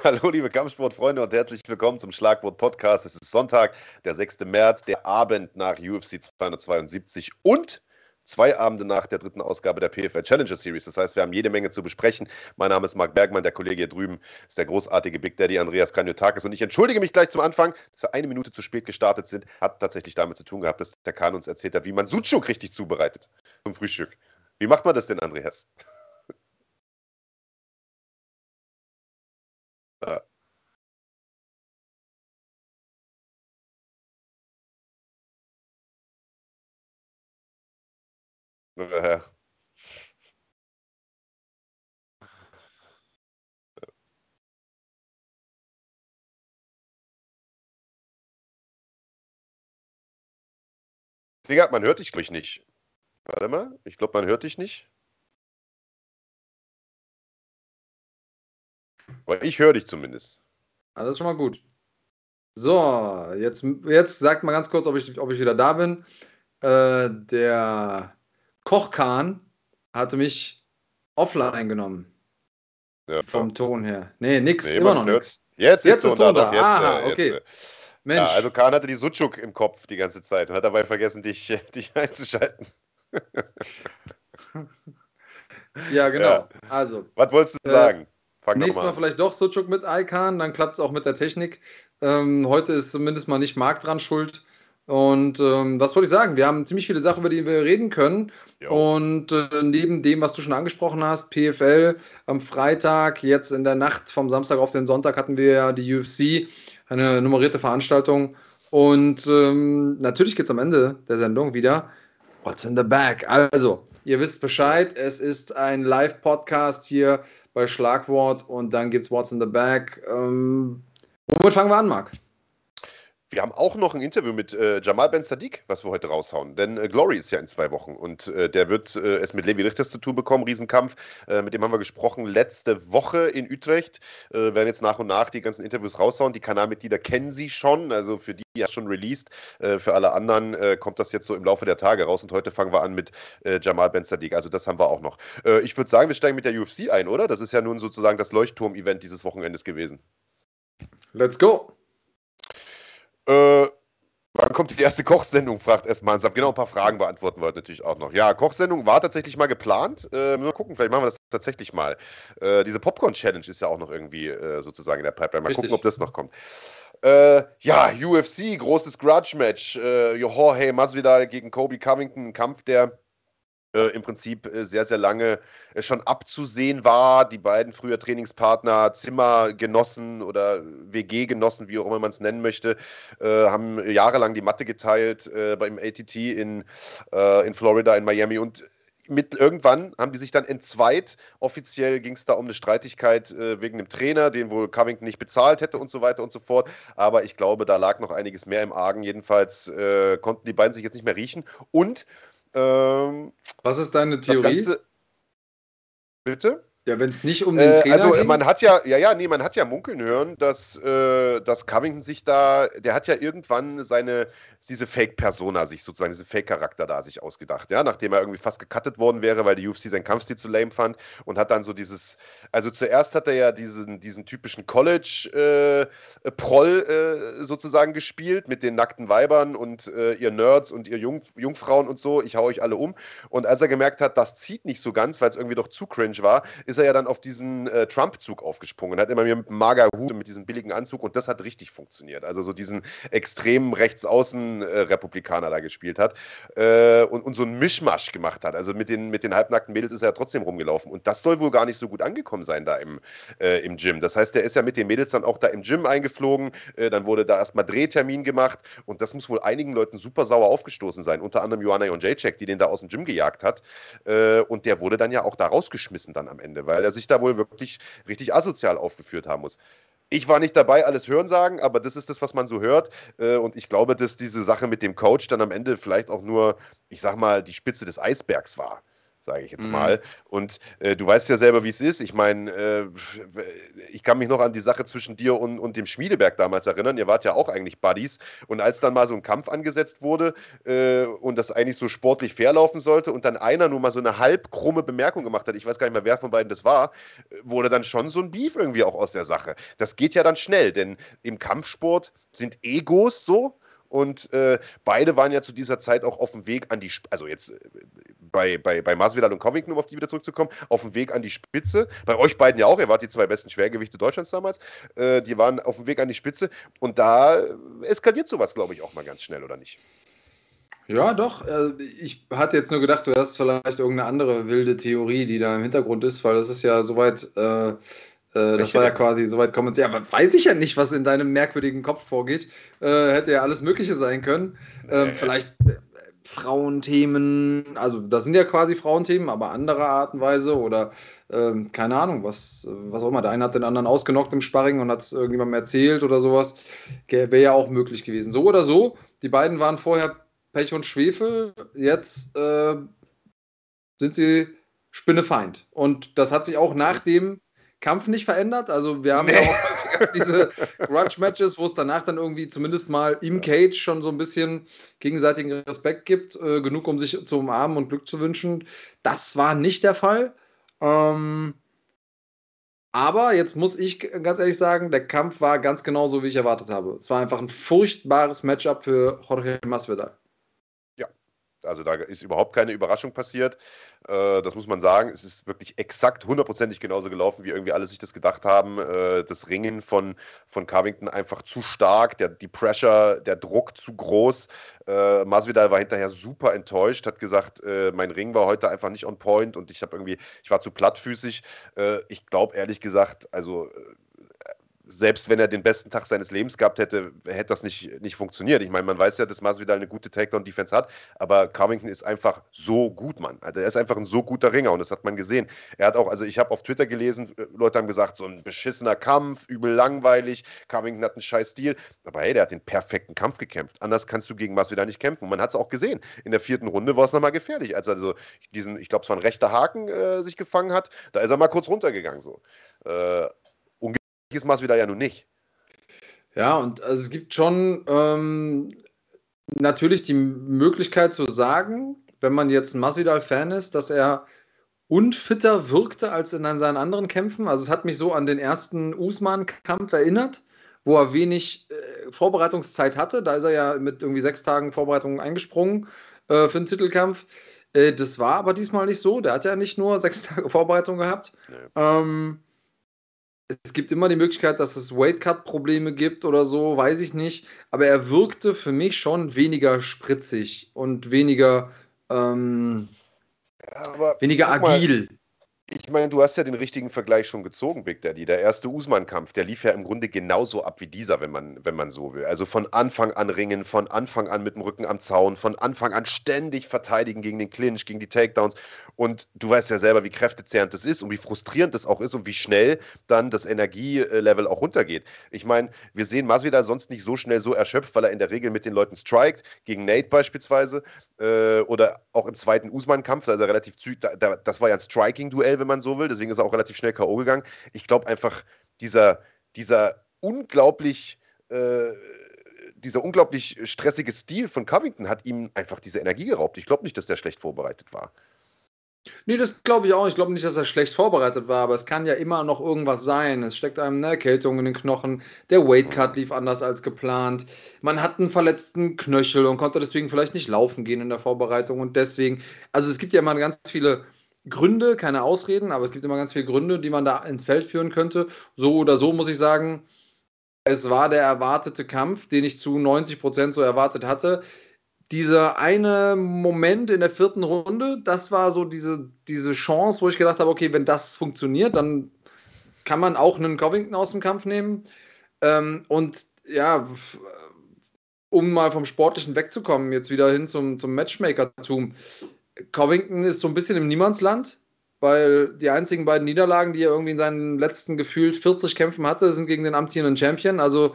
Hallo, liebe Kampfsportfreunde und herzlich willkommen zum Schlagwort Podcast. Es ist Sonntag, der 6. März, der Abend nach UFC 272 und zwei Abende nach der dritten Ausgabe der PFL Challenger Series. Das heißt, wir haben jede Menge zu besprechen. Mein Name ist Marc Bergmann, der Kollege hier drüben ist der großartige Big Daddy Andreas Kaniotakis. Und ich entschuldige mich gleich zum Anfang, dass wir eine Minute zu spät gestartet sind. Hat tatsächlich damit zu tun gehabt, dass der Kahn uns erzählt hat, wie man Sucuk richtig zubereitet zum Frühstück. Wie macht man das denn, Andreas? Ja. Äh, Digga, man hört dich, glaube ich, nicht. Warte mal, ich glaube, man hört dich nicht. Aber ich höre dich zumindest. Alles schon mal gut. So, jetzt, jetzt sagt mal ganz kurz, ob ich, ob ich wieder da bin. Äh, der Kochkahn hatte mich offline genommen. Ja. Vom Ton her. Nee, nix, Nee, immer noch nix. Jetzt, Jetzt ist ist Ton da, da. jetzt, Aha, äh, okay. Äh. Mensch, ja, also Kahn hatte die Sucuk im Kopf die ganze Zeit und hat dabei vergessen, dich, dich einzuschalten. ja, genau. ja. Also, Was wolltest du Äh, sagen? Fang nächstes mal vielleicht doch Sucuk mit Icon, dann klappt es auch mit der Technik. Ähm, heute ist zumindest mal nicht Marc dran schuld. Und ähm, was wollte ich sagen? Wir haben ziemlich viele Sachen, über die wir reden können. Jo. Und äh, neben dem, was du schon angesprochen hast, PFL am Freitag, jetzt in der Nacht vom Samstag auf den Sonntag hatten wir ja die UFC, eine nummerierte Veranstaltung. Und ähm, natürlich geht es am Ende der Sendung wieder What's in the Bag? Also, ihr wisst Bescheid, es ist ein Live-Podcast hier bei Schlagwort und dann gibt es What's in the Bag. Ähm, womit fangen wir an, Marc? Wir haben auch noch ein Interview mit äh, Jamal Ben Sadiq, was wir heute raushauen. Denn äh, Glory ist ja in zwei Wochen und äh, der wird äh, es mit Levi Richters zu tun bekommen, Riesenkampf. Äh, mit dem haben wir gesprochen letzte Woche in Utrecht. Äh, werden jetzt nach und nach die ganzen Interviews raushauen. Die Kanalmitglieder kennen sie schon, also für die ja schon released. Äh, für alle anderen kommt das jetzt so im Laufe der Tage raus und heute fangen wir an mit Jamal Ben Sadiq. Also das haben wir auch noch. Ich würde sagen, wir steigen mit der UFC ein, oder? Das ist ja nun sozusagen das Leuchtturm-Event dieses Wochenendes gewesen. Let's go! Äh, wann kommt die erste Kochsendung? fragt erstmal Mansab. Genau, ein paar Fragen beantworten wir heute natürlich auch noch. Ja, Kochsendung war tatsächlich mal geplant. Äh, müssen wir gucken, vielleicht machen wir das tatsächlich mal. Äh, diese Popcorn-Challenge ist ja auch noch irgendwie äh, sozusagen in der Pipeline. Mal Richtig. gucken, ob das noch kommt. Äh, ja, UFC, großes Grudge-Match. Äh, Jorge Masvidal gegen Kobe Covington, ein Kampf, der im Prinzip äh, sehr, sehr lange äh, schon abzusehen war. Die beiden früher Trainingspartner, Zimmergenossen oder WG-Genossen, wie auch immer man es nennen möchte, äh, haben jahrelang die Matte geteilt äh, beim ATT in, äh, in Florida, in Miami und mit, irgendwann haben die sich dann entzweit. Offiziell ging es da um eine Streitigkeit äh, wegen dem Trainer, den wohl Covington nicht bezahlt hätte und so weiter und so fort. Aber ich glaube, da lag noch einiges mehr im Argen. Jedenfalls äh, konnten die beiden sich jetzt nicht mehr riechen. Und ähm, Was ist deine Theorie? Ganze. Bitte? Ja, wenn es nicht um den Äh, Trainer also ging. man hat ja, ja, ja, nee, man hat ja munkeln hören, dass, äh, dass Covington sich da, der hat ja irgendwann seine, diese Fake-Persona sich sozusagen, diesen Fake-Charakter da sich ausgedacht, ja, nachdem er irgendwie fast gecuttet worden wäre, weil die UFC seinen Kampfstil zu lame fand und hat dann so dieses, also zuerst hat er ja diesen, diesen typischen College-Proll äh, sozusagen gespielt mit den nackten Weibern und äh, ihr Nerds und ihr Jung, Jungfrauen und so, ich hau euch alle um und als er gemerkt hat, das zieht nicht so ganz, weil es irgendwie doch zu cringe war, ist er ja dann auf diesen äh, Trump-Zug aufgesprungen. Und hat immer mit mager Hut und mit diesem billigen Anzug und das hat richtig funktioniert. Also so diesen extremen Rechtsaußen-Republikaner da gespielt hat äh, und, und so einen Mischmasch gemacht hat. Also mit den, mit den halbnackten Mädels ist er ja trotzdem rumgelaufen. Und das soll wohl gar nicht so gut angekommen sein da im, äh, im Gym. Das heißt, der ist ja mit den Mädels dann auch da im Gym eingeflogen, äh, dann wurde da erstmal Drehtermin gemacht. Und das muss wohl einigen Leuten super sauer aufgestoßen sein, unter anderem Joanna Jonjacek, die den da aus dem Gym gejagt hat. Äh, und der wurde dann ja auch da rausgeschmissen dann am Ende, weil er sich da wohl wirklich richtig asozial aufgeführt haben muss. Ich war nicht dabei, alles hören sagen, aber das ist das, was man so hört. Äh, und ich glaube, dass diese Sache mit dem Coach dann am Ende vielleicht auch nur, ich sag mal, die Spitze des Eisbergs war. Sage ich jetzt mhm. mal. Und äh, du weißt ja selber, wie es ist. Ich meine, äh, ich kann mich noch an die Sache zwischen dir und, und dem Schmiedeberg damals erinnern. Ihr wart ja auch eigentlich Buddies. Und als dann mal so ein Kampf angesetzt wurde äh, und das eigentlich so sportlich fair laufen sollte und dann einer nur mal so eine halb krumme Bemerkung gemacht hat, ich weiß gar nicht mehr, wer von beiden das war, wurde dann schon so ein Beef irgendwie auch aus der Sache. Das geht ja dann schnell, denn im Kampfsport sind Egos so, und äh, beide waren ja zu dieser Zeit auch auf dem Weg an die, also jetzt äh, bei, bei, bei Masvidal und Covington, um auf die wieder zurückzukommen, auf dem Weg an die Spitze. Bei euch beiden ja auch, ihr wart die zwei besten Schwergewichte Deutschlands damals. Äh, die waren auf dem Weg an die Spitze. Und da eskaliert sowas, glaube ich, auch mal ganz schnell, oder nicht? Ja, doch. Äh, ich hatte jetzt nur gedacht, du hast vielleicht irgendeine andere wilde Theorie, die da im Hintergrund ist, weil das ist ja soweit. Äh, äh, das war ja quasi soweit kommentiert. Aber weiß ich ja nicht, was in deinem merkwürdigen Kopf vorgeht. Äh, hätte ja alles Mögliche sein können. Ähm, vielleicht äh, Frauenthemen, also das sind ja quasi Frauenthemen, aber andere Art und Weise oder ähm, keine Ahnung, was, was auch immer. Der eine hat den anderen ausgenockt im Sparring und hat es irgendjemandem erzählt oder sowas. Wäre ja auch möglich gewesen. So oder so, die beiden waren vorher Pech und Schwefel, jetzt äh, sind sie Spinnefeind. Und das hat sich auch nach dem Kampf nicht verändert. Also wir haben nee. ja auch diese Grudge-Matches, wo es danach dann irgendwie zumindest mal im Cage schon so ein bisschen gegenseitigen Respekt gibt, äh, genug um sich zu umarmen und Glück zu wünschen. Das war nicht der Fall. Ähm, aber jetzt muss ich ganz ehrlich sagen, der Kampf war ganz genau so, wie ich erwartet habe. Es war einfach ein furchtbares Matchup für Jorge Masvidal. Also da ist überhaupt keine Überraschung passiert. Äh, das muss man sagen. Es ist wirklich exakt hundertprozentig genauso gelaufen, wie irgendwie alle sich das gedacht haben. Äh, das Ringen von, von Covington einfach zu stark, der, die Pressure, der Druck zu groß. Äh, Masvidal war hinterher super enttäuscht, hat gesagt, äh, mein Ring war heute einfach nicht on point und ich habe irgendwie, ich war zu plattfüßig. Ich glaube ehrlich gesagt, also selbst wenn er den besten Tag seines Lebens gehabt hätte, hätte das nicht, nicht funktioniert. Ich meine, man weiß ja, dass Masvidal eine gute Takedown-Defense hat, aber Covington ist einfach so gut, Mann. Also er ist einfach ein so guter Ringer und das hat man gesehen. Er hat auch, also ich habe auf Twitter gelesen, äh, Leute haben gesagt, so ein beschissener Kampf, übel langweilig, Covington hat einen scheiß Stil, aber hey, der hat den perfekten Kampf gekämpft. Anders kannst du gegen Masvidal nicht kämpfen. Und man hat es auch gesehen. In der vierten Runde war es nochmal gefährlich, als er also diesen, ich glaube, es war ein rechter Haken äh, sich gefangen hat, da ist er mal kurz runtergegangen so. Äh, ist Masvidal ja nun nicht. Ja, und also es gibt schon ähm, natürlich die Möglichkeit zu sagen, wenn man jetzt ein Masvidal-Fan ist, dass er unfitter wirkte als in seinen anderen Kämpfen. Also es hat mich so an den ersten Usman-Kampf erinnert, wo er wenig äh, Vorbereitungszeit hatte. Da ist er ja mit irgendwie sechs Tagen Vorbereitung eingesprungen äh, für den Titelkampf. Äh, das war aber diesmal nicht so. Der hat ja nicht nur sechs Tage Vorbereitung gehabt. Nee. Ähm, es gibt immer die Möglichkeit, dass es Weightcut-Probleme gibt oder so, weiß ich nicht. Aber er wirkte für mich schon weniger spritzig und weniger, ähm, ja, weniger agil. Mal, ich meine, du hast ja den richtigen Vergleich schon gezogen, Big Daddy. Der erste Usman-Kampf, der lief ja im Grunde genauso ab wie dieser, wenn man, wenn man so will. Also von Anfang an ringen, von Anfang an mit dem Rücken am Zaun, von Anfang an ständig verteidigen gegen den Clinch, gegen die Takedowns. Und du weißt ja selber, wie kräftezehrend das ist und wie frustrierend das auch ist und wie schnell dann das Energielevel auch runtergeht. Ich meine, wir sehen Masvidal sonst nicht so schnell so erschöpft, weil er in der Regel mit den Leuten strikt, gegen Nate beispielsweise äh, oder auch im zweiten Usman-Kampf, da ist er relativ zügig, da, das war ja ein Striking-Duell, wenn man so will, deswegen ist er auch relativ schnell K.O. gegangen. Ich glaube einfach, dieser, dieser unglaublich äh, dieser unglaublich stressige Stil von Covington hat ihm einfach diese Energie geraubt. Ich glaube nicht, dass der schlecht vorbereitet war. Nee, das glaube ich auch. Ich glaube nicht, dass er schlecht vorbereitet war, aber es kann ja immer noch irgendwas sein. Es steckt einem eine Erkältung in den Knochen. Der Weightcut lief anders als geplant. Man hat einen verletzten Knöchel und konnte deswegen vielleicht nicht laufen gehen in der Vorbereitung. Und deswegen, also es gibt ja immer ganz viele Gründe, keine Ausreden, aber es gibt immer ganz viele Gründe, die man da ins Feld führen könnte. So oder so muss ich sagen, es war der erwartete Kampf, den ich zu 90 Prozent so erwartet hatte dieser eine Moment in der vierten Runde, das war so diese, diese Chance, wo ich gedacht habe, okay, wenn das funktioniert, dann kann man auch einen Covington aus dem Kampf nehmen. Ähm, und ja, um mal vom Sportlichen wegzukommen, jetzt wieder hin zum, zum Matchmaker-Tum. Covington ist so ein bisschen im Niemandsland, weil die einzigen beiden Niederlagen, die er irgendwie in seinen letzten gefühlt 40 Kämpfen hatte, sind gegen den amtierenden Champion. Also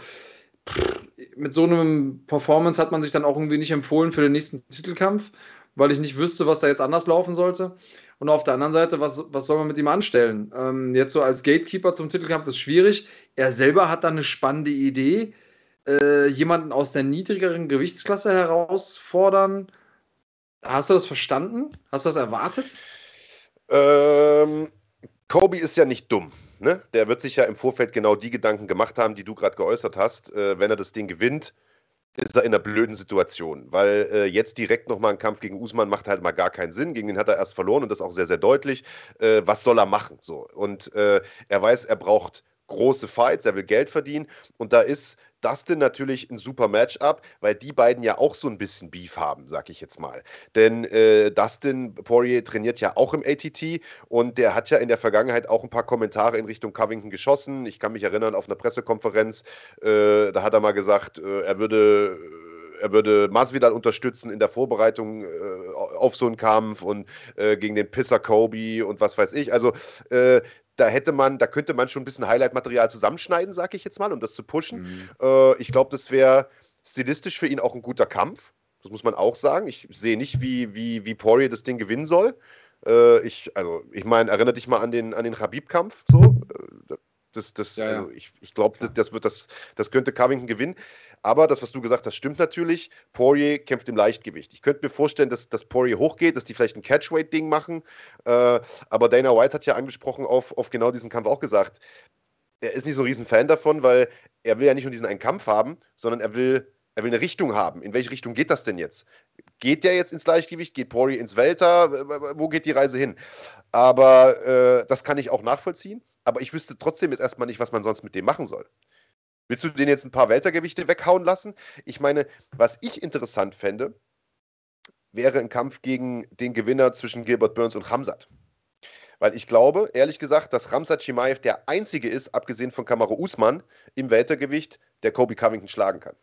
pff, mit so einem Performance hat man sich dann auch irgendwie nicht empfohlen für den nächsten Titelkampf. weil ich nicht wüsste, was da jetzt anders laufen sollte. Und auf der anderen Seite, was, was soll man mit ihm anstellen? Ähm, jetzt so als Gatekeeper zum Titelkampf ist schwierig. Er selber hat da eine spannende Idee. Äh, jemanden aus der niedrigeren Gewichtsklasse herausfordern. Hast du das verstanden? Hast du das erwartet? Ähm, Kobe ist ja nicht dumm. Ne? Der wird sich ja im Vorfeld genau die Gedanken gemacht haben, die du gerade geäußert hast. Äh, wenn er das Ding gewinnt, ist er in einer blöden Situation, weil äh, jetzt direkt nochmal ein Kampf gegen Usman macht halt mal gar keinen Sinn. Gegen den hat er erst verloren und das auch sehr, sehr deutlich. Äh, was soll er machen? So. Und äh, er weiß, er braucht große Fights, er will Geld verdienen und da ist Dustin natürlich ein super Matchup, weil die beiden ja auch so ein bisschen Beef haben, sag ich jetzt mal. Denn äh, Dustin Poirier trainiert ja auch im ATT und der hat ja in der Vergangenheit auch ein paar Kommentare in Richtung Covington geschossen. Ich kann mich erinnern, auf einer Pressekonferenz, äh, da hat er mal gesagt, äh, er würde er würde Masvidal unterstützen in der Vorbereitung äh, auf so einen Kampf und äh, gegen den Pisser Kobe und was weiß ich. Also äh, da hätte man, da könnte man schon ein bisschen Highlight-Material zusammenschneiden, sag ich jetzt mal, um das zu pushen. Mhm. Äh, ich glaube, das wäre stilistisch für ihn auch ein guter Kampf. Das muss man auch sagen. Ich sehe nicht, wie, wie, wie Poirier das Ding gewinnen soll. Äh, ich, also, ich meine, erinnere dich mal an den, an den Habib-Kampf. So. Äh, das, das, ja, ja. Also ich, ich glaube, das, das, das, das könnte Covington gewinnen. Aber das, was du gesagt hast, stimmt natürlich. Poirier kämpft im Leichtgewicht. Ich könnte mir vorstellen, dass, dass Poirier hochgeht, dass die vielleicht ein Catchweight-Ding machen. Äh, aber Dana White hat ja angesprochen auf, auf genau diesen Kampf auch gesagt, er ist nicht so ein riesen Fan davon, weil er will ja nicht nur diesen einen Kampf haben, sondern er will, er will eine Richtung haben. In welche Richtung geht das denn jetzt? Geht der jetzt ins Leichtgewicht? Geht Poirier ins Welter? Wo geht die Reise hin? Aber äh, das kann ich auch nachvollziehen. Aber ich wüsste trotzdem jetzt erstmal nicht, was man sonst mit dem machen soll. Willst du den jetzt ein paar Weltergewichte weghauen lassen? Ich meine, was ich interessant fände, wäre ein Kampf gegen den Gewinner zwischen Gilbert Burns und Hamzat. Weil ich glaube, ehrlich gesagt, dass Ramsat Chimaev der einzige ist, abgesehen von Kamaru Usman, im Weltergewicht, der Kobe Covington schlagen kann.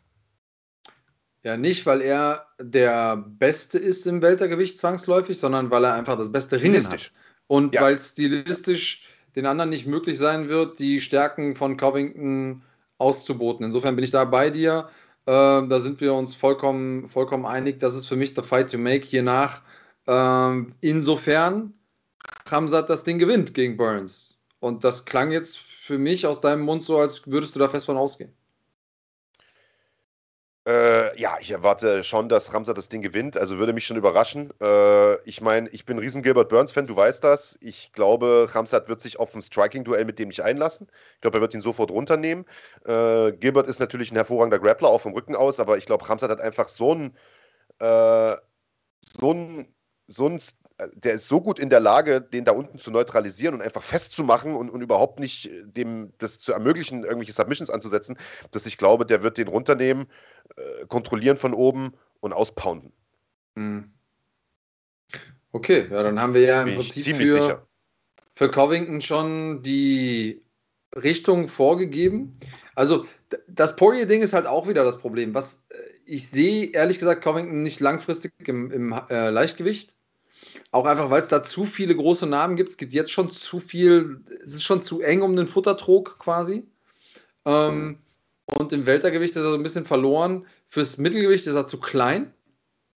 Ja, nicht, weil er der Beste ist im Weltergewicht zwangsläufig, sondern weil er einfach das beste Ringen hat. Und ja. weil stilistisch den anderen nicht möglich sein wird, die Stärken von Covington auszuboten. Insofern bin ich da bei dir. Äh, da sind wir uns vollkommen, vollkommen einig. Das ist für mich der Fight to make hier nach. Ähm, insofern Hamzat das Ding gewinnt gegen Burns. Und das klang jetzt für mich aus deinem Mund so, als würdest du da fest von ausgehen. Äh, ja, ich erwarte schon, dass Ramsat das Ding gewinnt. Also würde mich schon überraschen. Äh, ich meine, ich bin ein riesen Gilbert Burns-Fan, du weißt das. Ich glaube, Ramsat wird sich auf ein Striking-Duell mit dem nicht einlassen. Ich glaube, er wird ihn sofort runternehmen. Äh, Gilbert ist natürlich ein hervorragender Grappler, auch vom Rücken aus, aber ich glaube, Ramsat hat einfach so ein, äh, so ein, so ein der ist so gut in der Lage, den da unten zu neutralisieren und einfach festzumachen und, und überhaupt nicht äh, dem das zu ermöglichen, irgendwelche Submissions anzusetzen, dass ich glaube, der wird den runternehmen, äh, kontrollieren von oben und auspounden. Hm. Okay, ja, dann haben wir ja im Prinzip für, für Covington schon die Richtung vorgegeben. Also das Poirier-Ding ist halt auch wieder das Problem. Was äh, ich sehe, ehrlich gesagt, Covington nicht langfristig im, im äh, Leichtgewicht. Auch einfach, weil es da zu viele große Namen gibt. Es gibt jetzt schon zu viel, es ist schon zu eng um den Futtertrog quasi. Ähm, und im Weltergewicht ist er so ein bisschen verloren. Fürs Mittelgewicht ist er zu klein.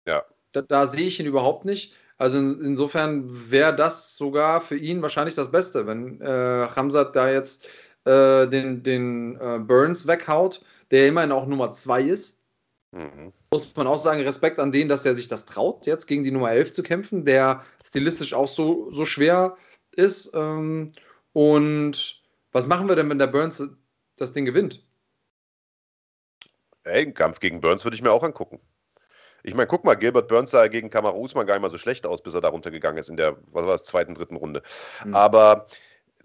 Ja. Da, da sehe ich ihn überhaupt nicht. Also in, insofern wäre das sogar für ihn wahrscheinlich das Beste, wenn äh, Hamzat da jetzt äh, den, den äh, Burns weghaut, der immerhin auch Nummer 2 ist. Mhm. Muss man auch sagen, Respekt an den, dass er sich das traut, jetzt gegen die Nummer 11 zu kämpfen, der stilistisch auch so, so schwer ist. Ähm, und was machen wir denn, wenn der Burns das Ding gewinnt? Ey, einen Kampf gegen Burns würde ich mir auch angucken. Ich meine, guck mal, Gilbert Burns sah gegen Kamaru Usman gar nicht mal so schlecht aus, bis er da runtergegangen ist in der, was war das, zweiten, dritten Runde. Mhm. Aber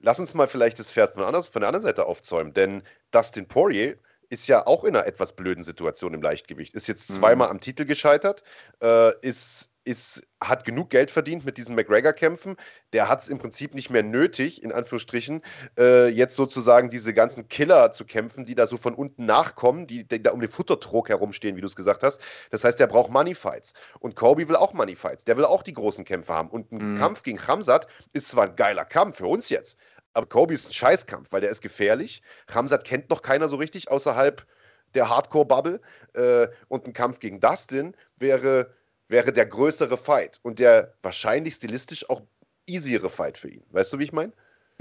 lass uns mal vielleicht das Pferd von, anders, von der anderen Seite aufzäumen, denn Dustin Poirier ist ja auch in einer etwas blöden Situation im Leichtgewicht. Ist jetzt zweimal mhm. am Titel gescheitert, äh, ist, ist, hat genug Geld verdient mit diesen McGregor-Kämpfen. Der hat es im Prinzip nicht mehr nötig, in Anführungsstrichen, äh, jetzt sozusagen diese ganzen Killer zu kämpfen, die da so von unten nachkommen, die, die da um den Futtertrog herumstehen, wie du es gesagt hast. Das heißt, der braucht Moneyfights. Und Kobe will auch Moneyfights. Der will auch die großen Kämpfe haben. Und ein mhm. Kampf gegen Hamzat ist zwar ein geiler Kampf für uns jetzt, aber Kobe ist ein Scheißkampf, weil der ist gefährlich. Ramsat kennt noch keiner so richtig außerhalb der Hardcore-Bubble. Äh, und ein Kampf gegen Dustin wäre wäre der größere Fight und der wahrscheinlich stilistisch auch easiere Fight für ihn. Weißt du, wie ich meine?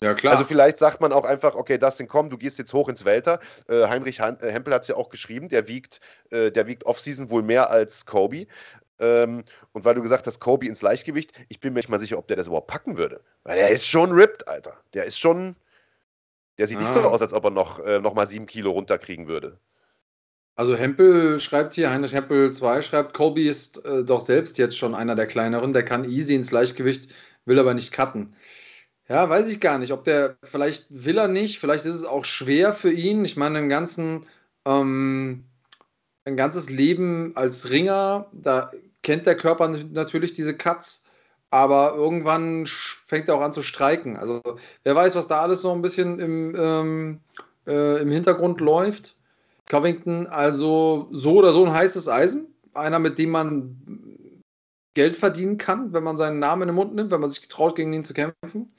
Ja, klar. Also vielleicht sagt man auch einfach, okay, Dustin, komm, du gehst jetzt hoch ins Welter. Äh, Heinrich Han äh, Hempel hat es ja auch geschrieben, der wiegt, äh, der wiegt Offseason wohl mehr als Kobe. Ähm, und weil du gesagt hast, Kobe ins Leichtgewicht, ich bin mir nicht mal sicher, ob der das überhaupt packen würde. Weil der ist schon ripped, Alter. Der ist schon, der sieht ah. nicht so ah. aus, als ob er noch, äh, noch mal sieben Kilo runterkriegen würde. Also Hempel schreibt hier, Heinrich Hempel 2 schreibt, Kobe ist äh, doch selbst jetzt schon einer der kleineren, der kann easy ins Leichtgewicht, will aber nicht cutten. Ja, weiß ich gar nicht, ob der, vielleicht will er nicht, vielleicht ist es auch schwer für ihn. Ich meine, im ganzen, ähm, ein ganzes Leben als Ringer, da kennt der Körper natürlich diese Cuts, aber irgendwann fängt er auch an zu streiken. Also wer weiß, was da alles so ein bisschen im, ähm, äh, im Hintergrund läuft. Covington also so oder so ein heißes Eisen. Einer, mit dem man Geld verdienen kann, wenn man seinen Namen in den Mund nimmt, wenn man sich getraut, gegen ihn zu kämpfen.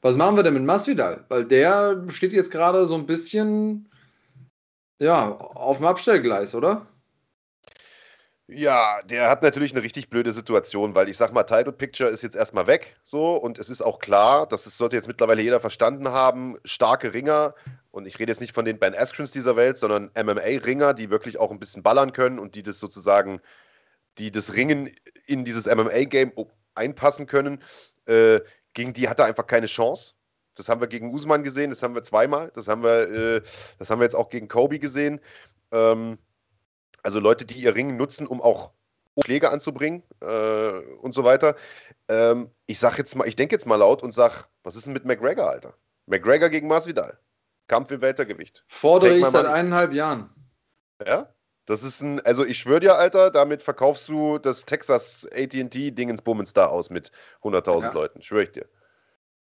Was machen wir denn mit Masvidal? Weil der steht jetzt gerade so ein bisschen ja, auf dem Abstellgleis, oder? Ja, der hat natürlich eine richtig blöde Situation, weil ich sag mal, Title Picture ist jetzt erstmal weg, so und es ist auch klar, das sollte jetzt mittlerweile jeder verstanden haben, starke Ringer und ich rede jetzt nicht von den Ben Askrens dieser Welt, sondern MMA-Ringer, die wirklich auch ein bisschen ballern können und die das sozusagen, die das Ringen in dieses MMA-Game einpassen können, äh, gegen die hat er einfach keine Chance. Das haben wir gegen Usman gesehen, das haben wir zweimal, das haben wir, äh, das haben wir jetzt auch gegen Kobe gesehen. Ähm, also Leute, die ihr Ring nutzen, um auch Schläge anzubringen äh, und so weiter. Ähm, ich sag jetzt mal, ich denke jetzt mal laut und sag, was ist denn mit McGregor, Alter? McGregor gegen Masvidal. Kampf im Weltergewicht. Fordere Take ich seit eineinhalb Jahren. Ja? Das ist ein, also ich schwöre dir, Alter, damit verkaufst du das Texas AT&T-Dingensbummens da aus mit 100.000 ja. Leuten. Schwöre ich dir.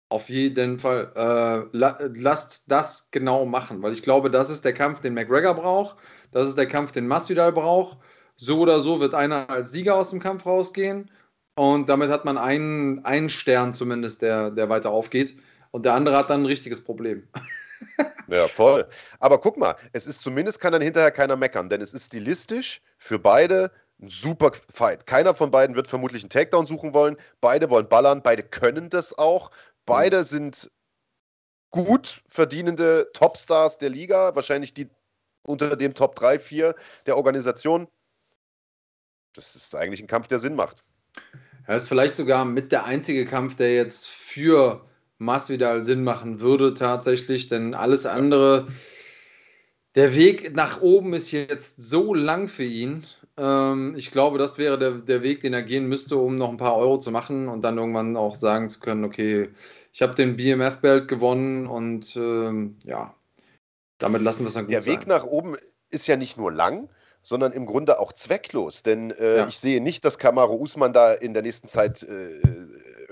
Auf jeden Fall. Äh, la lasst das genau machen, weil ich glaube, das ist der Kampf, den McGregor braucht. Das ist der Kampf, den Masvidal braucht. So oder so wird einer als Sieger aus dem Kampf rausgehen. Und damit hat man einen, einen Stern zumindest, der, der weiter aufgeht. Und der andere hat dann ein richtiges Problem. Ja, voll. Aber guck mal, es ist zumindest kann dann hinterher keiner meckern, denn es ist stilistisch für beide ein super Fight. Keiner von beiden wird vermutlich einen Takedown suchen wollen. Beide wollen ballern, beide können das auch. Beide sind gut verdienende Topstars der Liga, wahrscheinlich die unter dem Top 3, 4 der Organisation. Das ist eigentlich ein Kampf, der Sinn macht. Er ist vielleicht sogar mit der einzige Kampf, der jetzt für Masvidal Sinn machen würde tatsächlich, denn alles andere, der Weg nach oben ist jetzt so lang für ihn. Ähm, ich glaube, das wäre der, der Weg, den er gehen müsste, um noch ein paar Euro zu machen und dann irgendwann auch sagen zu können, okay, ich habe den BMF-Belt gewonnen und ähm, ja, damit lassen wir es dann gut Der Weg sein. nach oben ist ja nicht nur lang, sondern im Grunde auch zwecklos. Denn äh, ja. ich sehe nicht, dass Kamaru Usman da in der nächsten Zeit äh,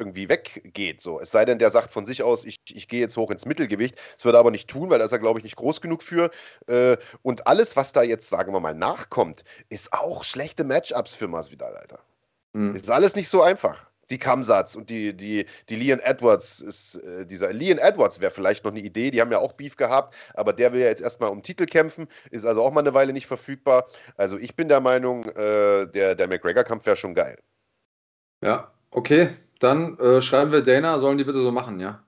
irgendwie weggeht. So. Es sei denn, der sagt von sich aus, ich, ich gehe jetzt hoch ins Mittelgewicht. Das wird er aber nicht tun, weil da ist er, glaube ich, nicht groß genug für. Äh, und alles, was da jetzt, sagen wir mal, nachkommt, ist auch schlechte Matchups für Masvidal, Alter. Mhm. Ist alles nicht so einfach die Kamsatz und die, die, die Leon Edwards ist äh, dieser Leon Edwards wäre vielleicht noch eine Idee, die haben ja auch Beef gehabt, aber der will ja jetzt erstmal um Titel kämpfen, ist also auch mal eine Weile nicht verfügbar. Also ich bin der Meinung, äh, der, der McGregor-Kampf wäre schon geil. Ja, okay. Dann äh, schreiben wir Dana, sollen die bitte so machen, ja?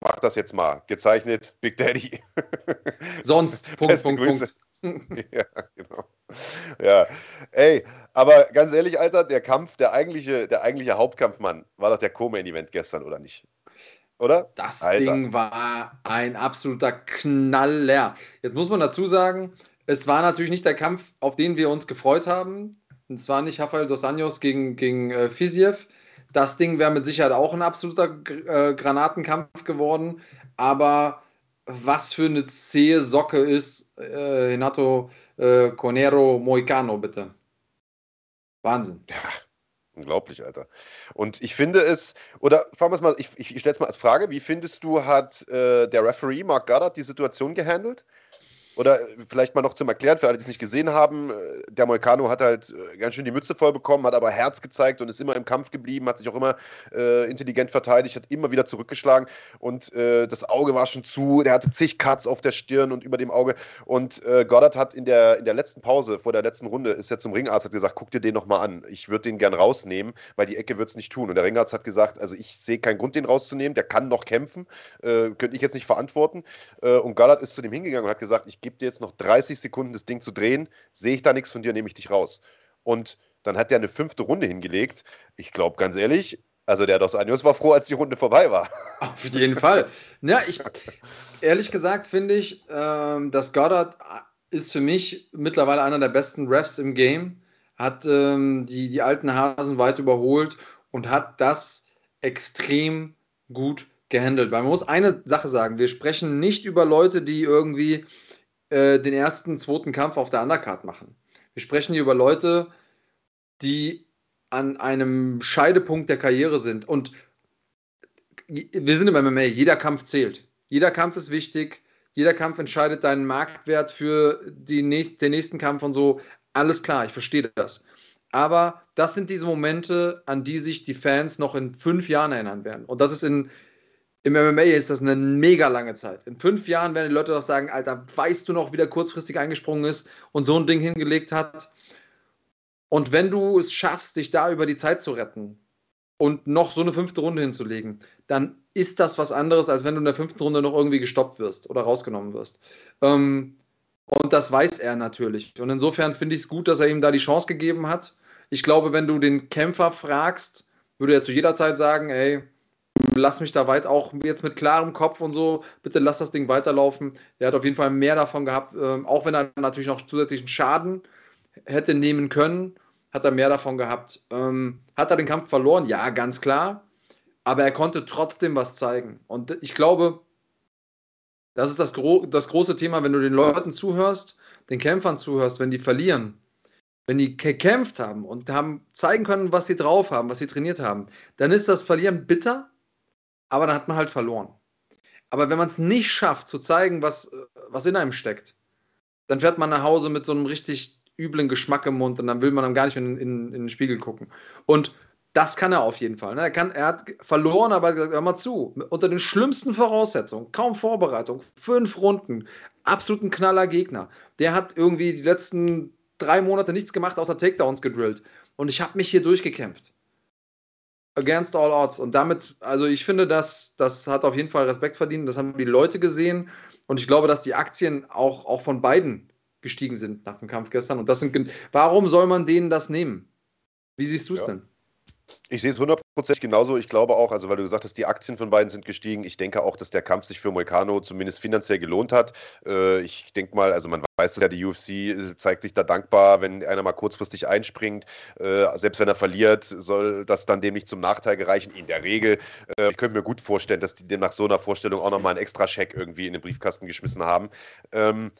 Mach das jetzt mal. Gezeichnet Big Daddy. Sonst. Punkt, Punkt, Grüße. Punkt. ja, genau. Ja. Ey, aber ganz ehrlich, Alter, der Kampf, der eigentliche, der eigentliche Hauptkampfmann war doch der Co-Main-Event gestern, oder nicht? Oder? Das Alter. Ding war ein absoluter Knaller. Jetzt muss man dazu sagen, es war natürlich nicht der Kampf, auf den wir uns gefreut haben. Und zwar nicht Rafael Dos Anjos gegen, gegen äh, Fiziev. Das Ding wäre mit Sicherheit auch ein absoluter äh, Granatenkampf geworden. Aber was für eine zähe Socke ist äh, Renato äh, Conero Moicano, bitte. Wahnsinn. Ja, unglaublich, Alter. Und ich finde es, oder fragen wir es mal, ich, ich, ich stelle es mal als Frage, wie findest du, hat äh, der Referee Mark Goddard die Situation gehandelt? Oder vielleicht mal noch zum Erklären für alle, die es nicht gesehen haben, äh, der Moicano hat halt äh, ganz schön die Mütze voll bekommen, hat aber Herz gezeigt und ist immer im Kampf geblieben, hat sich auch immer äh, intelligent verteidigt, hat immer wieder zurückgeschlagen und äh, das Auge war schon zu, der hatte zig Cuts auf der Stirn und über dem Auge und äh, Goddard hat in der, in der letzten Pause, vor der letzten Runde, ist er zum Ringarzt, hat gesagt, guck dir den nochmal an, ich würde den gern rausnehmen, weil die Ecke wird es nicht tun und der Ringarzt hat gesagt, also ich sehe keinen Grund, den rauszunehmen, der kann noch kämpfen, äh, könnte ich jetzt nicht verantworten und Goddard ist zu dem hingegangen und hat gesagt, ich gebe dir jetzt noch 30 Sekunden das Ding zu drehen, sehe ich da nichts von dir, nehme ich dich raus. Und dann hat er eine fünfte Runde hingelegt. Ich glaube, ganz ehrlich, also der Dos Anjos war froh, als die Runde vorbei war. Auf jeden Fall. Ja, ich, ehrlich gesagt finde ich, ähm, dass Goddard ist für mich mittlerweile einer der besten Refs im Game, hat ähm, die, die alten Hasen weit überholt und hat das extrem gut gehandelt. Weil man muss eine Sache sagen, wir sprechen nicht über Leute, die irgendwie äh, den ersten, zweiten Kampf auf der Undercard machen. Wir sprechen hier über Leute, die an einem Scheidepunkt der Karriere sind. Und wir sind im MMA, jeder Kampf zählt. Jeder Kampf ist wichtig. Jeder Kampf entscheidet deinen Marktwert für nächst, den nächsten Kampf und so. Alles klar, ich verstehe das. Aber das sind diese Momente, an die sich die Fans noch in fünf Jahren erinnern werden. Und das ist in, im MMA ist das eine mega lange Zeit. In fünf Jahren werden die Leute doch sagen, Alter, weißt du noch, wie der kurzfristig eingesprungen ist und so ein Ding hingelegt hat? Und wenn du es schaffst, dich da über die Zeit zu retten und noch so eine fünfte Runde hinzulegen, dann ist das was anderes, als wenn du in der fünften Runde noch irgendwie gestoppt wirst oder rausgenommen wirst. Ähm, und das weiß er natürlich. Und insofern finde ich es gut, dass er ihm da die Chance gegeben hat. Ich glaube, wenn du den Kämpfer fragst, würde er zu jeder Zeit sagen, ey, lass mich da weit auch jetzt mit klarem Kopf und so, bitte lass das Ding weiterlaufen. Der hat auf jeden Fall mehr davon gehabt, ähm, auch wenn er natürlich noch zusätzlichen Schaden hätte nehmen können, hat er mehr davon gehabt. Ähm, hat er den Kampf verloren? Ja, ganz klar. Aber er konnte trotzdem was zeigen. Und ich glaube, das ist das, gro das große Thema, wenn du den Leuten zuhörst, den Kämpfern zuhörst, wenn die verlieren, wenn die gekämpft haben und haben zeigen können, was sie drauf haben, was sie trainiert haben, dann ist das Verlieren bitter, aber dann hat man halt verloren. Aber wenn man es nicht schafft, zu zeigen, was, was in einem steckt, dann fährt man nach Hause mit so einem richtig üblen Geschmack im Mund und dann will man dann gar nicht mehr in, in, in den Spiegel gucken. Und das kann er auf jeden Fall. Ne? Er, kann, er hat verloren, aber hör mal zu, unter den schlimmsten Voraussetzungen, kaum Vorbereitung, fünf Runden, absoluten Knaller Gegner. Der hat irgendwie die letzten drei Monate nichts gemacht, außer Takedowns gedrillt. Und ich habe mich hier durchgekämpft against all odds. Und damit, also ich finde, das, das hat auf jeden Fall Respekt verdient. Das haben die Leute gesehen. Und ich glaube, dass die Aktien auch, auch von beiden gestiegen sind nach dem Kampf gestern. Und das sind, warum soll man denen das nehmen? Wie siehst du es ja. denn? Ich sehe es hundertprozentig genauso. Ich glaube auch, also weil du gesagt hast, die Aktien von beiden sind gestiegen. Ich denke auch, dass der Kampf sich für Moicano zumindest finanziell gelohnt hat. Äh, ich denke mal, also man weiß es ja, die UFC zeigt sich da dankbar, wenn einer mal kurzfristig einspringt. Äh, selbst wenn er verliert, soll das dann dem nicht zum Nachteil gereichen. In der Regel. Äh, ich könnte mir gut vorstellen, dass die dem nach so einer Vorstellung auch nochmal einen extra Scheck irgendwie in den Briefkasten geschmissen haben. Ähm,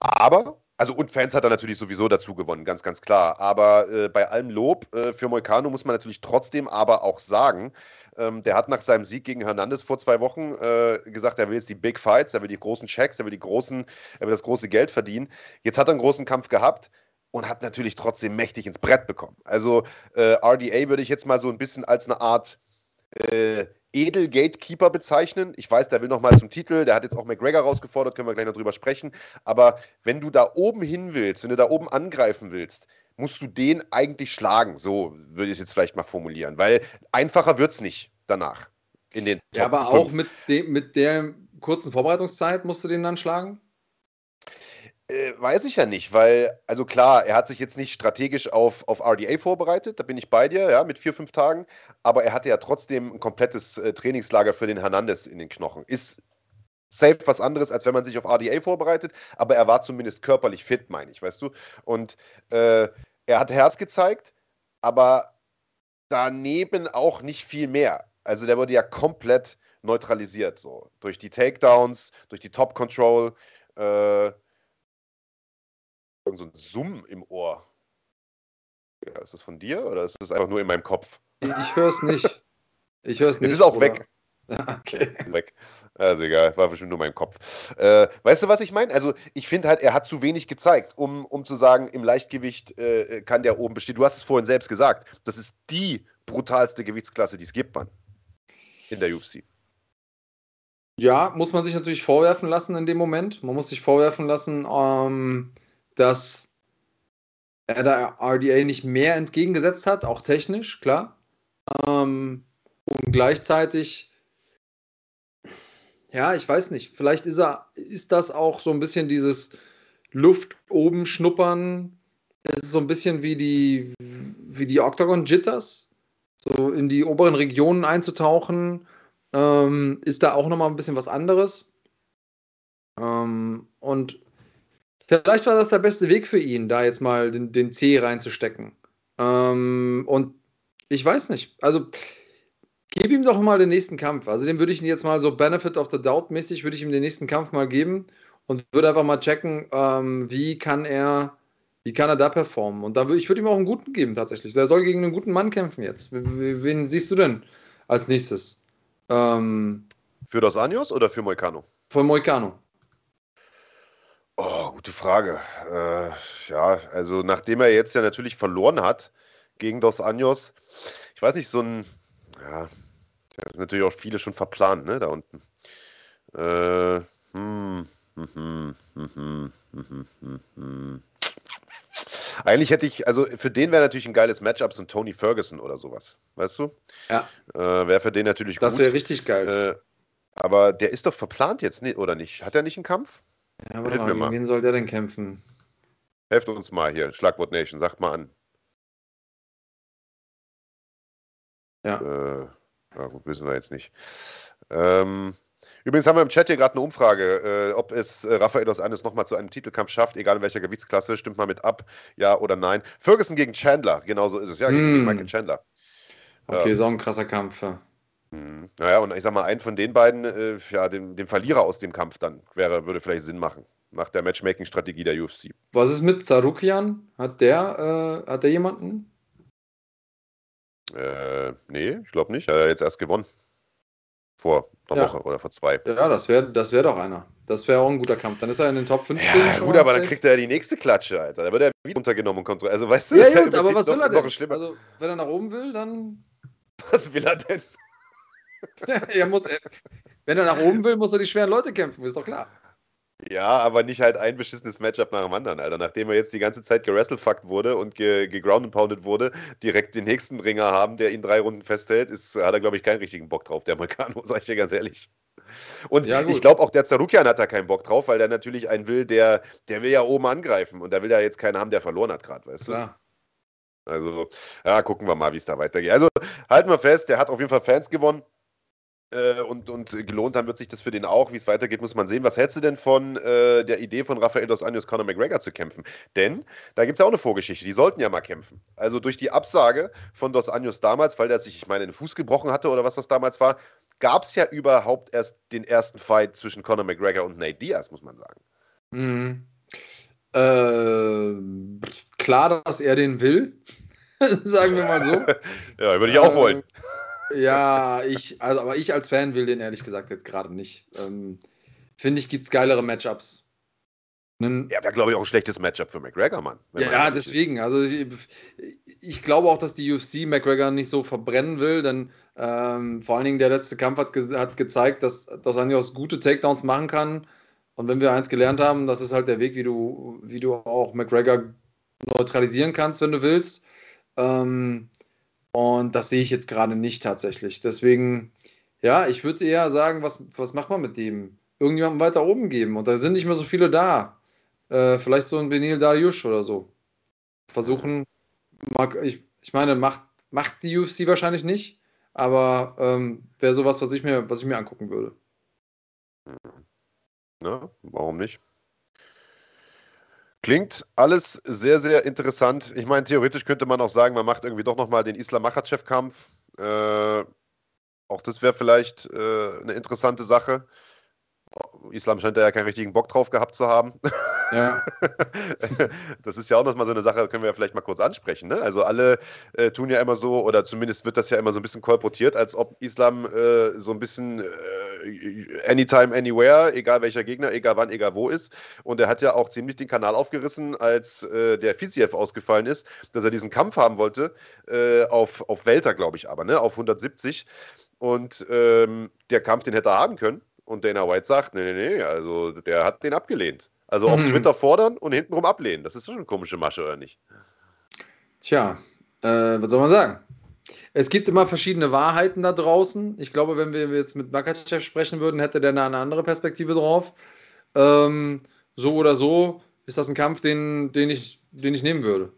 aber also und Fans hat er natürlich sowieso dazu gewonnen, ganz, ganz klar. Aber äh, bei allem Lob äh, für Moicano muss man natürlich trotzdem aber auch sagen, ähm, der hat nach seinem Sieg gegen Hernandez vor zwei Wochen äh, gesagt, er will jetzt die Big Fights, er will die großen Checks, er will die großen, er will das große Geld verdienen. Jetzt hat er einen großen Kampf gehabt und hat natürlich trotzdem mächtig ins Brett bekommen. Also äh, RDA würde ich jetzt mal so ein bisschen als eine Art äh, Edel-Gatekeeper bezeichnen. Ich weiß, der will noch mal zum Titel, der hat jetzt auch McGregor rausgefordert, können wir gleich noch drüber sprechen. Aber wenn du da oben hin willst, wenn du da oben angreifen willst, musst du den eigentlich schlagen. So würde ich es jetzt vielleicht mal formulieren, weil einfacher wird es nicht danach. In den ja, aber 5. auch mit, dem, mit der kurzen Vorbereitungszeit musst du den dann schlagen? Äh, weiß ich ja nicht, weil, also klar, er hat sich jetzt nicht strategisch auf, auf RDA vorbereitet, da bin ich bei dir, ja, mit vier, fünf Tagen, aber er hatte ja trotzdem ein komplettes äh, Trainingslager für den Hernandez in den Knochen. Ist safe was anderes, als wenn man sich auf RDA vorbereitet, aber er war zumindest körperlich fit, meine ich, weißt du? Und äh, er hat Herz gezeigt, aber daneben auch nicht viel mehr. Also der wurde ja komplett neutralisiert, so durch die Takedowns, durch die Top Control. Äh, so ein Summ im Ohr. Ja, ist das von dir oder ist das einfach nur in meinem Kopf? Ich, ich höre es nicht. Ich höre es nicht. Es ist auch oder? weg. okay. Weg. Also egal, war bestimmt nur mein Kopf. Äh, weißt du, was ich meine? Also ich finde halt, er hat zu wenig gezeigt, um, um zu sagen, im Leichtgewicht äh, kann der oben bestehen. Du hast es vorhin selbst gesagt. Das ist die brutalste Gewichtsklasse, die es gibt, Mann. In der UFC. Ja, muss man sich natürlich vorwerfen lassen in dem Moment. Man muss sich vorwerfen lassen, ähm, dass er der RDA nicht mehr entgegengesetzt hat, auch technisch, klar. Ähm, und gleichzeitig, ja, ich weiß nicht, vielleicht ist, er, ist das auch so ein bisschen dieses Luft oben schnuppern. Es ist so ein bisschen wie die, wie die Octagon Jitters, so in die oberen Regionen einzutauchen ähm, ist da auch nochmal ein bisschen was anderes. Ähm, und vielleicht war das der beste Weg für ihn, da jetzt mal den, den C reinzustecken. Ähm, und ich weiß nicht. Also, gib ihm doch mal den nächsten Kampf. Also, dem würde ich ihn jetzt mal so Benefit of the Doubt mäßig, würde ich ihm den nächsten Kampf mal geben und würde einfach mal checken, ähm, wie kann er. Wie kann er da performen? Und da würde ich würde ihm auch einen guten geben, tatsächlich. Er soll gegen einen guten Mann kämpfen jetzt. Wen siehst du denn als nächstes? Ähm, für Dos Anjos oder für Moicano? Für Moicano. Oh, gute Frage. Äh, ja, also nachdem er jetzt ja natürlich verloren hat gegen Dos Anjos, ich weiß nicht, so ein, ja, da sind natürlich auch viele schon verplant, ne, da unten. Äh, hm, hm, hm, Eigentlich hätte ich, also für den wäre natürlich ein geiles Matchup so ein Tony Ferguson oder sowas, weißt du? Ja. Äh, wäre für den natürlich das gut. Das wäre richtig geil. aber der ist doch verplant jetzt, oder nicht? Hat er nicht einen Kampf? Ja, aber mal, mal. wen soll der denn kämpfen? Helft uns mal hier, Schlagwort Nation, sagt mal an. Ja. Äh, ja, gut, wissen wir jetzt nicht. Ähm, Übrigens haben wir im Chat hier gerade eine Umfrage, äh, ob es äh, Rafael dos Anjos nochmal zu einem Titelkampf schafft, egal in welcher Gewichtsklasse. Stimmt mal mit ab, ja oder nein. Ferguson gegen Chandler, genau so ist es. Ja, gegen, mm. gegen Michael Chandler. Okay, ja. so ein krasser Kampf. Ja. Mhm. Naja, und ich sag mal, einen von den beiden, äh, ja, den, den Verlierer aus dem Kampf dann, wäre, würde vielleicht Sinn machen. Nach der Matchmaking-Strategie der UFC. Was ist mit Sarukian? Hat der, äh, hat der jemanden? Äh, nee, ich glaube nicht. Er hat jetzt erst gewonnen. Vor einer ja. Woche oder vor zwei. Ja, das wäre das wär doch einer. Das wäre auch ein guter Kampf. Dann ist er in den Top 15. Ja, gut, aber dann kriegt er ja die nächste Klatsche, Alter. Da wird er wieder untergenommen und kontrolliert. Also, weißt du, ja, das gut, aber was will er denn? Also, wenn er nach oben will, dann. Was will er denn? er muss, wenn er nach oben will, muss er die schweren Leute kämpfen, ist doch klar. Ja, aber nicht halt ein beschissenes Matchup nach dem anderen, Alter. Nachdem er jetzt die ganze Zeit gerasselfuckt wurde und geground and pounded wurde, direkt den nächsten Ringer haben, der ihn drei Runden festhält, ist, hat er, glaube ich, keinen richtigen Bock drauf, der Amerikaner, sag ich dir ganz ehrlich. Und ja, ich glaube auch der Zarukian hat da keinen Bock drauf, weil der natürlich einen will, der, der will ja oben angreifen und da will ja jetzt keinen haben, der verloren hat gerade, weißt Klar. du? Also, ja, gucken wir mal, wie es da weitergeht. Also, halten wir fest, der hat auf jeden Fall Fans gewonnen. Äh, und, und gelohnt dann wird sich das für den auch. Wie es weitergeht, muss man sehen. Was hältst du denn von äh, der Idee von Rafael dos Anjos, Conor McGregor zu kämpfen? Denn da gibt es ja auch eine Vorgeschichte. Die sollten ja mal kämpfen. Also durch die Absage von dos Anjos damals, weil der sich, ich meine, den Fuß gebrochen hatte oder was das damals war, gab es ja überhaupt erst den ersten Fight zwischen Conor McGregor und Nate Diaz, muss man sagen. Mhm. Äh, klar, dass er den will. sagen wir mal so. ja, würde ich auch wollen. Ja, ich, also, aber ich als Fan will den ehrlich gesagt jetzt gerade nicht. Ähm, Finde ich, gibt es geilere Matchups. Ja, wäre, glaube ich, auch ein schlechtes Matchup für McGregor, Mann. Ja, deswegen. Ist. Also ich, ich, glaube auch, dass die UFC McGregor nicht so verbrennen will, denn ähm, vor allen Dingen der letzte Kampf hat, ge hat gezeigt, dass Dos Anjos gute Takedowns machen kann. Und wenn wir eins gelernt haben, das ist halt der Weg, wie du, wie du auch McGregor neutralisieren kannst, wenn du willst. Ähm, und das sehe ich jetzt gerade nicht tatsächlich. Deswegen, ja, ich würde eher sagen, was, was macht man mit dem? Irgendjemandem weiter oben geben. Und da sind nicht mehr so viele da. Äh, vielleicht so ein Benil Dariush oder so. Versuchen, ich, ich meine, macht, macht die UFC wahrscheinlich nicht, aber ähm, wäre sowas, was ich, mir, was ich mir angucken würde. Na, warum nicht? Klingt alles sehr, sehr interessant. Ich meine, theoretisch könnte man auch sagen, man macht irgendwie doch nochmal den Islam Makhachev-Kampf. Äh, auch das wäre vielleicht äh, eine interessante Sache. Islam scheint da ja keinen richtigen Bock drauf gehabt zu haben. Ja. das ist ja auch noch mal so eine Sache, können wir ja vielleicht mal kurz ansprechen. Ne? Also alle äh, tun ja immer so, oder zumindest wird das ja immer so ein bisschen kolportiert, als ob Islam äh, so ein bisschen äh, anytime, anywhere, egal welcher Gegner, egal wann, egal wo ist. Und er hat ja auch ziemlich den Kanal aufgerissen, als äh, der Fiziev ausgefallen ist, dass er diesen Kampf haben wollte, äh, auf, auf Welter, glaube ich aber, ne? auf 170. Und ähm, der Kampf, den hätte er haben können. Und Dana White sagt, nee, nee, nee, also der hat den abgelehnt. Also auf mhm. Twitter fordern und hintenrum ablehnen. Das ist schon eine komische Masche, oder nicht? Tja, äh, was soll man sagen? Es gibt immer verschiedene Wahrheiten da draußen. Ich glaube, wenn wir jetzt mit Makachev sprechen würden, hätte der da eine andere Perspektive drauf. Ähm, so oder so ist das ein Kampf, den, den, ich, den ich nehmen würde.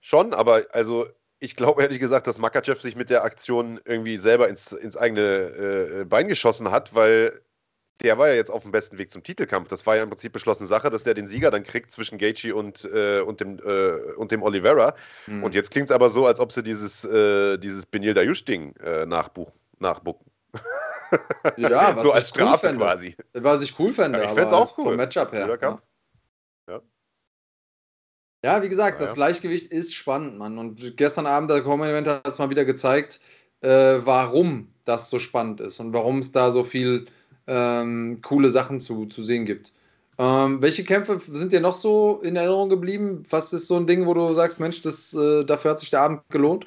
Schon, aber also ich glaube ehrlich gesagt, dass Makachev sich mit der Aktion irgendwie selber ins, ins eigene äh, Bein geschossen hat, weil der war ja jetzt auf dem besten Weg zum Titelkampf. Das war ja im Prinzip beschlossene Sache, dass der den Sieger dann kriegt zwischen Gaethje und, äh, und, dem, äh, und dem Oliveira. Mhm. Und jetzt klingt es aber so, als ob sie dieses, äh, dieses Benil Dayush-Ding äh, nachbuchen, nachbucken. Ja, so als Strafe cool quasi. Was ich cool fände, ja, ich fände es auch cool. Vom Matchup her. Ja. ja. ja. wie gesagt, das Gleichgewicht ist spannend, Mann. Und gestern Abend der Common Event hat es mal wieder gezeigt, äh, warum das so spannend ist und warum es da so viel ähm, coole Sachen zu, zu sehen gibt. Ähm, welche Kämpfe sind dir noch so in Erinnerung geblieben? Was ist so ein Ding, wo du sagst, Mensch, das, äh, dafür hat sich der Abend gelohnt?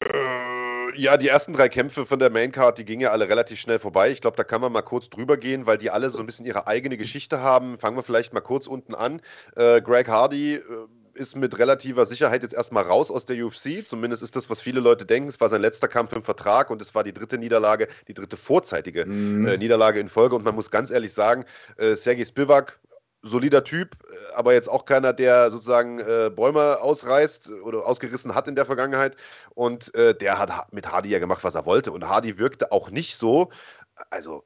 Äh, ja, die ersten drei Kämpfe von der Maincard, die gingen ja alle relativ schnell vorbei. Ich glaube, da kann man mal kurz drüber gehen, weil die alle so ein bisschen ihre eigene Geschichte haben. Fangen wir vielleicht mal kurz unten an. Äh, Greg Hardy äh, ist mit relativer Sicherheit jetzt erstmal raus aus der UFC. Zumindest ist das, was viele Leute denken. Es war sein letzter Kampf im Vertrag und es war die dritte Niederlage, die dritte vorzeitige mhm. äh, Niederlage in Folge. Und man muss ganz ehrlich sagen, äh, Sergei Spivak, solider Typ, äh, aber jetzt auch keiner, der sozusagen äh, Bäume ausreißt oder ausgerissen hat in der Vergangenheit. Und äh, der hat mit Hardy ja gemacht, was er wollte. Und Hardy wirkte auch nicht so, also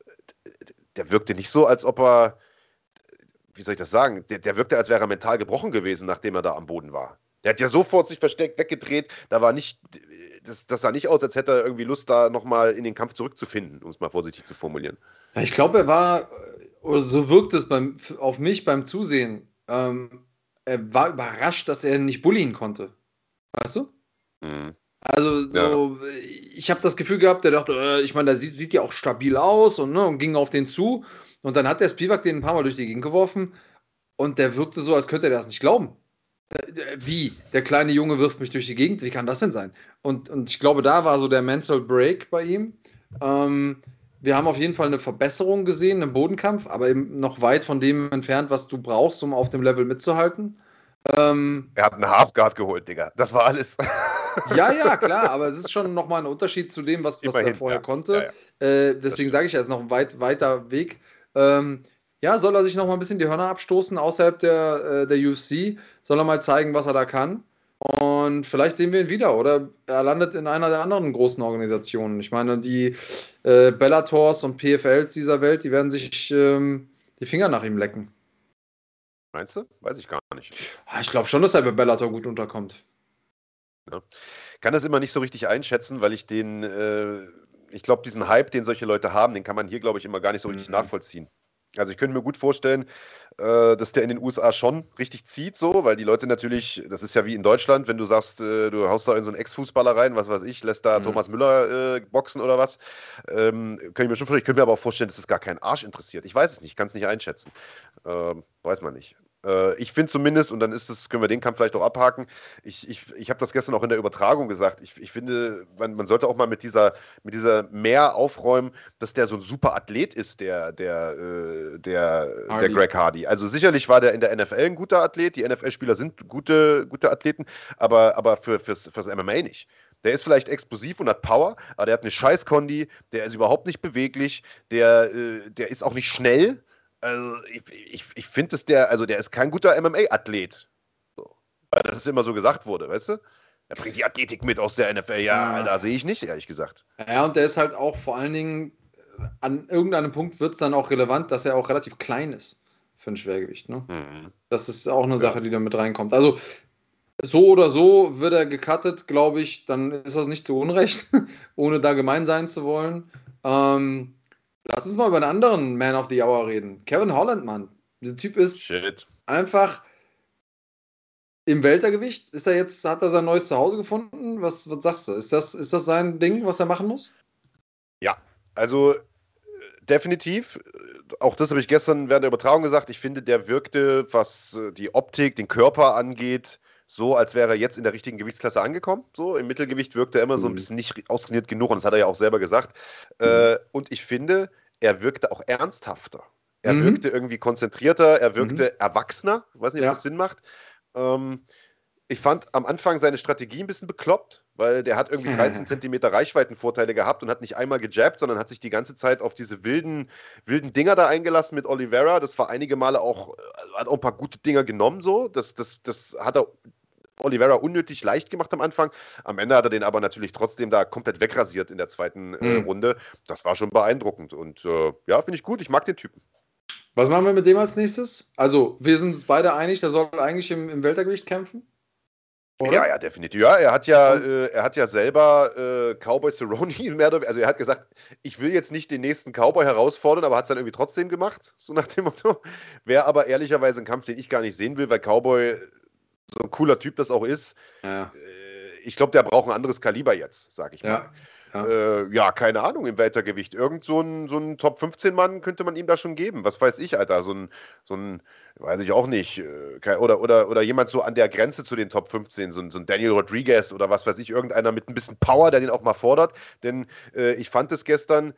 der wirkte nicht so, als ob er wie soll ich das sagen, der, der wirkte, als wäre er mental gebrochen gewesen, nachdem er da am Boden war. Der hat ja sofort sich versteckt, weggedreht. Da war nicht, das, das sah nicht aus, als hätte er irgendwie Lust, da nochmal in den Kampf zurückzufinden, um es mal vorsichtig zu formulieren. Ich glaube, er war, oder so wirkt es beim, auf mich beim Zusehen, ähm, er war überrascht, dass er nicht bullien konnte. Weißt du? Mhm. Also, so, ja. ich habe das Gefühl gehabt, der dachte, äh, ich meine, der sieht, sieht, ja auch stabil aus und, ne, und ging auf den zu. Und dann hat der Spivak den ein paar Mal durch die Gegend geworfen und der wirkte so, als könnte er das nicht glauben. Wie? Der kleine Junge wirft mich durch die Gegend? Wie kann das denn sein? Und, und ich glaube, da war so der Mental Break bei ihm. Ähm, wir haben auf jeden Fall eine Verbesserung gesehen im Bodenkampf, aber eben noch weit von dem entfernt, was du brauchst, um auf dem Level mitzuhalten. Ähm, er hat einen Halfguard geholt, Digga. Das war alles. Ja, ja, klar, aber es ist schon nochmal ein Unterschied zu dem, was, was er vorher ja. konnte. Ja, ja. Äh, deswegen sage ich, er ist noch ein weit, weiter Weg. Ähm, ja, soll er sich noch mal ein bisschen die Hörner abstoßen außerhalb der, äh, der UFC? Soll er mal zeigen, was er da kann? Und vielleicht sehen wir ihn wieder oder er landet in einer der anderen großen Organisationen. Ich meine, die äh, Bellators und PFLs dieser Welt, die werden sich ähm, die Finger nach ihm lecken. Meinst du? Weiß ich gar nicht. Ah, ich glaube schon, dass er bei Bellator gut unterkommt. Ja. Kann das immer nicht so richtig einschätzen, weil ich den äh, ich glaube, diesen Hype, den solche Leute haben, den kann man hier, glaube ich, immer gar nicht so richtig mhm. nachvollziehen. Also ich könnte mir gut vorstellen, äh, dass der in den USA schon richtig zieht, so, weil die Leute natürlich, das ist ja wie in Deutschland, wenn du sagst, äh, du haust da in so einen Ex-Fußballer rein, was weiß ich, lässt da mhm. Thomas Müller äh, boxen oder was, ähm, könnte ich mir schon vorstellen, ich könnte mir aber auch vorstellen, dass es das gar keinen Arsch interessiert. Ich weiß es nicht, kann es nicht einschätzen. Ähm, weiß man nicht. Äh, ich finde zumindest, und dann ist das, können wir den Kampf vielleicht auch abhaken, ich, ich, ich habe das gestern auch in der Übertragung gesagt, ich, ich finde, man, man sollte auch mal mit dieser, mit dieser mehr aufräumen, dass der so ein super Athlet ist, der, der, äh, der, der Greg Hardy. Also sicherlich war der in der NFL ein guter Athlet, die NFL-Spieler sind gute, gute Athleten, aber, aber für, fürs, fürs MMA nicht. Der ist vielleicht explosiv und hat Power, aber der hat eine Scheiß-Kondi, der ist überhaupt nicht beweglich, der, äh, der ist auch nicht schnell. Also ich, ich, ich finde, dass der, also der ist kein guter MMA-Athlet. So. Weil das immer so gesagt wurde, weißt du? Er bringt die Athletik mit aus der NFL. Ja, ja. da sehe ich nicht, ehrlich gesagt. Ja, und der ist halt auch vor allen Dingen, an irgendeinem Punkt wird es dann auch relevant, dass er auch relativ klein ist für ein Schwergewicht. Ne? Mhm. Das ist auch eine Sache, die da mit reinkommt. Also so oder so wird er gecuttet, glaube ich, dann ist das nicht zu Unrecht, ohne da gemein sein zu wollen. Ähm, Lass uns mal über einen anderen Man of the Hour reden. Kevin Holland, Mann. Der Typ ist Shit. einfach im Weltergewicht. Ist er jetzt, hat er sein neues Zuhause gefunden? Was, was sagst du? Ist das, ist das sein Ding, was er machen muss? Ja, also äh, definitiv. Auch das habe ich gestern während der Übertragung gesagt. Ich finde, der wirkte, was äh, die Optik, den Körper angeht, so, als wäre er jetzt in der richtigen Gewichtsklasse angekommen. So, im Mittelgewicht wirkt er immer so ein Mhm. bisschen nicht austrainiert genug und das hat er ja auch selber gesagt. Mhm. Äh, und ich finde, er wirkte auch ernsthafter. Er Mhm. wirkte irgendwie konzentrierter, er wirkte erwachsener. Ich weiß nicht, ob Ja. das Sinn macht. Ähm, ich fand am Anfang seine Strategie ein bisschen bekloppt, weil der hat irgendwie 13 Zentimeter Reichweitenvorteile gehabt und hat nicht einmal gejabbt, sondern hat sich die ganze Zeit auf diese wilden, wilden Dinger da eingelassen mit Oliveira. Das war einige Male auch, äh, hat auch ein paar gute Dinger genommen, so. Das, das, das hat er Oliveira unnötig leicht gemacht am Anfang. Am Ende hat er den aber natürlich trotzdem da komplett wegrasiert in der zweiten äh, Mhm. Runde. Das war schon beeindruckend und äh, ja, finde ich gut. Ich mag den Typen. Was machen wir mit dem als nächstes? Also, wir sind uns beide einig, der soll eigentlich im, im Weltergewicht kämpfen. Oder? Ja, ja, definitiv. Ja, er hat ja, äh, er hat ja selber äh, Cowboy Cerrone mehr oder also er hat gesagt, ich will jetzt nicht den nächsten Cowboy herausfordern, aber hat es dann irgendwie trotzdem gemacht, so nach dem Motto. Wäre aber ehrlicherweise ein Kampf, den ich gar nicht sehen will, weil Cowboy so ein cooler Typ das auch ist. Ja, Äh, ich glaube, der braucht ein anderes Kaliber jetzt, sag ich mal. ja. Äh, ja, keine Ahnung, im Weltergewicht. Irgend so ein, so ein Top-15-Mann könnte man ihm da schon geben. Was weiß ich, Alter. So ein, so ein weiß ich auch nicht. äh, Oder, oder, oder jemand so an der Grenze zu den Top 15, so ein, so ein Daniel Rodriguez oder was weiß ich, irgendeiner mit ein bisschen Power, der den auch mal fordert. Denn äh, ich fand es gestern.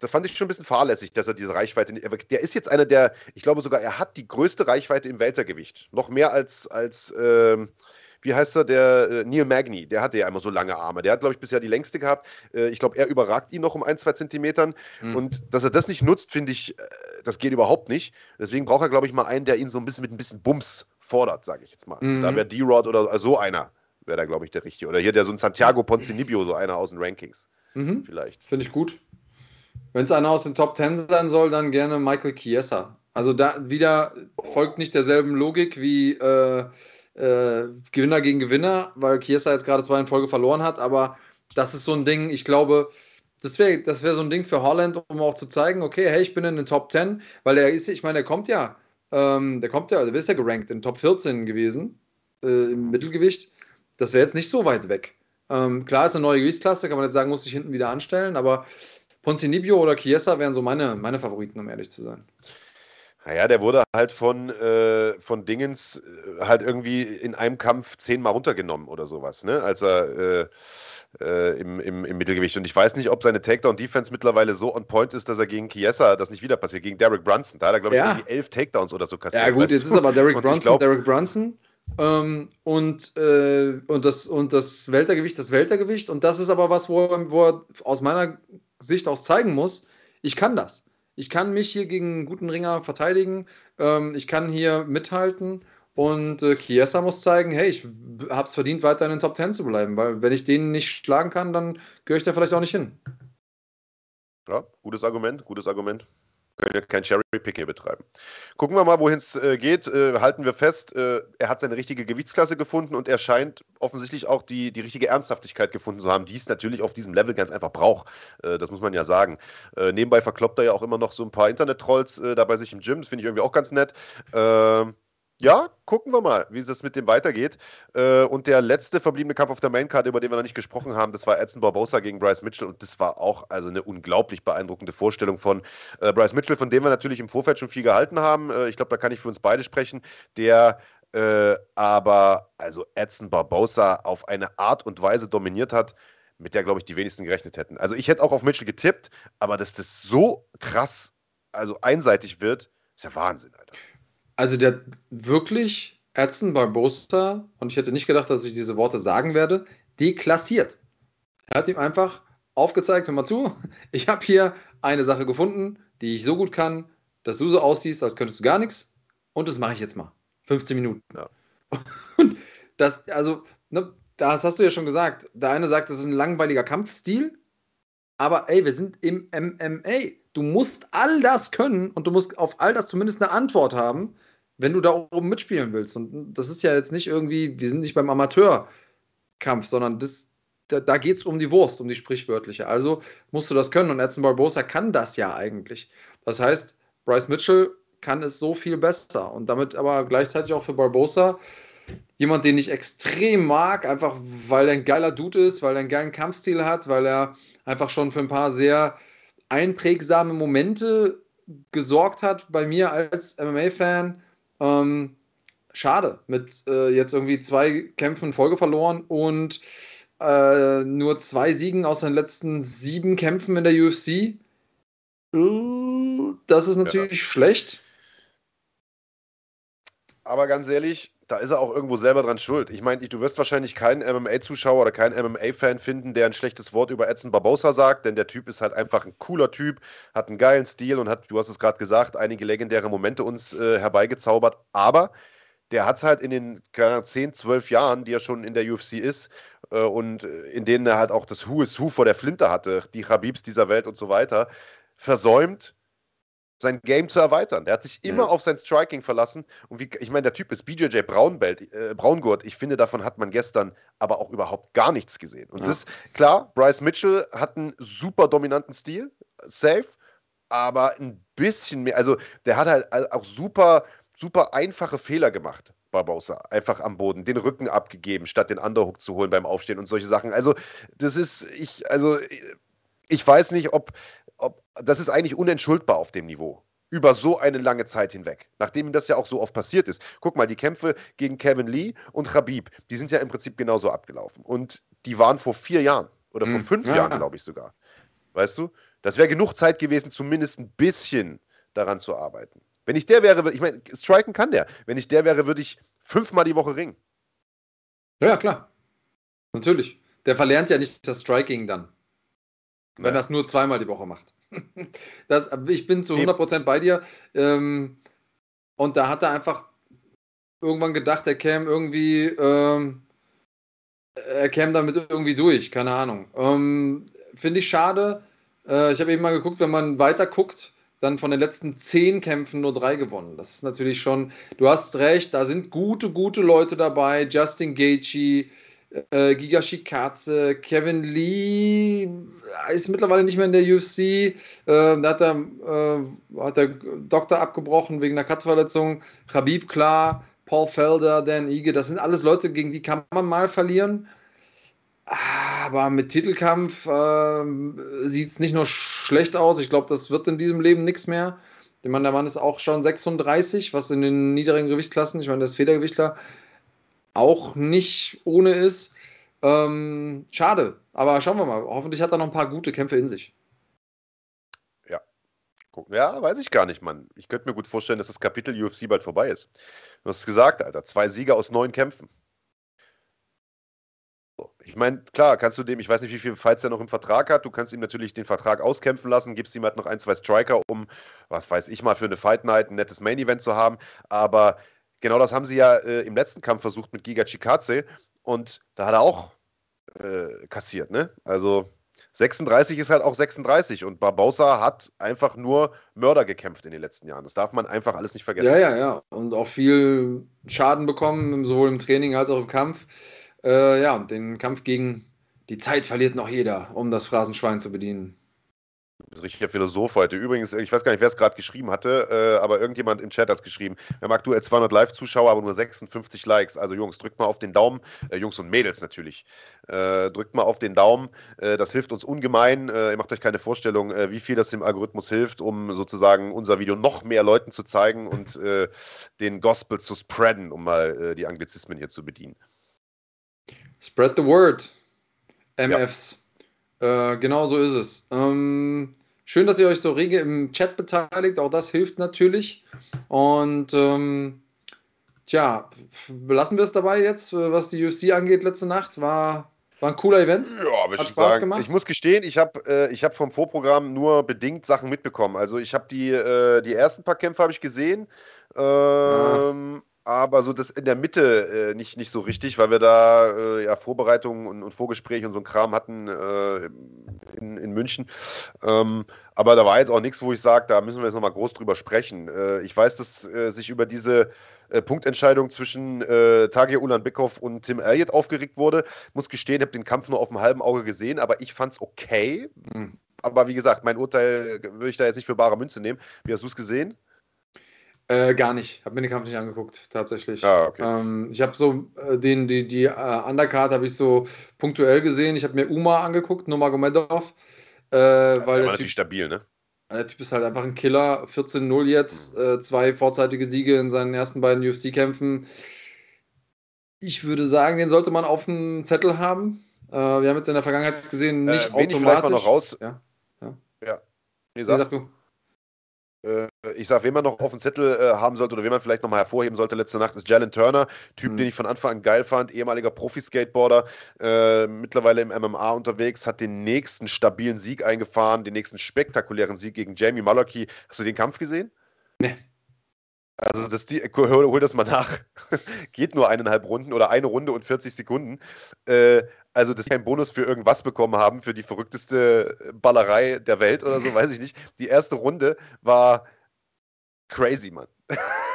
Das fand ich schon ein bisschen fahrlässig, dass er diese Reichweite. Der ist jetzt einer der, ich glaube sogar, er hat die größte Reichweite im Weltergewicht. Noch mehr als, als ähm, wie heißt er, der äh, Neil Magny, der hatte ja immer so lange Arme. Der hat, glaube ich, bisher die längste gehabt. Äh, ich glaube, er überragt ihn noch um ein, zwei Zentimetern. Hm. Und dass er das nicht nutzt, finde ich, äh, das geht überhaupt nicht. Deswegen braucht er, glaube ich, mal einen, der ihn so ein bisschen mit ein bisschen Bums fordert, sage ich jetzt mal. Mhm. Da wäre D-Rod oder so einer, wäre da, glaube ich, der richtige. Oder hier der so ein Santiago Ponzinibbio, so einer aus den Rankings, Mhm. vielleicht. Finde ich gut. Wenn es einer aus den Top 10 sein soll, dann gerne Michael Chiesa. Also da wieder folgt nicht derselben Logik wie äh, äh, Gewinner gegen Gewinner, weil Chiesa jetzt gerade zwei in Folge verloren hat, aber das ist so ein Ding, ich glaube, das wäre das wär so ein Ding für Holland, um auch zu zeigen, okay, hey, ich bin in den Top 10, weil er ist, ich meine, der kommt ja, ähm, der kommt ja, der ist ja gerankt in Top 14 gewesen, äh, im Mittelgewicht. Das wäre jetzt nicht so weit weg. Ähm, klar ist eine neue Gewichtsklasse, kann man jetzt sagen, muss sich hinten wieder anstellen, aber Ponzinibio oder Chiesa wären so meine, meine Favoriten, um ehrlich zu sein. Naja, der wurde halt von, äh, von Dingens äh, halt irgendwie in einem Kampf zehnmal runtergenommen oder sowas, ne? Als er äh, äh, im, im, im Mittelgewicht. Und ich weiß nicht, ob seine Takedown-Defense mittlerweile so on point ist, dass er gegen Chiesa das nicht wieder passiert, gegen Derek Brunson. Da hat er, glaube ich, Ja. irgendwie elf Takedowns oder so kassiert. Ja, gut, jetzt ist aber Derek Brunson, glaub- Derek Brunson. Ähm, und, äh, und, das, und das Weltergewicht, das Weltergewicht. Und das ist aber was, wo, wo er aus meiner Sicht auch zeigen muss, ich kann das. Ich kann mich hier gegen einen guten Ringer verteidigen. Ähm, ich kann hier mithalten. Und äh, Chiesa muss zeigen, hey, ich habe es verdient, weiter in den Top 10 zu bleiben. Weil wenn ich den nicht schlagen kann, dann gehöre ich da vielleicht auch nicht hin. Ja, gutes Argument, gutes Argument. Können ja kein Cherry-Pick betreiben. Gucken wir mal, wohin es äh, geht. Äh, halten wir fest, äh, er hat seine richtige Gewichtsklasse gefunden und er scheint offensichtlich auch die, die richtige Ernsthaftigkeit gefunden zu haben, die es natürlich auf diesem Level ganz einfach braucht. Äh, das muss man ja sagen. Äh, nebenbei verkloppt er ja auch immer noch so ein paar Internet-Trolls äh, da bei sich im Gym. Das finde ich irgendwie auch ganz nett. Ähm, ja, gucken wir mal, wie es mit dem weitergeht. Äh, und der letzte verbliebene Kampf auf der Maincard, über den wir noch nicht gesprochen haben, das war Edson Barbosa gegen Bryce Mitchell. Und das war auch also eine unglaublich beeindruckende Vorstellung von äh, Bryce Mitchell, von dem wir natürlich im Vorfeld schon viel gehalten haben. Äh, ich glaube, da kann ich für uns beide sprechen. Der äh, aber also Edson Barbosa auf eine Art und Weise dominiert hat, mit der, glaube ich, die wenigsten gerechnet hätten. Also ich hätte auch auf Mitchell getippt, aber dass das so krass, also einseitig wird, ist ja Wahnsinn, Alter. Also der wirklich Edson Barbosa, und ich hätte nicht gedacht, dass ich diese Worte sagen werde, deklassiert. Er hat ihm einfach aufgezeigt, hör mal zu, ich habe hier eine Sache gefunden, die ich so gut kann, dass du so aussiehst, als könntest du gar nichts. Und das mache ich jetzt mal. 15 Minuten. Ja. Und das, also, ne, das hast du ja schon gesagt. Der eine sagt, das ist ein langweiliger Kampfstil. Aber ey, wir sind im MMA. Du musst all das können und du musst auf all das zumindest eine Antwort haben, wenn du da oben mitspielen willst. Und das ist ja jetzt nicht irgendwie, wir sind nicht beim Amateurkampf, sondern das, da, da geht es um die Wurst, um die sprichwörtliche. Also musst du das können und Edson Barbosa kann das ja eigentlich. Das heißt, Bryce Mitchell kann es so viel besser. Und damit aber gleichzeitig auch für Barbosa jemand, den ich extrem mag, einfach weil er ein geiler Dude ist, weil er einen geilen Kampfstil hat, weil er einfach schon für ein paar sehr einprägsame Momente gesorgt hat bei mir als MMA-Fan. Ähm, schade, mit äh, jetzt irgendwie zwei Kämpfen in Folge verloren und äh, nur zwei Siegen aus den letzten sieben Kämpfen in der UFC. Das ist natürlich ja. schlecht. Aber ganz ehrlich, da ist er auch irgendwo selber dran schuld. Ich meine, du wirst wahrscheinlich keinen MMA-Zuschauer oder keinen MMA-Fan finden, der ein schlechtes Wort über Edson Barbosa sagt, denn der Typ ist halt einfach ein cooler Typ, hat einen geilen Stil und hat, du hast es gerade gesagt, einige legendäre Momente uns äh, herbeigezaubert. Aber der hat es halt in den keine 10, 12 Jahren, die er schon in der UFC ist äh, und in denen er halt auch das Who is Who vor der Flinte hatte, die Habibs dieser Welt und so weiter, versäumt, sein Game zu erweitern. Der hat sich immer ja. auf sein Striking verlassen. Und wie, ich meine, der Typ ist BJJ Braunbelt, äh, Braungurt. Ich finde, davon hat man gestern aber auch überhaupt gar nichts gesehen. Und ja. das, klar, Bryce Mitchell hat einen super dominanten Stil, safe, aber ein bisschen mehr. Also, der hat halt auch super, super einfache Fehler gemacht. Barbosa, einfach am Boden, den Rücken abgegeben, statt den Underhook zu holen beim Aufstehen und solche Sachen. Also, das ist, ich, also, ich weiß nicht, ob, ob, das ist eigentlich unentschuldbar auf dem Niveau. Über so eine lange Zeit hinweg. Nachdem das ja auch so oft passiert ist. Guck mal, die Kämpfe gegen Kevin Lee und Habib, die sind ja im Prinzip genauso abgelaufen. Und die waren vor vier Jahren oder vor hm. fünf ja. Jahren, glaube ich sogar. Weißt du? Das wäre genug Zeit gewesen, zumindest ein bisschen daran zu arbeiten. Wenn ich der wäre, ich meine, striken kann der. Wenn ich der wäre, würde ich fünfmal die Woche ringen. Ja, klar. Natürlich. Der verlernt ja nicht das Striking dann. Wenn er es nur zweimal die Woche macht. das, ich bin zu 100% bei dir. Ähm, und da hat er einfach irgendwann gedacht, er käme irgendwie, ähm, er käme damit irgendwie durch, keine Ahnung. Ähm, Finde ich schade. Äh, ich habe eben mal geguckt, wenn man weiter guckt, dann von den letzten zehn Kämpfen nur drei gewonnen. Das ist natürlich schon, du hast recht, da sind gute, gute Leute dabei. Justin Gaethje, äh, Giga Shikatze, Kevin Lee ist mittlerweile nicht mehr in der UFC. Äh, da hat der, äh, hat der Doktor abgebrochen wegen einer Katzverletzung. Khabib klar, Paul Felder, Dan Ige, das sind alles Leute, gegen die kann man mal verlieren. Aber mit Titelkampf äh, sieht es nicht nur schlecht aus. Ich glaube, das wird in diesem Leben nichts mehr. Der Mann, der Mann ist auch schon 36, was in den niederen Gewichtsklassen, ich meine, das Federgewichtler, auch nicht ohne ist. Ähm, schade, aber schauen wir mal. Hoffentlich hat er noch ein paar gute Kämpfe in sich. Ja. Ja, weiß ich gar nicht, Mann. Ich könnte mir gut vorstellen, dass das Kapitel UFC bald vorbei ist. Du hast es gesagt, Alter. Zwei Sieger aus neun Kämpfen. Ich meine, klar, kannst du dem, ich weiß nicht, wie viele Fights er noch im Vertrag hat, du kannst ihm natürlich den Vertrag auskämpfen lassen, gibst ihm halt noch ein, zwei Striker, um, was weiß ich mal, für eine Fight Night ein nettes Main Event zu haben. Aber genau das haben sie ja äh, im letzten Kampf versucht mit Giga Chikaze und da hat er auch äh, kassiert, ne? Also 36 ist halt auch 36 und Barbosa hat einfach nur Mörder gekämpft in den letzten Jahren. Das darf man einfach alles nicht vergessen. Ja, ja, ja. Und auch viel Schaden bekommen, sowohl im Training als auch im Kampf. Äh, ja, und den Kampf gegen die Zeit verliert noch jeder, um das Phrasenschwein zu bedienen. Richtiger Philosoph heute. Übrigens, ich weiß gar nicht, wer es gerade geschrieben hatte, äh, aber irgendjemand im Chat hat es geschrieben. Wir haben aktuell 200 Live-Zuschauer, aber nur 56 Likes. Also Jungs, drückt mal auf den Daumen. Äh, Jungs und Mädels natürlich. Äh, drückt mal auf den Daumen. Äh, das hilft uns ungemein. Äh, ihr macht euch keine Vorstellung, äh, wie viel das dem Algorithmus hilft, um sozusagen unser Video noch mehr Leuten zu zeigen und den Gospel zu spreaden, um mal die Anglizismen hier zu bedienen. Spread the word. MFs. Ja. Äh, genau so ist es. Ähm, schön, dass ihr euch so rege im Chat beteiligt. Auch das hilft natürlich. Und ähm, tja, belassen wir es dabei jetzt, was die UFC angeht. Letzte Nacht war, war ein cooler Event. Ja, Hat Spaß sagen. gemacht. Ich muss gestehen, ich habe äh, hab vom Vorprogramm nur bedingt Sachen mitbekommen. Also ich habe die, äh, die ersten paar Kämpfe ich gesehen. Ähm, ja aber so das in der Mitte äh, nicht, nicht so richtig, weil wir da äh, ja Vorbereitungen und, und Vorgespräche und so ein Kram hatten äh, in, in München. Ähm, aber da war jetzt auch nichts, wo ich sage, da müssen wir jetzt nochmal groß drüber sprechen. Äh, ich weiß, dass äh, sich über diese äh, Punktentscheidung zwischen äh, Tagir Ulanbekov und Tim Elliott aufgeregt wurde. Muss gestehen, ich habe den Kampf nur auf dem halben Auge gesehen, aber ich fand es okay. Mhm. Aber wie gesagt, mein Urteil würde ich da jetzt nicht für bare Münze nehmen. Wie hast du es gesehen? Äh, gar nicht. Habe mir den Kampf nicht angeguckt, tatsächlich. Ah, okay. Ähm, ich habe so äh, den, die, die äh, Undercard habe ich so punktuell gesehen. Ich habe mir Uma angeguckt, Nurmagomedov. Äh, weil war typ, natürlich stabil, ne? der Typ ist halt einfach ein Killer. 14-0 jetzt, äh, zwei vorzeitige Siege in seinen ersten beiden UFC-Kämpfen. Ich würde sagen, den sollte man auf dem Zettel haben. Äh, wir haben jetzt in der Vergangenheit gesehen, nicht äh, wen ich vielleicht mal automatisch. noch raus. Ja, ja. ja. Nee, Wie sag, sagst du? Äh, ich sag, wen man noch auf dem Zettel äh, haben sollte oder wen man vielleicht nochmal hervorheben sollte letzte Nacht, ist Jalen Turner. Typ, Mhm. den ich von Anfang an geil fand, ehemaliger Profi-Skateboarder, äh, mittlerweile im MMA unterwegs, hat den nächsten stabilen Sieg eingefahren, den nächsten spektakulären Sieg gegen Jamie Mullarkey. Hast du den Kampf gesehen? Nee. Also das, die, hol, hol das mal nach. Geht nur eineinhalb Runden oder eine Runde und 40 Sekunden. Äh, also, dass sie keinen Bonus für irgendwas bekommen haben, für die verrückteste Ballerei der Welt oder so, weiß ich nicht. Die erste Runde war crazy, Mann.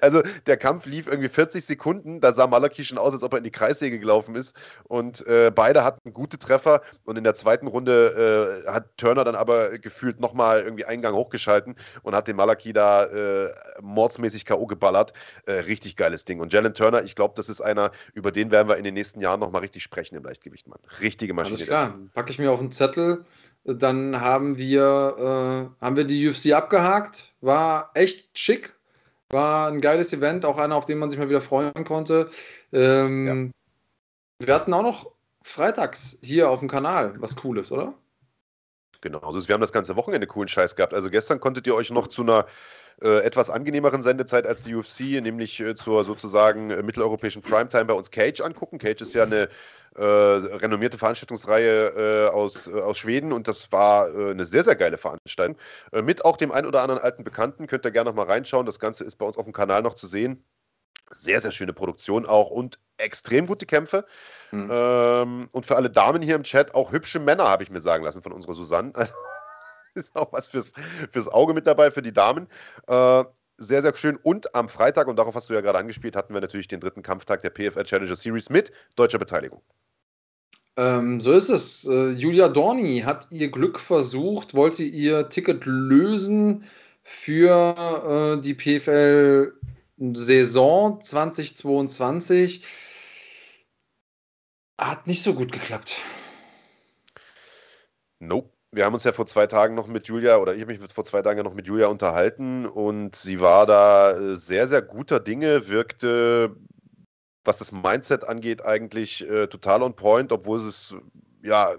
Also der Kampf lief irgendwie 40 Sekunden, da sah Malaki schon aus, als ob er in die Kreissäge gelaufen ist. Und äh, beide hatten gute Treffer. Und in der zweiten Runde äh, hat Turner dann aber gefühlt nochmal irgendwie einen Gang hochgeschalten und hat den Malaki da äh, mordsmäßig K.O. geballert. Äh, richtig geiles Ding. Und Jalen Turner, ich glaube, das ist einer, über den werden wir in den nächsten Jahren nochmal richtig sprechen im Leichtgewicht, Mann. Richtige Maschine. Alles klar, packe ich mir auf den Zettel. Dann haben wir, äh, haben wir die UFC abgehakt. War echt schick. War ein geiles Event, auch einer, auf den man sich mal wieder freuen konnte. Ähm, Wir hatten auch noch freitags hier auf dem Kanal was Cooles, oder? Genau, also wir haben das ganze Wochenende coolen Scheiß gehabt. Also gestern konntet ihr euch noch zu einer äh, etwas angenehmeren Sendezeit als die UFC, nämlich äh, zur sozusagen äh, mitteleuropäischen Primetime bei uns Cage angucken. Cage ist ja eine äh, renommierte Veranstaltungsreihe äh, aus, äh, aus Schweden und das war eine sehr, sehr geile Veranstaltung. Mit auch dem ein oder anderen alten Bekannten. Könnt ihr gerne noch mal reinschauen. Das Ganze ist bei uns auf dem Kanal noch zu sehen. Sehr, sehr schöne Produktion auch und extrem gute Kämpfe. Hm. Ähm, und für alle Damen hier im Chat auch hübsche Männer, habe ich mir sagen lassen von unserer Susanne. Also ist auch was fürs, fürs Auge mit dabei für die Damen. Äh, sehr, sehr schön. Und am Freitag, und darauf hast du ja gerade angespielt, hatten wir natürlich den dritten Kampftag der PFL Challenger Series mit deutscher Beteiligung. Ähm, so ist es. Äh, Julia Dorni hat ihr Glück versucht, wollte ihr Ticket lösen für äh, die PFL Saison 2022. Hat nicht so gut geklappt. Nope. Wir haben uns ja vor zwei Tagen noch mit Julia, oder ich habe mich vor zwei Tagen noch mit Julia unterhalten und sie war da äh, sehr, sehr guter Dinge, wirkte, was das Mindset angeht, eigentlich äh, total on point, obwohl es, ja,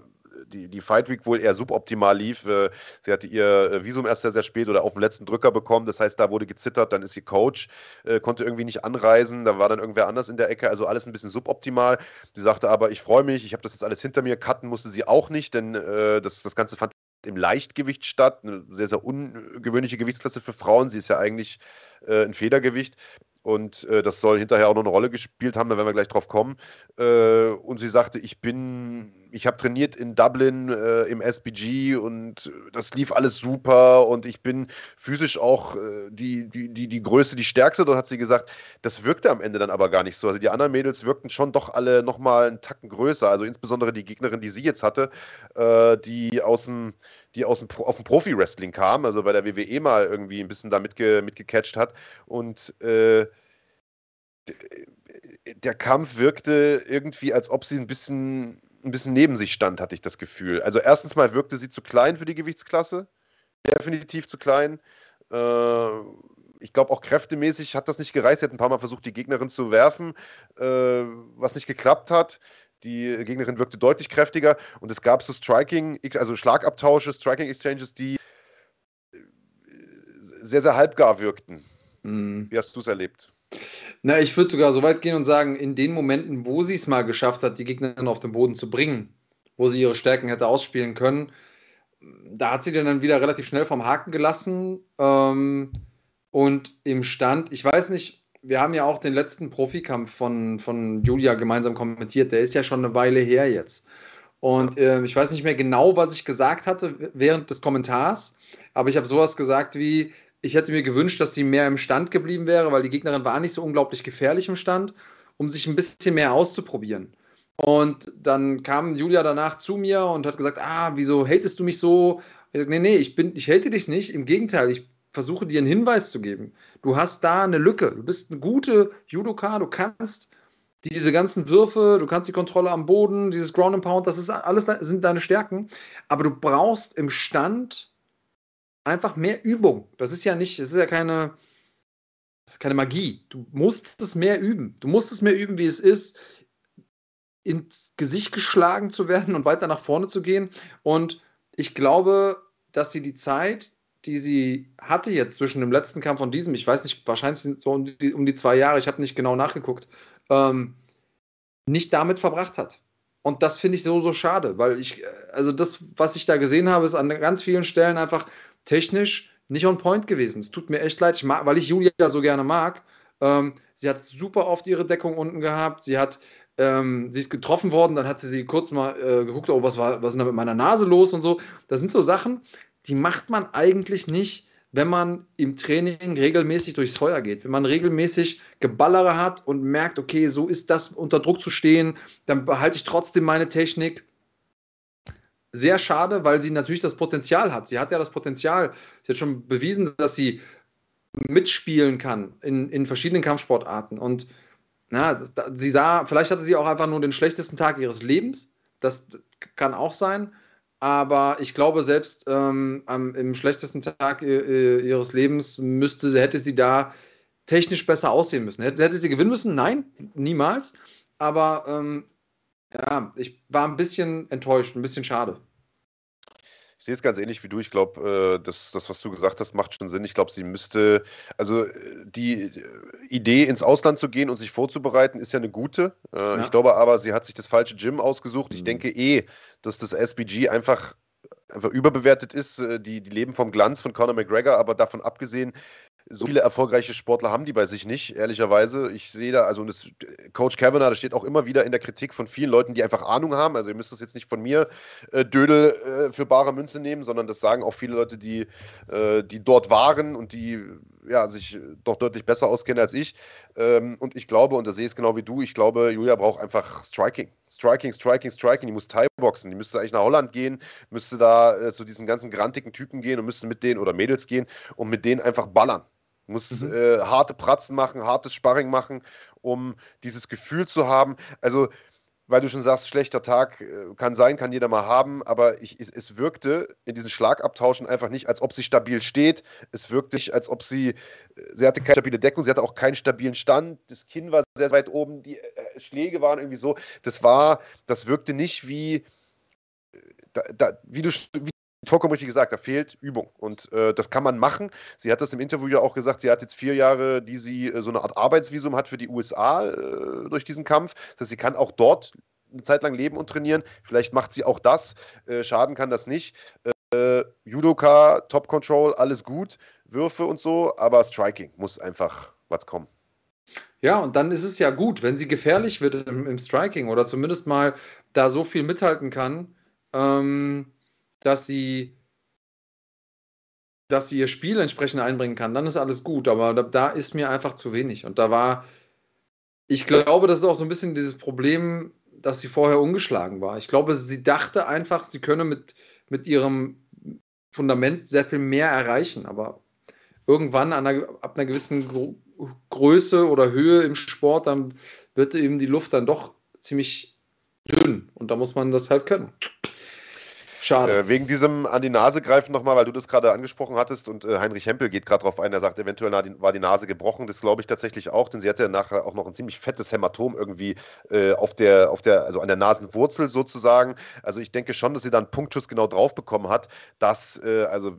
die, die Fight Week wohl eher suboptimal lief. Äh, sie hatte ihr äh, Visum erst sehr, sehr spät oder auf den letzten Drücker bekommen. Das heißt, da wurde gezittert, dann ist ihr Coach, äh, konnte irgendwie nicht anreisen, da war dann irgendwer anders in der Ecke, also alles ein bisschen suboptimal. Sie sagte aber, ich freue mich, ich habe das jetzt alles hinter mir. Cutten musste sie auch nicht, denn äh, das, das Ganze fand im Leichtgewicht statt. Eine sehr, sehr ungewöhnliche Gewichtsklasse für Frauen. Sie ist ja eigentlich äh, ein Federgewicht. Und äh, das soll hinterher auch noch eine Rolle gespielt haben, da werden wir gleich drauf kommen. Äh, und sie sagte, ich bin, ich habe trainiert in Dublin äh, im SBG und das lief alles super und ich bin physisch auch äh, die, die, die, die Größe, die Stärkste. Dort hat sie gesagt, das wirkte am Ende dann aber gar nicht so. Also die anderen Mädels wirkten schon doch alle nochmal einen Tacken größer. Also insbesondere die Gegnerin, die sie jetzt hatte, äh, die aus dem die aus dem, auf dem Profi-Wrestling kam, also bei der WWE mal irgendwie ein bisschen da mitge, mitgecatcht hat. Und äh, d- der Kampf wirkte irgendwie, als ob sie ein bisschen, ein bisschen neben sich stand, hatte ich das Gefühl. Also erstens mal wirkte sie zu klein für die Gewichtsklasse. Definitiv zu klein. Äh, ich glaube, auch kräftemäßig hat das nicht gereicht. Sie hat ein paar Mal versucht, die Gegnerin zu werfen, äh, was nicht geklappt hat. Die Gegnerin wirkte deutlich kräftiger und es gab so Striking, also Schlagabtausche, Striking Exchanges, die äh, sehr, sehr halbgar wirkten. Hm. Wie hast du es erlebt? Na, ich würde sogar so weit gehen und sagen, in den Momenten, wo sie es mal geschafft hat, die Gegnerin auf den Boden zu bringen, wo sie ihre Stärken hätte ausspielen können, da hat sie den dann wieder relativ schnell vom Haken gelassen. Ähm, und im Stand, ich weiß nicht, wir haben ja auch den letzten Profikampf von, von Julia gemeinsam kommentiert, der ist ja schon eine Weile her jetzt. Und äh, ich weiß nicht mehr genau, was ich gesagt hatte während des Kommentars, aber ich habe sowas gesagt wie, ich hätte mir gewünscht, dass sie mehr im Stand geblieben wäre, weil die Gegnerin war nicht so unglaublich gefährlich im Stand, um sich ein bisschen mehr auszuprobieren. Und dann kam Julia danach zu mir und hat gesagt, ah, wieso hatest du mich so? Ich sag, nee, nee, ich bin, ich hate dich nicht. Im Gegenteil, ich versuche dir einen Hinweis zu geben. Du hast da eine Lücke. Du bist eine gute Judoka, du kannst diese ganzen Würfe, du kannst die Kontrolle am Boden, dieses Ground and Pound, das ist alles sind deine Stärken, aber du brauchst im Stand einfach mehr Übung. Das ist ja nicht, das ist ja keine, keine Magie. Du musst es mehr üben. Du musst es mehr üben, wie es ist, ins Gesicht geschlagen zu werden und weiter nach vorne zu gehen. Und ich glaube, dass sie die Zeit, die sie hatte jetzt zwischen dem letzten Kampf und diesem, ich weiß nicht, wahrscheinlich so um die, um die zwei Jahre, ich habe nicht genau nachgeguckt, ähm, nicht damit verbracht hat. Und das finde ich so, so schade, weil ich, also das, was ich da gesehen habe, ist an ganz vielen Stellen einfach technisch nicht on point gewesen. Es tut mir echt leid, ich mag, weil ich Julia so gerne mag. Ähm, sie hat super oft ihre Deckung unten gehabt. Sie hat, ähm, sie ist getroffen worden, dann hat sie sie kurz mal äh, geguckt, oh, was war, was ist da mit meiner Nase los und so. Das sind so Sachen, die macht man eigentlich nicht, wenn man im Training regelmäßig durchs Feuer geht. Wenn man regelmäßig Geballere hat und merkt, okay, so ist das unter Druck zu stehen, dann behalte ich trotzdem meine Technik. Sehr schade, weil sie natürlich das Potenzial hat. Sie hat ja das Potenzial. Sie hat schon bewiesen, dass sie mitspielen kann in, in verschiedenen Kampfsportarten. Und na, sie sah, vielleicht hatte sie auch einfach nur den schlechtesten Tag ihres Lebens. Das kann auch sein. Aber ich glaube, selbst ähm, am, im schlechtesten Tag äh, ihres Lebens müsste, hätte sie da technisch besser aussehen müssen. Hätte, hätte sie gewinnen müssen? Nein, niemals. Aber ähm, ja, ich war ein bisschen enttäuscht, ein bisschen schade. Ich sehe es ganz ähnlich wie du. Ich glaube, äh, das, das, was du gesagt hast, macht schon Sinn. Ich glaube, sie müsste, also äh, die äh, Idee, ins Ausland zu gehen und sich vorzubereiten, ist ja eine gute. Ja. Ich glaube aber, sie hat sich das falsche Gym ausgesucht. Mhm. Ich denke eh, dass das SBG einfach einfach überbewertet ist. Die, die leben vom Glanz von Conor McGregor, aber davon abgesehen so viele erfolgreiche Sportler haben die bei sich nicht, ehrlicherweise. Ich sehe da, also das, Coach Kavanagh, das steht auch immer wieder in der Kritik von vielen Leuten, die einfach Ahnung haben. Also ihr müsst das jetzt nicht von mir äh, Dödel äh, für bare Münze nehmen, sondern das sagen auch viele Leute, die, äh, die dort waren und die ja, sich doch deutlich besser auskennen als ich. Ähm, und ich glaube, und da sehe ich es genau wie du, ich glaube, Julia braucht einfach Striking. Striking, Striking, Striking. Die muss Thai-Boxen. Die müsste eigentlich nach Holland gehen, müsste da äh, zu diesen ganzen grantigen Typen gehen und müsste mit denen oder Mädels gehen und mit denen einfach ballern. Muss mhm. äh, harte Pratzen machen, hartes Sparring machen, um dieses Gefühl zu haben. Also, weil du schon sagst, schlechter Tag äh, kann sein, kann jeder mal haben, aber ich, es, es, wirkte in diesen Schlagabtauschen einfach nicht, als ob sie stabil steht. Es wirkte nicht, als ob sie, äh, sie hatte keine stabile Deckung, sie hatte auch keinen stabilen Stand, das Kinn war sehr weit oben, die äh, Schläge waren irgendwie so. Das war, das wirkte nicht wie, da, da, wie du wie vollkommen richtig gesagt, da fehlt Übung. Und äh, das kann man machen. Sie hat das im Interview ja auch gesagt, sie hat jetzt vier Jahre, die sie äh, so eine Art Arbeitsvisum hat für die USA äh, durch diesen Kampf. Das heißt, sie kann auch dort eine Zeit lang leben und trainieren. Vielleicht macht sie auch das. Äh, schaden kann das nicht. Äh, Judoka, Top Control, alles gut. Würfe und so, aber Striking muss einfach was kommen. Ja, und dann ist es ja gut, wenn sie gefährlich wird im, im Striking oder zumindest mal da so viel mithalten kann. Ähm, dass sie, dass sie ihr Spiel entsprechend einbringen kann, dann ist alles gut. Aber da, da ist mir einfach zu wenig. Und da war, ich glaube, das ist auch so ein bisschen dieses Problem, dass sie vorher ungeschlagen war. Ich glaube, sie dachte einfach, sie könne mit, mit ihrem Fundament sehr viel mehr erreichen. Aber irgendwann einer, ab einer gewissen Größe oder Höhe im Sport, dann wird eben die Luft dann doch ziemlich dünn. Und da muss man das halt können. Schade. Äh, wegen diesem an die Nase greifen nochmal, weil du das gerade angesprochen hattest und äh, Heinrich Hempel geht gerade drauf ein, er sagt, eventuell war die Nase gebrochen. Das glaube ich tatsächlich auch, denn sie hatte ja nachher auch noch ein ziemlich fettes Hämatom irgendwie äh, auf der, auf der, also an der Nasenwurzel sozusagen. Also ich denke schon, dass sie da einen Punktschuss genau drauf bekommen hat, dass, äh, also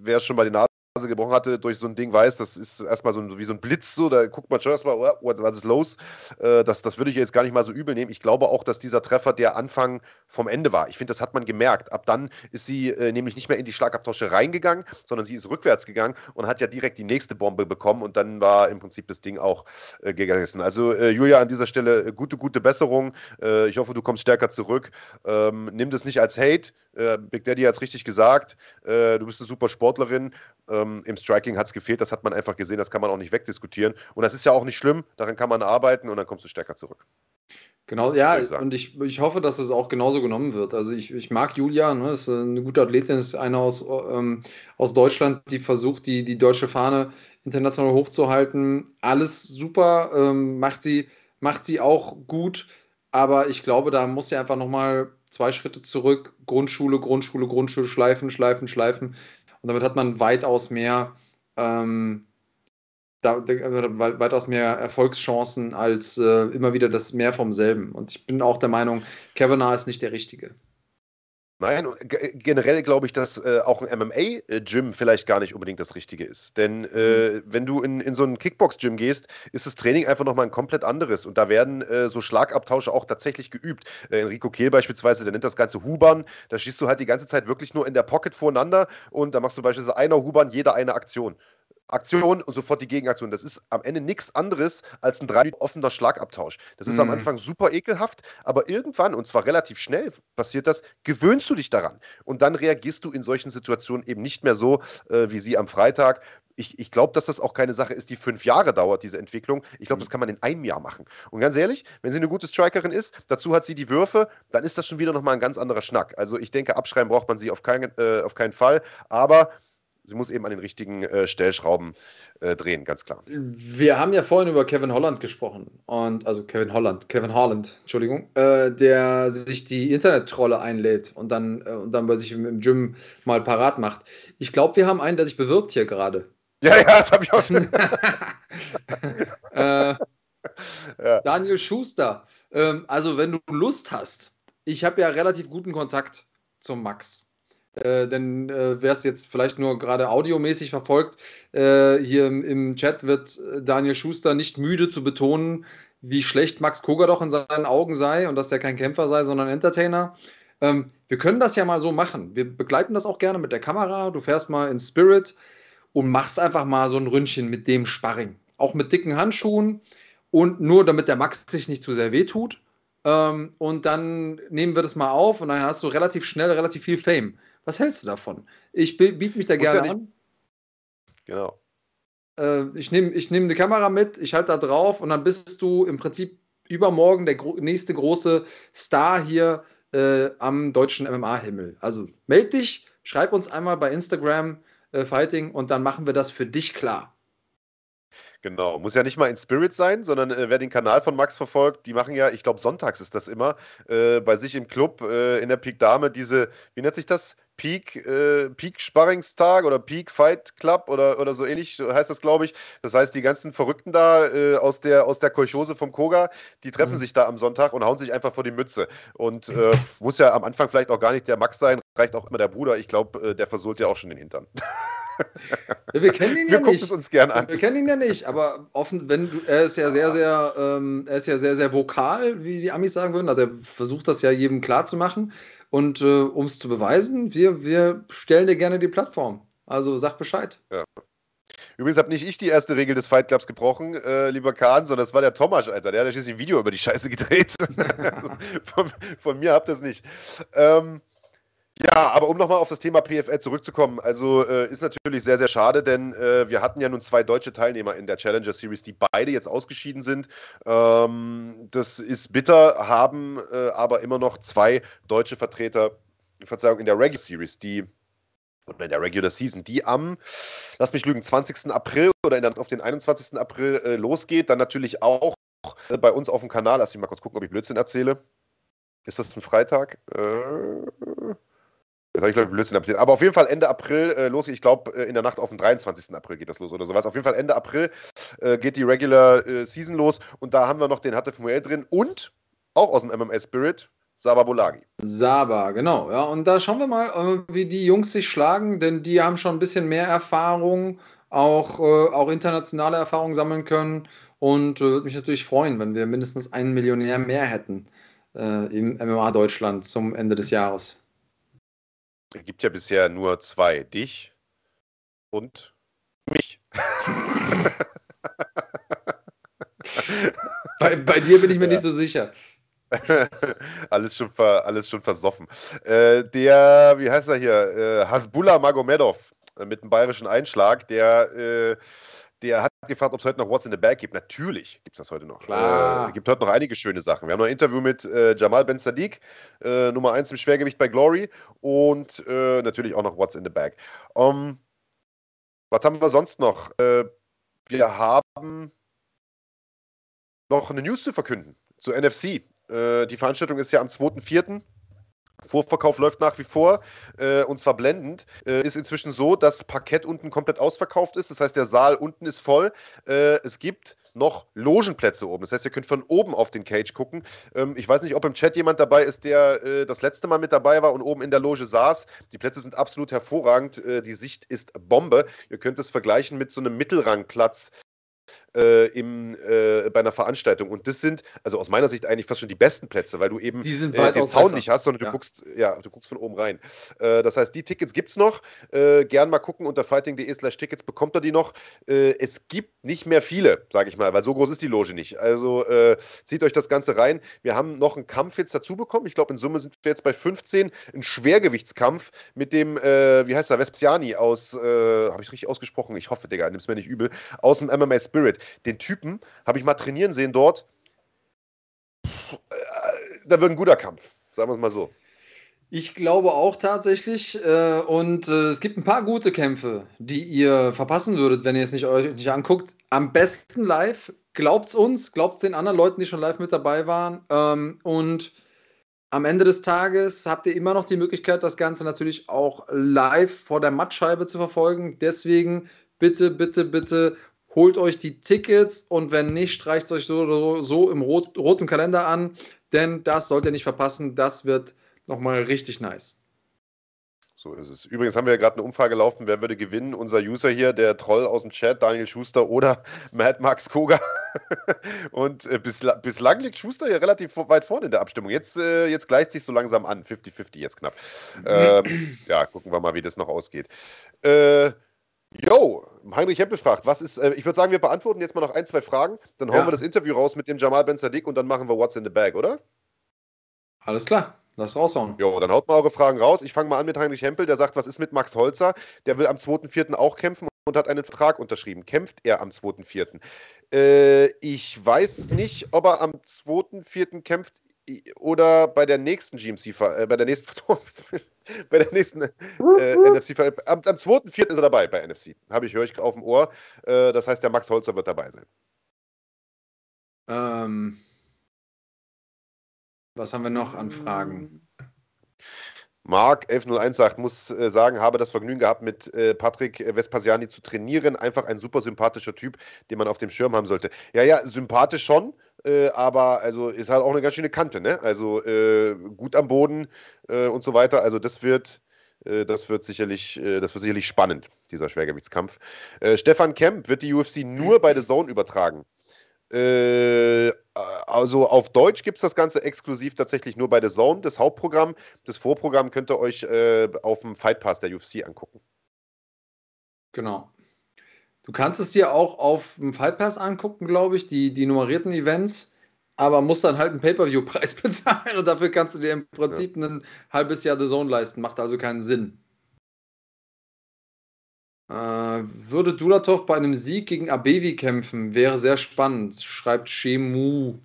wer schon bei den Nase gebrochen hatte durch so ein Ding weiß, das ist erstmal so ein, wie so ein Blitz, so, da guckt man schon erstmal, oh, was ist los? Äh, das, das würde ich jetzt gar nicht mal so übel nehmen. Ich glaube auch, dass dieser Treffer der Anfang vom Ende war. Ich finde, das hat man gemerkt. Ab dann ist sie äh, nämlich nicht mehr in die Schlagabtausche reingegangen, sondern sie ist rückwärts gegangen und hat ja direkt die nächste Bombe bekommen und dann war im Prinzip das Ding auch äh, gegessen. Also äh, Julia, an dieser Stelle äh, gute, gute Besserung. Äh, ich hoffe, du kommst stärker zurück. Ähm, nimm das nicht als Hate. Big Daddy hat es richtig gesagt. du bist eine super Sportlerin. Ähm, Im Striking hat es gefehlt, das hat man einfach gesehen, das kann man auch nicht wegdiskutieren. Und das ist ja auch nicht schlimm, daran kann man arbeiten und dann kommst du stärker zurück. Genau, ja, ich und ich, ich hoffe, dass es auch genauso genommen wird. Also ich, ich mag Julia, ne, ist eine gute Athletin, ist eine aus, ähm, aus Deutschland, die versucht, die, die deutsche Fahne international hochzuhalten. Alles super, ähm, macht, sie, macht sie auch gut, aber ich glaube, da muss sie einfach nochmal zwei Schritte zurück, Grundschule, Grundschule, Grundschule, schleifen, schleifen, schleifen. Und damit hat man weitaus mehr ähm, da, weitaus mehr Erfolgschancen als äh, immer wieder das mehr vom selben. Und ich bin auch der Meinung, Kavanaugh ist nicht der Richtige. Nein, generell glaube ich, dass äh, auch ein MMA-Gym vielleicht gar nicht unbedingt das Richtige ist. Denn äh, mhm. wenn du in, in so ein Kickbox-Gym gehst, ist das Training einfach nochmal ein komplett anderes. Und da werden äh, so Schlagabtausche auch tatsächlich geübt. Äh, Enrico Kehl beispielsweise, der nennt das Ganze Hubern. Da schießt du halt die ganze Zeit wirklich nur in der Pocket voreinander und da machst du beispielsweise einer Hubern, jeder eine Aktion. Aktion und sofort die Gegenaktion. Das ist am Ende nichts anderes als ein drei offener Schlagabtausch. Das ist mhm. am Anfang super ekelhaft, aber irgendwann, und zwar relativ schnell passiert das, gewöhnst du dich daran. Und dann reagierst du in solchen Situationen eben nicht mehr so äh, wie sie am Freitag. Ich, ich glaube, dass das auch keine Sache ist, die fünf Jahre dauert, diese Entwicklung. Ich glaube, mhm. das kann man in einem Jahr machen. Und ganz ehrlich, wenn sie eine gute Strikerin ist, dazu hat sie die Würfe, dann ist das schon wieder nochmal ein ganz anderer Schnack. Also ich denke, abschreiben braucht man sie auf, kein, äh, auf keinen Fall. Aber sie muss eben an den richtigen äh, Stellschrauben äh, drehen, ganz klar. Wir haben ja vorhin über Kevin Holland gesprochen und also Kevin Holland, Kevin Holland, Entschuldigung, äh, der sich die Internettrolle einlädt und dann äh, und dann bei sich im, im Gym mal parat macht. Ich glaube, wir haben einen, der sich bewirbt hier gerade. Ja, ja, das habe ich auch schon. Äh, ja. Daniel Schuster. Ähm, also, wenn du Lust hast, ich habe ja relativ guten Kontakt zum Max. Äh, denn äh, wer es jetzt vielleicht nur gerade audiomäßig verfolgt, äh, hier im, im, Chat wird Daniel Schuster nicht müde zu betonen, wie schlecht Max Koga doch in seinen Augen sei und dass er kein Kämpfer sei, sondern Entertainer. Ähm, wir können das ja mal so machen. Wir begleiten das auch gerne mit der Kamera. Du fährst mal in Spirit und machst einfach mal so ein Ründchen mit dem Sparring. Auch mit dicken Handschuhen und nur damit der Max sich nicht zu sehr wehtut. Ähm, und dann nehmen wir das mal auf und dann hast du relativ schnell relativ viel Fame. Was hältst du davon? Ich biete mich da gerne ja an. Genau. Äh, ich nehme ich nehm die Kamera mit, ich halte da drauf und dann bist du im Prinzip übermorgen der gro nächste große Star hier äh, am deutschen MMA-Himmel. Also meld dich, schreib uns einmal bei Instagram äh, Fighting und dann machen wir das für dich klar. Genau, muss ja nicht mal in Spirit sein, sondern äh, wer den Kanal von Max verfolgt, die machen ja, ich glaube, sonntags ist das immer, äh, bei sich im Club äh, in der Peak Dame diese, wie nennt sich das? Peak, äh, Peak Sparringstag oder Peak Fight Club oder, oder so ähnlich heißt das, glaube ich. Das heißt, die ganzen Verrückten da äh, aus, der, aus der Kolchose vom Koga, die treffen mhm. sich da am Sonntag und hauen sich einfach vor die Mütze. Und äh, muss ja am Anfang vielleicht auch gar nicht der Max sein, reicht auch immer der Bruder. Ich glaube, äh, der versohlt ja auch schon den Hintern. Ja, wir kennen ihn wir ja nicht. es uns gern an. Wir kennen ihn ja nicht, aber offen, wenn du, er ist ja sehr, sehr, ähm, er ist ja sehr, sehr vokal, wie die Amis sagen würden. Also er versucht das ja jedem klar zu machen. Und äh, um es zu beweisen, wir, wir stellen dir gerne die Plattform. Also sag Bescheid. Ja. Übrigens habe nicht ich die erste Regel des Fight Clubs gebrochen, äh, lieber Kahn, sondern das war der Thomas, Alter. Der hat schließlich ein Video über die Scheiße gedreht. von, von, mir habt ihr es nicht. Ähm, ja, aber um nochmal auf das Thema PFL zurückzukommen, also äh, ist natürlich sehr, sehr schade, denn äh, wir hatten ja nun zwei deutsche Teilnehmer in der Challenger Series, die beide jetzt ausgeschieden sind. Ähm, das ist bitter, haben äh, aber immer noch zwei deutsche Vertreter, Verzeihung, in der Regular Series, die oder in der Regular Season, die am, lass mich lügen, 20. April oder der, auf den 21. April äh, losgeht. Dann natürlich auch äh, bei uns auf dem Kanal, lass mich mal kurz gucken, ob ich Blödsinn erzähle. Ist das ein Freitag? Äh, das habe ich, glaube ich, Blödsinn abgesehen. Aber auf jeden Fall Ende April äh, los. Ich glaube, äh, in der Nacht auf den 23. April geht das los oder sowas. Auf jeden Fall Ende April äh, geht die Regular äh, Season los. Und da haben wir noch den Hatef drin und auch aus dem MMA Spirit. Saba Bolagi. Saba, genau. Ja, und da schauen wir mal, äh, wie die Jungs sich schlagen, denn die haben schon ein bisschen mehr Erfahrung, auch, äh, auch internationale Erfahrung sammeln können. Und würde mich natürlich freuen, wenn wir mindestens einen Millionär mehr hätten im MMA Deutschland zum Ende des Jahres. Es gibt ja bisher nur zwei. Dich und mich. bei, bei, dir bin ich mir ja. nicht so sicher. alles, schon ver, alles schon versoffen. Äh, der, wie heißt er hier? Äh, Hasbullah Magomedov äh, mit einem bayerischen Einschlag, der äh, Der hat gefragt, ob es heute noch What's in the Bag gibt. Natürlich gibt es das heute noch. Klar. Äh, gibt heute noch einige schöne Sachen. Wir haben noch ein Interview mit äh, Jamal Ben Sadiq, äh, Nummer 1 im Schwergewicht bei Glory und äh, natürlich auch noch What's in the Bag. Um, was haben wir sonst noch? Äh, wir haben noch eine News zu verkünden zu NFC. Äh, die Veranstaltung ist ja am 2.4. Vorverkauf läuft nach wie vor äh, und zwar blendend. Äh, ist inzwischen so, dass Parkett unten komplett ausverkauft ist. Das heißt, der Saal unten ist voll. Äh, es gibt noch Logenplätze oben. Das heißt, ihr könnt von oben auf den Cage gucken. Ähm, ich weiß nicht, ob im Chat jemand dabei ist, der äh, das letzte Mal mit dabei war und oben in der Loge saß. Die Plätze sind absolut hervorragend. Äh, die Sicht ist Bombe. Ihr könnt es vergleichen mit so einem Mittelrangplatz äh, im, äh, bei einer Veranstaltung. Und das sind, also aus meiner Sicht eigentlich fast schon die besten Plätze, weil du eben äh, den Zaun nicht hast, sondern du Ja. guckst, ja, du guckst von oben rein. Äh, das heißt, die Tickets gibt es noch. Äh, gern mal gucken unter fighting.de slash Tickets bekommt ihr die noch. Äh, es gibt nicht mehr viele, sage ich mal, weil so groß ist die Loge nicht. Also zieht euch das Ganze rein. Wir haben noch einen Kampf jetzt dazu bekommen. Ich glaube, in Summe sind wir jetzt bei 15. Ein Schwergewichtskampf mit dem, wie heißt er, Vespiani aus, habe ich richtig ausgesprochen? Ich hoffe, Digga, nimm's mir nicht übel. Aus dem MMA Spirit. Den Typen habe ich mal trainieren sehen dort. Äh, Da wird ein guter Kampf, sagen wir es mal so. Ich glaube auch tatsächlich. Äh, und äh, es gibt ein paar gute Kämpfe, die ihr verpassen würdet, wenn ihr es nicht euch nicht anguckt. Am besten live. Glaubt's uns, glaubt's den anderen Leuten, die schon live mit dabei waren. Ähm, und am Ende des Tages habt ihr immer noch die Möglichkeit, das Ganze natürlich auch live vor der Mattscheibe zu verfolgen. Deswegen bitte, bitte, bitte holt euch die Tickets und wenn nicht, streicht euch so so, so im rot, roten Kalender an, denn das sollt ihr nicht verpassen. Das wird nochmal richtig nice. So ist es. Übrigens haben wir ja gerade eine Umfrage laufen, wer würde gewinnen? Unser User hier, der Troll aus dem Chat, Daniel Schuster oder Mad Max Koga. Und äh, bisla bislang liegt Schuster ja relativ weit vorne in der Abstimmung. Jetzt, äh, jetzt gleicht sich so langsam an. 50-50 jetzt knapp. Ähm, ja, gucken wir mal, wie das noch ausgeht. Äh, Yo, Heinrich Hempel fragt, was ist, äh, ich würde sagen, wir beantworten jetzt mal noch ein, zwei Fragen, dann hauen Ja. wir das Interview raus mit dem Jamal Ben Sadiq und dann machen wir What's in the Bag, oder? Alles klar, lass raushauen. Jo, dann haut mal eure Fragen raus. Ich fange mal an mit Heinrich Hempel, der sagt, was ist mit Max Holzer? Der will am 2.4. auch kämpfen und hat einen Vertrag unterschrieben. Kämpft er am 2.4.? Äh, ich weiß nicht, ob er am 2.4. kämpft oder bei der nächsten GMC, äh, bei der nächsten, bei der nächsten äh, NFC. Am, am 2.4. ist er dabei bei NFC. Habe ich, höre ich auf dem Ohr. Äh, das heißt, der Max Holzer wird dabei sein. Ähm, was haben wir noch an Fragen? Mark 1101 sagt, muss äh, sagen, habe das Vergnügen gehabt, mit äh, Patrick Vespasiani zu trainieren. Einfach ein super sympathischer Typ, den man auf dem Schirm haben sollte. Ja, ja, sympathisch schon, äh, aber also ist halt auch eine ganz schöne Kante, ne? Also äh, gut am Boden äh, und so weiter. Also das wird, äh, das wird sicherlich, äh, das wird sicherlich spannend, dieser Schwergewichtskampf. Äh, Stefan Kemp wird die UFC nur bei The Zone übertragen. Also auf Deutsch gibt es das Ganze exklusiv tatsächlich nur bei The Zone, das Hauptprogramm. Das Vorprogramm könnt ihr euch auf dem Fight Pass der UFC angucken. Genau. Du kannst es dir auch auf dem Fight Pass angucken, glaube ich, die, die nummerierten Events, aber musst dann halt einen Pay-Per-View-Preis bezahlen und dafür kannst du dir im Prinzip ein halbes Jahr The Zone leisten. Macht also keinen Sinn. Äh, würde Dulatov bei einem Sieg gegen Abevi kämpfen, wäre sehr spannend, schreibt Shemu.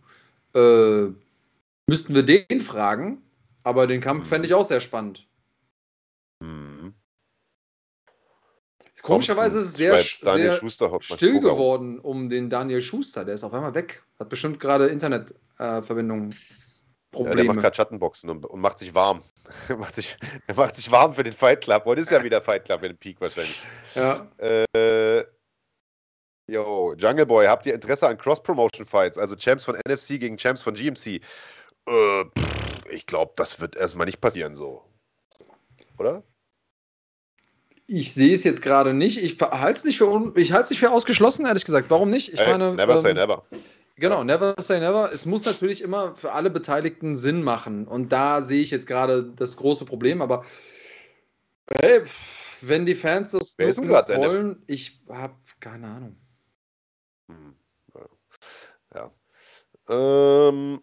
Äh, müssten wir den fragen, aber den Kampf fände ich auch sehr spannend. Komischerweise ist es sehr, sehr still Strohgau. geworden um den Daniel Schuster. Der ist auf einmal weg. Hat bestimmt gerade Internetverbindungen. Ja, Probleme. der macht gerade Schattenboxen und, und macht sich warm. Er macht sich, er macht sich warm für den Fight Club. Heute ist ja wieder Fight Club in dem Peak wahrscheinlich. ja. Äh, yo, Jungle Boy, habt ihr Interesse an Cross-Promotion-Fights? Also Champs von NFC gegen Champs von GMC? Äh, pff, ich glaube, das wird erstmal nicht passieren so. Oder? Ich sehe es jetzt gerade nicht. Ich halte es nicht, für un- ich halt's nicht für ausgeschlossen, ehrlich gesagt. Warum nicht? Ich Ey, meine, never say ähm, never. Genau, never say never. Es muss natürlich immer für alle Beteiligten Sinn machen. Und da sehe ich jetzt gerade das große Problem. Aber hey, wenn die Fans das wollen, ich habe keine Ahnung. Hm, Ja. Ähm,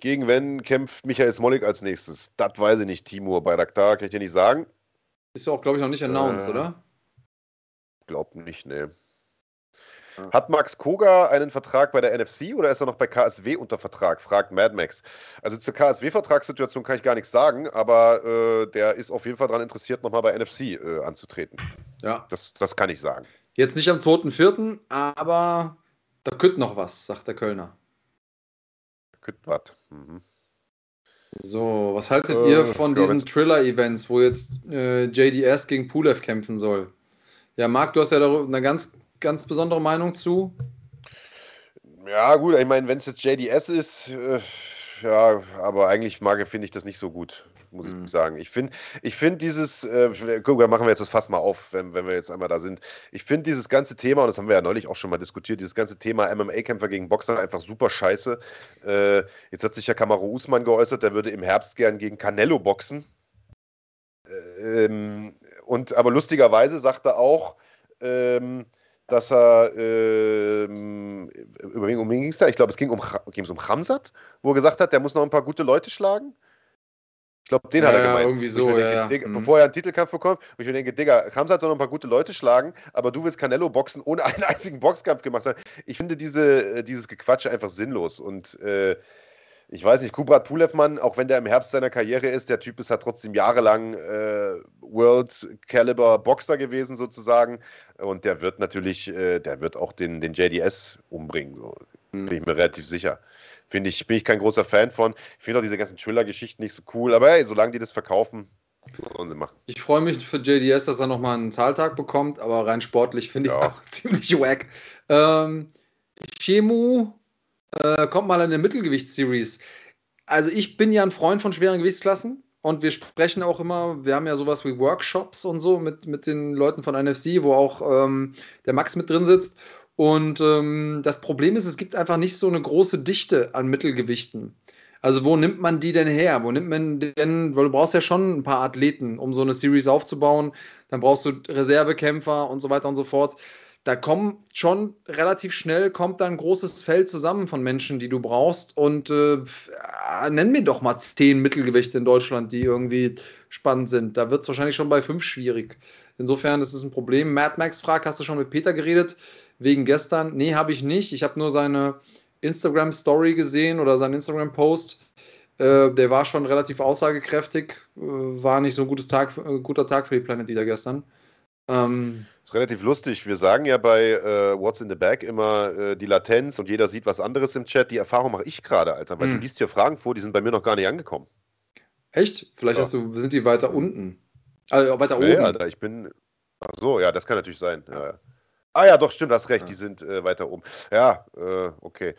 gegen wen kämpft Michael Smolik als nächstes? Das weiß ich nicht, Timur Bayraktar, kann ich dir nicht sagen. Ist ja auch, glaube ich, noch nicht announced, Äh, oder? Glaub nicht, ne. Hat Max Koga einen Vertrag bei der NFC oder ist er noch bei KSW unter Vertrag? Fragt Mad Max. Also zur KSW-Vertragssituation kann ich gar nichts sagen, aber äh, der ist auf jeden Fall daran interessiert, nochmal bei NFC äh, anzutreten. Ja. Das, das kann ich sagen. Jetzt nicht am 2.4., aber da könnte noch was, sagt der Kölner. Könnte was. Mhm. So, was haltet äh, ihr von diesen Thriller-Events, wo jetzt äh, JDS gegen Pulev kämpfen soll? Ja, Marc, du hast ja da eine ganz, ganz besondere Meinung zu. Ja, gut, ich meine, wenn es jetzt JDS ist, äh, ja, aber eigentlich mag finde ich das nicht so gut, muss mhm. ich sagen. Ich finde ich find dieses, äh, guck, machen wir jetzt das Fass mal auf, wenn, wenn wir jetzt einmal da sind. Ich finde dieses ganze Thema, und das haben wir ja neulich auch schon mal diskutiert, dieses ganze Thema MMA-Kämpfer gegen Boxer einfach super scheiße. Äh, jetzt hat sich ja Kamaru Usman geäußert, der würde im Herbst gern gegen Canelo boxen. Ähm, und aber lustigerweise sagt er auch, ähm, dass er ähm, über wen, um wen ging es da? Ich glaube, es ging um, ging um Ramsat, wo er gesagt hat, der muss noch ein paar gute Leute schlagen. Ich glaube, den ja, hat er gemeint. irgendwie so, denke, ja, Digga, mhm. Bevor er einen Titelkampf bekommt, wo ich mir denke, Digga, Ramsat soll noch ein paar gute Leute schlagen, aber du willst Canelo boxen, ohne einen einzigen Boxkampf gemacht zu haben. Ich finde diese, äh, dieses Gequatsche einfach sinnlos und äh, ich weiß nicht, Kubrat Pulevmann, auch wenn der im Herbst seiner Karriere ist, der Typ ist halt trotzdem jahrelang äh, World Caliber Boxer gewesen sozusagen und der wird natürlich, äh, der wird auch den, den JDS umbringen, so. Mhm. bin ich mir relativ sicher. Finde ich, bin ich kein großer Fan von. Ich finde auch diese ganzen Thriller-Geschichten nicht so cool, aber hey, solange die das verkaufen, sollen sie machen. Ich freue mich für JDS, dass er nochmal einen Zahltag bekommt, aber rein sportlich finde ich es ja. auch ziemlich wack. Ähm, Chemu äh, kommt mal in der Mittelgewichtsseries. Also ich bin ja ein Freund von schweren Gewichtsklassen und wir sprechen auch immer, wir haben ja sowas wie Workshops und so mit, mit den Leuten von NFC, wo auch ähm, der Max mit drin sitzt. Und ähm, das Problem ist, es gibt einfach nicht so eine große Dichte an Mittelgewichten. Also wo nimmt man die denn her? Wo nimmt man denn, weil du brauchst ja schon ein paar Athleten, um so eine Series aufzubauen. Dann brauchst du Reservekämpfer und so weiter und so fort da kommt schon relativ schnell kommt da ein großes Feld zusammen von Menschen, die du brauchst. Und äh, nenn mir doch mal zehn Mittelgewichte in Deutschland, die irgendwie spannend sind. Da wird es wahrscheinlich schon bei fünf schwierig. Insofern ist es ein Problem. Mad Max fragt, hast du schon mit Peter geredet? Wegen gestern? Nee, habe ich nicht. Ich habe nur seine Instagram-Story gesehen oder seinen Instagram-Post. Äh, der war schon relativ aussagekräftig. Äh, war nicht so ein gutes Tag, äh, guter Tag für die Planet Eater gestern. Ähm, ist relativ lustig. Wir sagen ja bei äh, What's in the Bag immer äh, die Latenz und jeder sieht was anderes im Chat. Die Erfahrung mache ich gerade, Alter, weil hm. du liest hier Fragen vor, die sind bei mir noch gar nicht angekommen. Echt? Vielleicht ja. hast du, sind die weiter unten? Also weiter oben? Nee, Alter, ich bin. Ach so, ja, das kann natürlich sein. Ja, ja. Ah ja, doch, stimmt, hast recht, ja. die sind äh, weiter oben. Ja, äh, okay.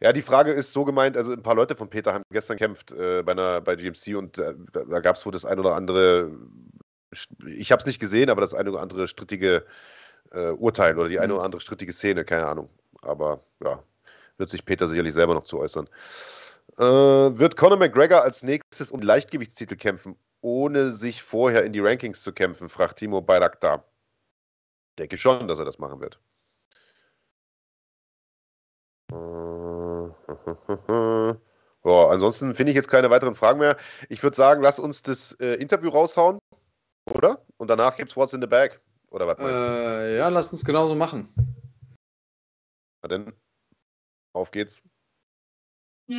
Ja, die Frage ist so gemeint, also ein paar Leute von Peter haben gestern gekämpft äh, bei, einer, bei GMC und äh, da, da gab es wohl das ein oder andere ich habe es nicht gesehen, aber das eine oder andere strittige äh, Urteil oder die eine mhm. oder andere strittige Szene, keine Ahnung. Aber ja, wird sich Peter sicherlich selber noch zu äußern. Äh, wird Conor McGregor als nächstes um Leichtgewichtstitel kämpfen, ohne sich vorher in die Rankings zu kämpfen, fragt Timo Bayraktar. Denke schon, dass er das machen wird. Äh, ja, ansonsten finde ich jetzt keine weiteren Fragen mehr. Ich würde sagen, lass uns das äh, Interview raushauen. Oder? Und danach gibt's What's in the Bag. Oder was meinst äh, du? Ja, lass uns genauso machen. Na denn, auf geht's. I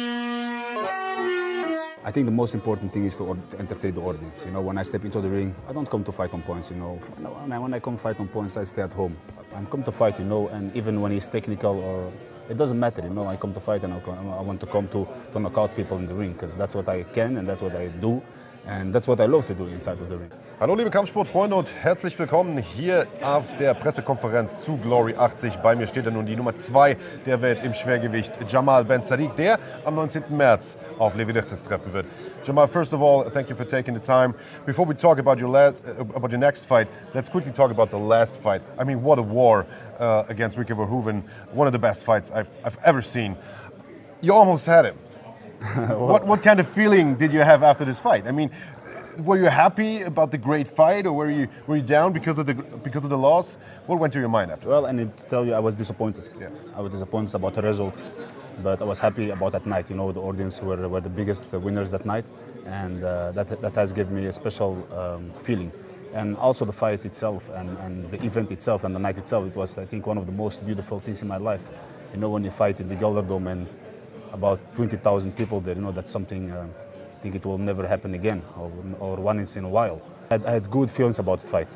think the most important thing is to entertain the audience. You know, when I step into the ring, I don't come to fight on points. You know, when I come fight on points, I stay at home. I come to fight. You know, and even when he's technical or it doesn't matter. You know, I come to fight and I want to come to to knock out people in the ring because that's what I can and that's what I do. And that's what I love to do inside of the ring. Hallo liebe Kampfsportfreunde und herzlich willkommen hier auf der Pressekonferenz zu Glory 80. Bei mir steht ja nun die Nummer 2 der Welt im Schwergewicht, Jamal Ben Sadiq, der am 19. März auf Levi treffen wird. Jamal, first of all, thank you for taking the time. Before we talk about your last, uh, about your next fight, let's quickly talk about the last fight. I mean, what a war uh, against Ricky Verhoeven. One of the best fights I've, I've ever seen. You almost had him. what, what kind of feeling did you have after this fight? I mean, were you happy about the great fight, or were you were you down because of the because of the loss? What went through your mind after? Well, I need to tell you, I was disappointed. Yes, I was disappointed about the result, but I was happy about that night. You know, the audience were, were the biggest winners that night, and uh, that that has given me a special um, feeling. and also the fight itself and, and the event itself and the night itself. It was, I think, one of the most beautiful things in my life. You know, when you fight in the Gelderdome and about 20,000 people there, you know, that's something uh, I think it will never happen again or, or once in a while. I had, I had good feelings about the fight.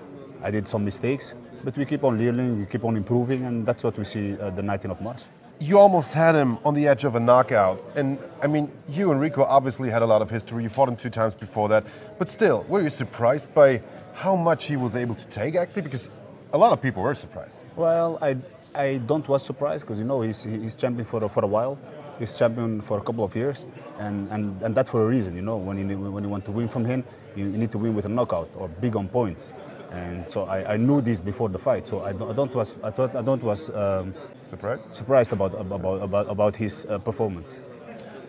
I did some mistakes, but we keep on learning, we keep on improving, and that's what we see uh, the 19th of March. You almost had him on the edge of a knockout. And I mean, you and Rico obviously had a lot of history. You fought him two times before that. But still, were you surprised by how much he was able to take, actually? Because a lot of people were surprised. Well, I, I don't was surprised because, you know, he's, he's champion for, for a while. He's champion for a couple of years, and, and, and that for a reason, you know. When you, when you want to win from him, you, you need to win with a knockout or big on points. And so I, I knew this before the fight, so I don't, I don't was I thought I don't was um, Surprised? surprised about about about, about his uh, performance.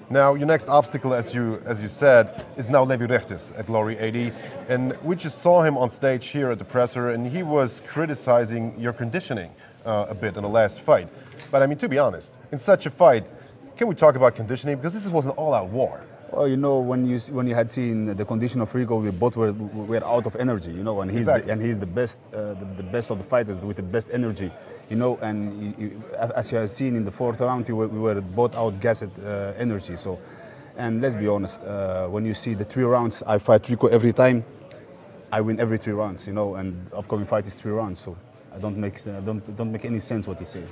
Now, your next obstacle, as you as you said, is now Levi Rechtes at Glory 80, and we just saw him on stage here at the presser, and he was criticizing your conditioning uh, a bit in the last fight. But I mean, to be honest, in such a fight, can we talk about conditioning because this was an all-out war? Well, you know, when you when you had seen the condition of Rico, we both were, were out of energy, you know, and he's Exactly. the, and he's the best, uh, the, the best of the fighters with the best energy, you know, and you, you, as you have seen in the fourth round, we were, we were both outgassed uh, energy. So, and let's be honest, uh, when you see the three rounds, I fight Rico every time, I win every three rounds, you know, and upcoming fight is three rounds, so I don't make uh, don't don't make any sense what he's saying.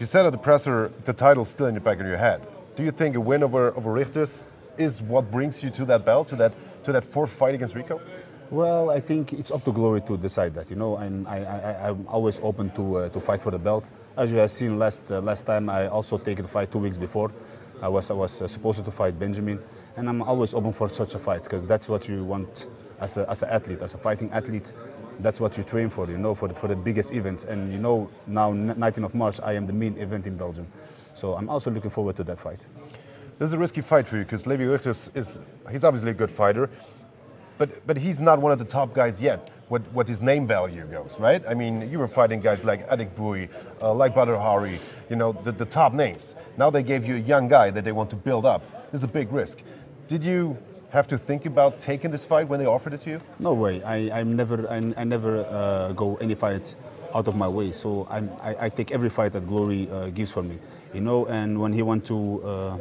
You said at the presser the title's still in the back of your head. Do you think a win over over Rechtes is what brings you to that belt, to that to that fourth fight against Rico? Well, I think it's up to Glory to decide that. You know, and I, I, I'm always open to uh, to fight for the belt. As you have seen last uh, last time, I also taken the fight two weeks before. I was I was uh, supposed to fight Benjamin, and I'm always open for such a fight because that's what you want as a as an athlete, as a fighting athlete. That's what you train for, you know, for the, for the biggest events. And you know, now 19th of March, I am the main event in Belgium, so I'm also looking forward to that fight. This is a risky fight for you because Levi Rechtes is he's obviously a good fighter, but but he's not one of the top guys yet. What what his name value goes, right? I mean, you were fighting guys like Adik Bui, uh, like Badr Hari, you know, the, the top names. Now they gave you a young guy that they want to build up. This is a big risk. Did you have to think about taking this fight when they offered it to you? No way. I, I'm never, I, I never uh, go any fights out of my way. So I'm, I, I take every fight that Glory uh, gives for me, you know. And when he want to uh,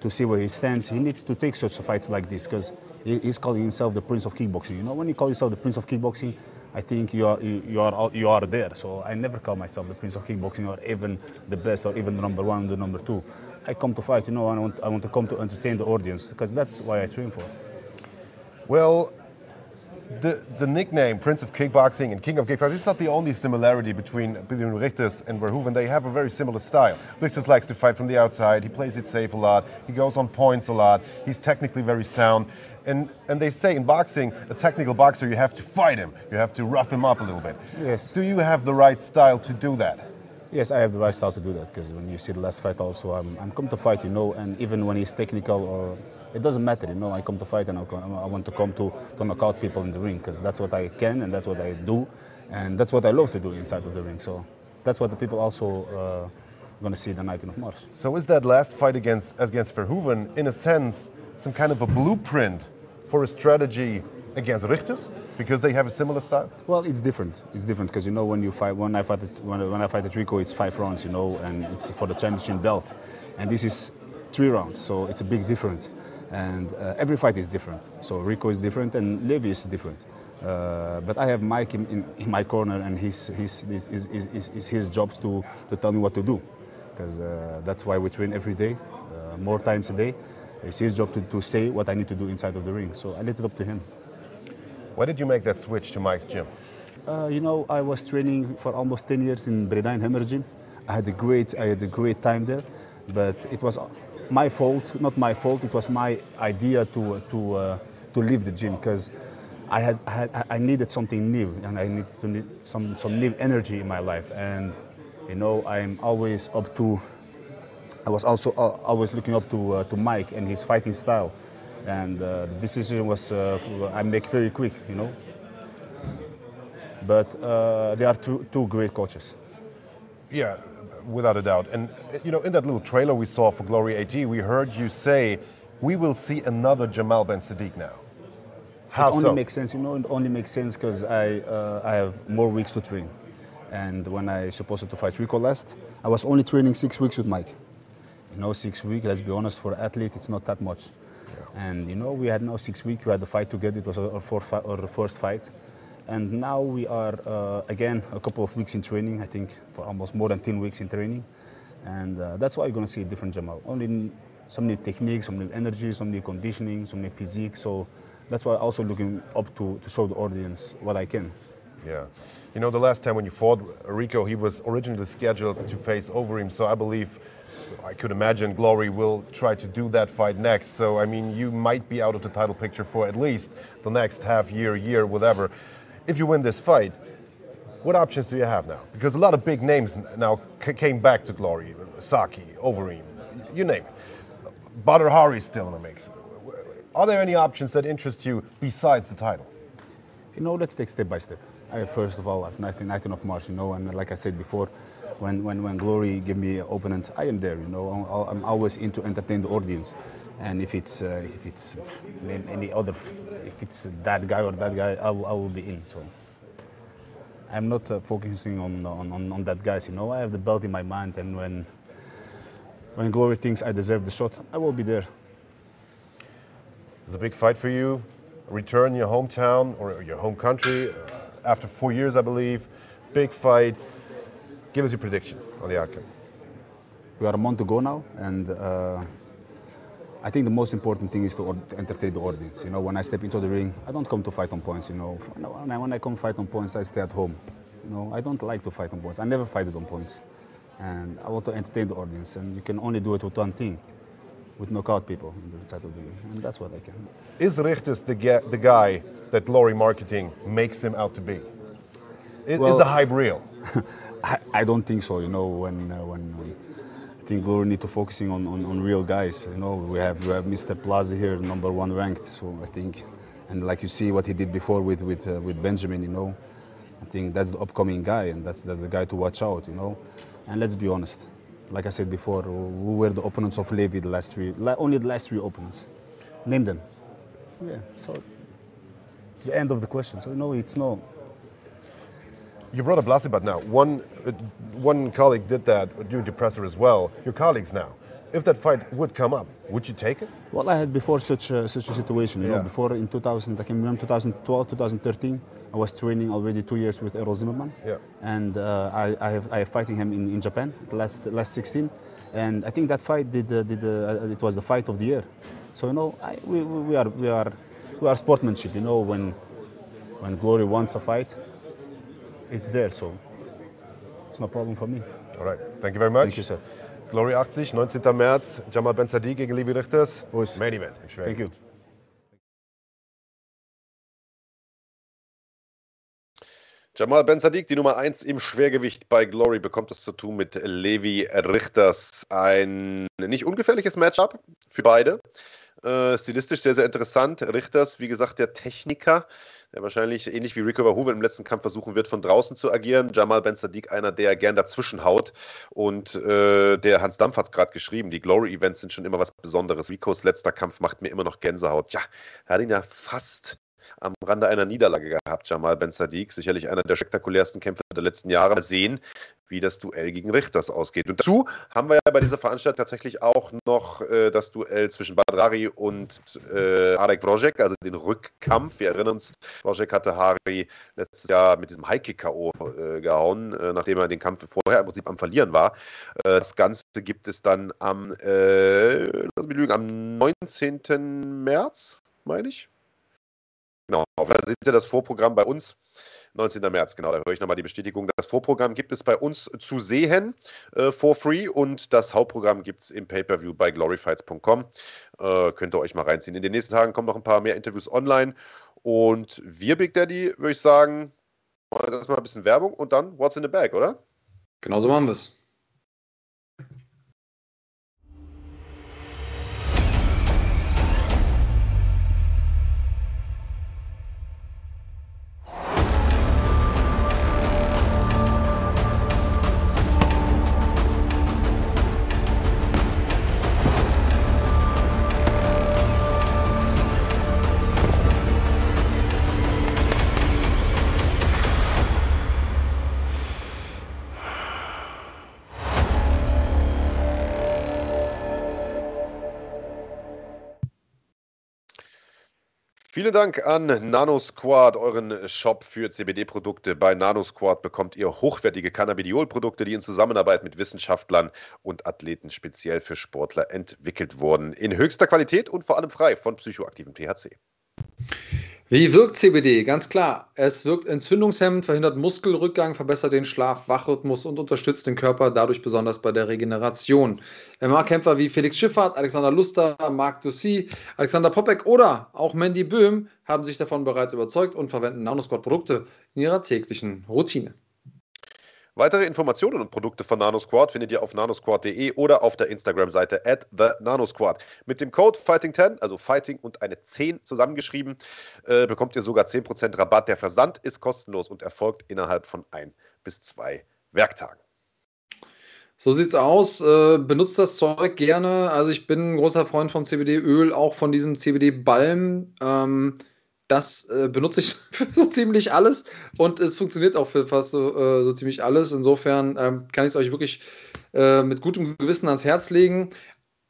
to see where he stands, he needs to take such fights like this because he, he's calling himself the Prince of Kickboxing. You know, when you call yourself the Prince of Kickboxing, I think you are you are you are there. So I never call myself the Prince of Kickboxing or even the best or even the number one, or the number two. I come to fight, you know, and I want, I want to come to entertain the audience because that's why I train for. Well, the, the nickname Prince of Kickboxing and King of Kickboxing is not the only similarity between, between Richters and Verhoeven. They have a very similar style. Richters likes to fight from the outside. He plays it safe a lot. He goes on points a lot. He's technically very sound. And, and they say in boxing, a technical boxer, you have to fight him. You have to rough him up a little bit. Yes. Do you have the right style to do that? Yes, I have the right style to do that because when you see the last fight, also I'm, I'm come to fight, you know, and even when he's technical or it doesn't matter, you know, I come to fight and I, want to come to, to knock out people in the ring because that's what I can and that's what I do, and that's what I love to do inside of the ring. So that's what the people also uh, going to see the 19th of March. So is that last fight against, against Verhoeven, in a sense, some kind of a blueprint for a strategy against Richters? Because they have a similar style? Well, it's different. It's different because you know when you fight when I fight at, when, when I fight at Rico, it's five rounds, you know, and it's for the championship belt, and this is three rounds, so it's a big difference. And uh, every fight is different. So Rico is different and Levy is different. Uh, but I have Mike in, in, in my corner, and his his his, his, his, his, his job to to tell me what to do, because uh, that's why we train every day, uh, more times a day. It's his job to, to say what I need to do inside of the ring. So I let it up to him. Why did you make that switch to Mike's gym? Uh, you know, I was training for almost 10 years in Breda Hammer Gym. I had a great, I had a great time there, but it was my fault, not my fault. It was my idea to to uh, to leave the gym because I had, I had I needed something new and I needed to need some some new energy in my life. And you know, I'm always up to. I was also al- always looking up to uh, to Mike and his fighting style, and uh, the decision was uh, I make very quick. You know, but uh, they are two, two great coaches. Yeah, without a doubt. And you know, in that little trailer we saw for Glory AT, we heard you say, "We will see another Jamal Ben Sadiq now." How it only so? makes sense, you know. It only makes sense because I uh, I have more weeks to train, and when I supposed to fight Rico last, I was only training six weeks with Mike. You know, six weeks. Let's be honest, for an athlete, it's not that much. And you know, we had now six weeks. We had the fight together. It was our, our, first fight, and now we are uh, again a couple of weeks in training. I think for almost more than ten weeks in training, and uh, that's why you're gonna see a different Jamal. Only some need technique, some need energy, some need conditioning, some need physique. So that's why I'm also looking up to, to show the audience what I can. Yeah. You know, the last time when you fought Rico, he was originally scheduled to face Overeem, so I believe, I could imagine Glory will try to do that fight next. So, I mean, you might be out of the title picture for at least the next half year, year, whatever. If you win this fight, what options do you have now? Because a lot of big names now came back to Glory. Saki, Overeem, you name it. Badr Hari is still in the mix. Are there any options that interest you besides the title? You know, let's take step by step. I, first of all, I've 19, 19 of March, you know, and like I said before, when, when, when Glory give me an opponent, I am there, you know. I'm, always in to entertain the audience. And if it's, uh, if it's any other, if it's that guy or that guy, I will, I will be in. So I'm not uh, focusing on, on, on, on that guys, you know. I have the belt in my mind, and when, when Glory thinks I deserve the shot, I will be there. It's a big fight for you. Return your hometown or your home country uh, after four years, I believe. Big fight. Give us your prediction on the outcome. we are a month to go now, and uh, I think the most important thing is to, entertain the audience. You know, when I step into the ring, I don't come to fight on points. You know, when I, when I come fight on points, I stay at home. You know, I don't like to fight on points. I never fight it on points, and I want to entertain the audience. And you can only do it with one thing, with knockout people in the side of the ring, and that's what I can. Is Richters the, the guy that Glory Marketing makes him out to be? Is, is the hype real? I, I don't think so. You know, when uh, when, when I think Glory need to focusing on, on, on real guys. You know, we have we have Mr. Plaza here, number one ranked. So I think, and like you see what he did before with with uh, with Benjamin. You know, I think that's the upcoming guy, and that's that's the guy to watch out. You know, and let's be honest. Like I said before, who were the opponents of Levy the last three? Only the last three opponents. Name them. Yeah. So it's the end of the question. So no, it's no. You brought up Lasibat now. One, uh, one colleague did that during the presser as well. Your colleagues now. If that fight would come up, would you take it? Well, I had before such a, such a situation, you Yeah. know, before in 2000, I can remember 2012, 2013, I was training already two years with Errol Zimmerman. Yeah. And uh, I, I, have, I have fighting him in, in Japan, the last, last 16. And I think that fight did, uh, did uh, it was the fight of the year. So, you know, I, we, we, we are, we, are, we are sportsmanship, you know, when, when Glory wants a fight, it's there, so it's no problem for me. All right. Thank you very much. Thank you, sir. Glory 80, 19. März. Jamal Ben Sadi gegen Levi Richters. Boys. Main Event. in Schweden. Thank you. Jamal Ben Sadiq, die Nummer 1 im Schwergewicht bei Glory, bekommt es zu tun mit Levi Richters. Ein nicht ungefährliches Matchup für beide. Äh, stilistisch sehr, sehr interessant. Richters, wie gesagt, der Techniker, der wahrscheinlich ähnlich wie Rico Verhoeven im letzten Kampf versuchen wird, von draußen zu agieren. Jamal Ben Sadiq, einer, der gern dazwischen haut. Und äh, der Hans Dampf hat es gerade geschrieben, die Glory-Events sind schon immer was Besonderes. Ricos letzter Kampf macht mir immer noch Gänsehaut. Ja, er hat ihn ja fast am Rande einer Niederlage gehabt, Jamal Ben Sadiq. Sicherlich einer der spektakulärsten Kämpfe der letzten Jahre. Mal sehen, wie das Duell gegen Richters ausgeht. Und dazu haben wir ja bei dieser Veranstaltung tatsächlich auch noch äh, das Duell zwischen Badrari und äh, Arek Vrojek, also den Rückkampf. Wir erinnern uns, Vrojek hatte Hari letztes Jahr mit diesem High-Kick-K.O. Äh, gehauen, äh, nachdem er den Kampf vorher im Prinzip am Verlieren war. Äh, das Ganze gibt es dann am, äh, lass mich lügen, am 19. März, meine ich. Genau, da seht ihr das Vorprogramm bei uns. 19. März, genau, da höre ich nochmal die Bestätigung. Das Vorprogramm gibt es bei uns zu sehen äh, for free und das Hauptprogramm gibt es im Pay-Per-View bei gloryfights.com. Äh, könnt ihr euch mal reinziehen. In den nächsten Tagen kommen noch ein paar mehr Interviews online und wir, Big Daddy, würde ich sagen, machen jetzt erstmal ein bisschen Werbung und dann What's in the Bag, oder? Genauso machen wir es. Vielen Dank an NanoSquad, euren Shop für CBD-Produkte. Bei NanoSquad bekommt ihr hochwertige Cannabidiol-Produkte, die in Zusammenarbeit mit Wissenschaftlern und Athleten speziell für Sportler entwickelt wurden. In höchster Qualität und vor allem frei von psychoaktivem THC. Wie wirkt CBD? Ganz klar. Es wirkt entzündungshemmend, verhindert Muskelrückgang, verbessert den Schlaf-Wachrhythmus und unterstützt den Körper dadurch besonders bei der Regeneration. MMA-Kämpfer wie Felix Schiffert, Alexander Luster, Marc Dussy, Alexander Popek oder auch Mandy Böhm haben sich davon bereits überzeugt und verwenden Nanosquad-Produkte in ihrer täglichen Routine. Weitere Informationen und Produkte von NanoSquad findet ihr auf nanosquad.de oder auf der Instagram-Seite at the NanoSquad. Mit dem Code Fighting10, also Fighting und eine 10 zusammengeschrieben, äh, bekommt ihr sogar 10% Rabatt. Der Versand ist kostenlos und erfolgt innerhalb von ein bis zwei Werktagen. So sieht's aus. Äh, benutzt das Zeug gerne. Also ich bin ein großer Freund von CBD-Öl, auch von diesem CBD-Balm. Ähm, das äh, benutze ich für so ziemlich alles und es funktioniert auch für fast so, äh, so ziemlich alles. Insofern ähm, kann ich es euch wirklich äh, mit gutem Gewissen ans Herz legen.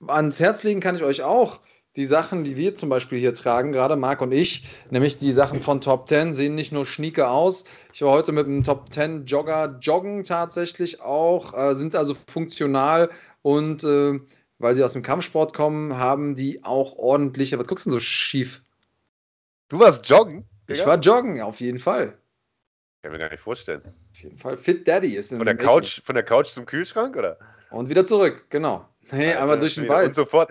Ans Herz legen kann ich euch auch die Sachen, die wir zum Beispiel hier tragen, gerade Marc und ich, nämlich die Sachen von Top 10, sehen nicht nur schnieke aus. Ich war heute mit einem Top 10 Jogger joggen tatsächlich auch, äh, sind also funktional und äh, weil sie aus dem Kampfsport kommen, haben die auch ordentliche. Was guckst du denn so schief? Du warst joggen? Ich war joggen, auf jeden Fall. Kann mir gar nicht vorstellen. Auf jeden Fall. Fit Daddy ist von der Couch, Von der Couch zum Kühlschrank, oder? Und wieder zurück, genau. Hey, einmal durch den Wald. Und sofort,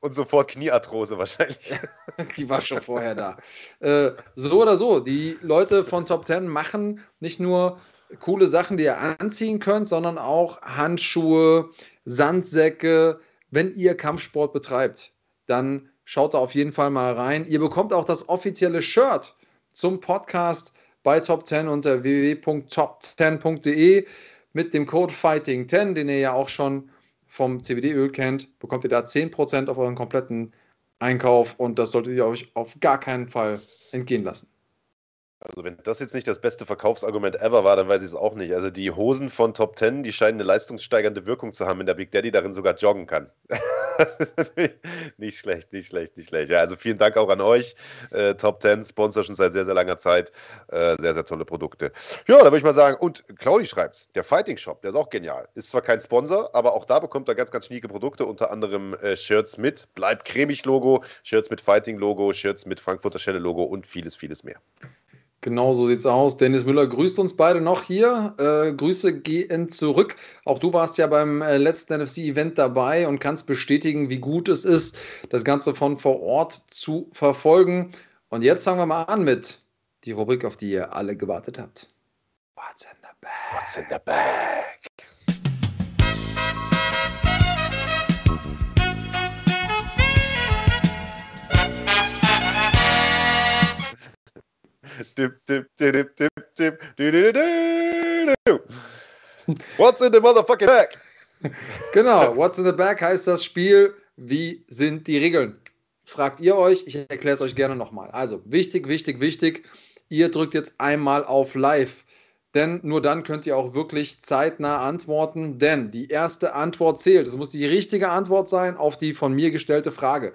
und sofort Kniearthrose wahrscheinlich. die war schon vorher da. Äh, so oder so, die Leute von Top 10 machen nicht nur coole Sachen, die ihr anziehen könnt, sondern auch Handschuhe, Sandsäcke. Wenn ihr Kampfsport betreibt, dann Schaut da auf jeden Fall mal rein. Ihr bekommt auch das offizielle Shirt zum Podcast bei Top 10 unter www.top10.de mit dem Code Fighting10, den ihr ja auch schon vom CBD-Öl kennt, bekommt ihr da 10% auf euren kompletten Einkauf und das solltet ihr euch auf gar keinen Fall entgehen lassen. Also wenn das jetzt nicht das beste Verkaufsargument ever war, dann weiß ich es auch nicht. Also die Hosen von Top 10, die scheinen eine leistungssteigernde Wirkung zu haben, wenn der Big Daddy darin sogar joggen kann. nicht schlecht, nicht schlecht, nicht schlecht. Ja, also vielen Dank auch an euch. Äh, Top 10, Sponsor schon seit sehr, sehr langer Zeit. Äh, sehr, sehr tolle Produkte. Ja, da würde ich mal sagen, und Claudi schreibt's, der Fighting Shop, der ist auch genial. Ist zwar kein Sponsor, aber auch da bekommt er ganz, ganz schnieke Produkte, unter anderem äh, Shirts mit Bleibt cremig Logo, Shirts mit Fighting Logo, Shirts mit Frankfurter Schelle Logo und vieles, vieles mehr. Genau so sieht's aus. Dennis Müller grüßt uns beide noch hier. Äh, Grüße gehen zurück. Auch du warst ja beim äh, letzten NFC-Event dabei und kannst bestätigen, wie gut es ist, das Ganze von vor Ort zu verfolgen. Und jetzt fangen wir mal an mit die Rubrik, auf die ihr alle gewartet habt. What's in the bag? What's in the bag? What's in the motherfucking bag? Genau, What's in the bag heißt das Spiel. Wie sind die Regeln? Fragt ihr euch, ich erkläre es euch gerne nochmal. Also, wichtig, wichtig, wichtig. Ihr drückt jetzt einmal auf Live. Denn nur dann könnt ihr auch wirklich zeitnah antworten. Denn die erste Antwort zählt. Es muss die richtige Antwort sein auf die von mir gestellte Frage.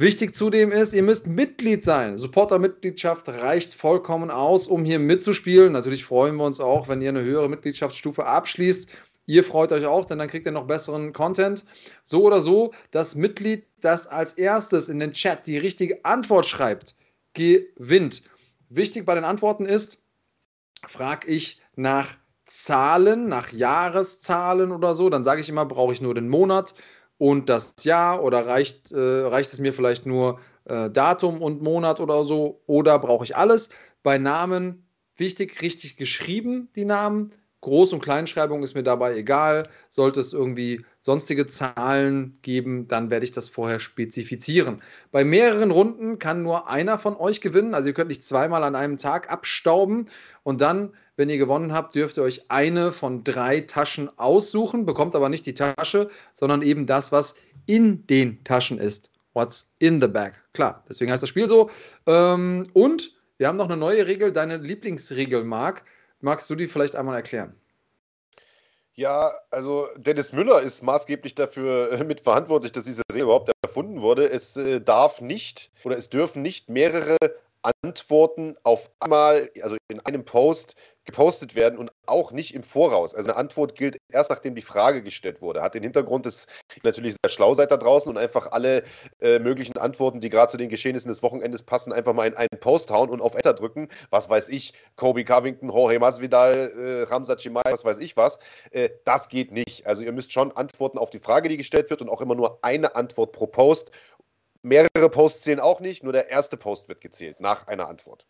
Wichtig zudem ist, ihr müsst Mitglied sein. Supporter-Mitgliedschaft reicht vollkommen aus, um hier mitzuspielen. Natürlich freuen wir uns auch, wenn ihr eine höhere Mitgliedschaftsstufe abschließt. Ihr freut euch auch, denn dann kriegt ihr noch besseren Content. So oder so, das Mitglied, das als erstes in den Chat die richtige Antwort schreibt, gewinnt. Wichtig bei den Antworten ist, frage ich nach Zahlen, nach Jahreszahlen oder so. Dann sage ich immer, brauche ich nur den Monat und das Jahr oder reicht, äh, reicht es mir vielleicht nur äh, Datum und Monat oder so oder brauche ich alles? Bei Namen wichtig, richtig geschrieben, die Namen. Groß- und Kleinschreibung ist mir dabei egal. Sollte es irgendwie sonstige Zahlen geben, dann werde ich das vorher spezifizieren. Bei mehreren Runden kann nur einer von euch gewinnen. Also ihr könnt nicht zweimal an einem Tag abstauben. Und dann, wenn ihr gewonnen habt, dürft ihr euch eine von drei Taschen aussuchen, bekommt aber nicht die Tasche, sondern eben das, was in den Taschen ist. What's in the bag? Klar, deswegen heißt das Spiel so. Ähm, und wir haben noch eine neue Regel, deine Lieblingsregel, Marc. Magst du die vielleicht einmal erklären? Ja, also Dennis Müller ist maßgeblich dafür äh, mitverantwortlich, dass diese Regel überhaupt erfunden wurde. Es äh, darf nicht oder es dürfen nicht mehrere Antworten auf einmal, also in einem Post gepostet werden und auch nicht im Voraus. Also eine Antwort gilt erst nachdem die Frage gestellt wurde. Hat den Hintergrund, dass natürlich sehr schlau seid da draußen und einfach alle äh, möglichen Antworten, die gerade zu den Geschehnissen des Wochenendes passen, einfach mal in einen Post hauen und auf Enter drücken. Was weiß ich, Kobe Covington, Jorge Masvidal, äh, Ramsa Chimay, was weiß ich was. Äh, das geht nicht. Also ihr müsst schon antworten auf die Frage, die gestellt wird und auch immer nur eine Antwort pro Post. Mehrere Posts zählen auch nicht, nur der erste Post wird gezählt nach einer Antwort.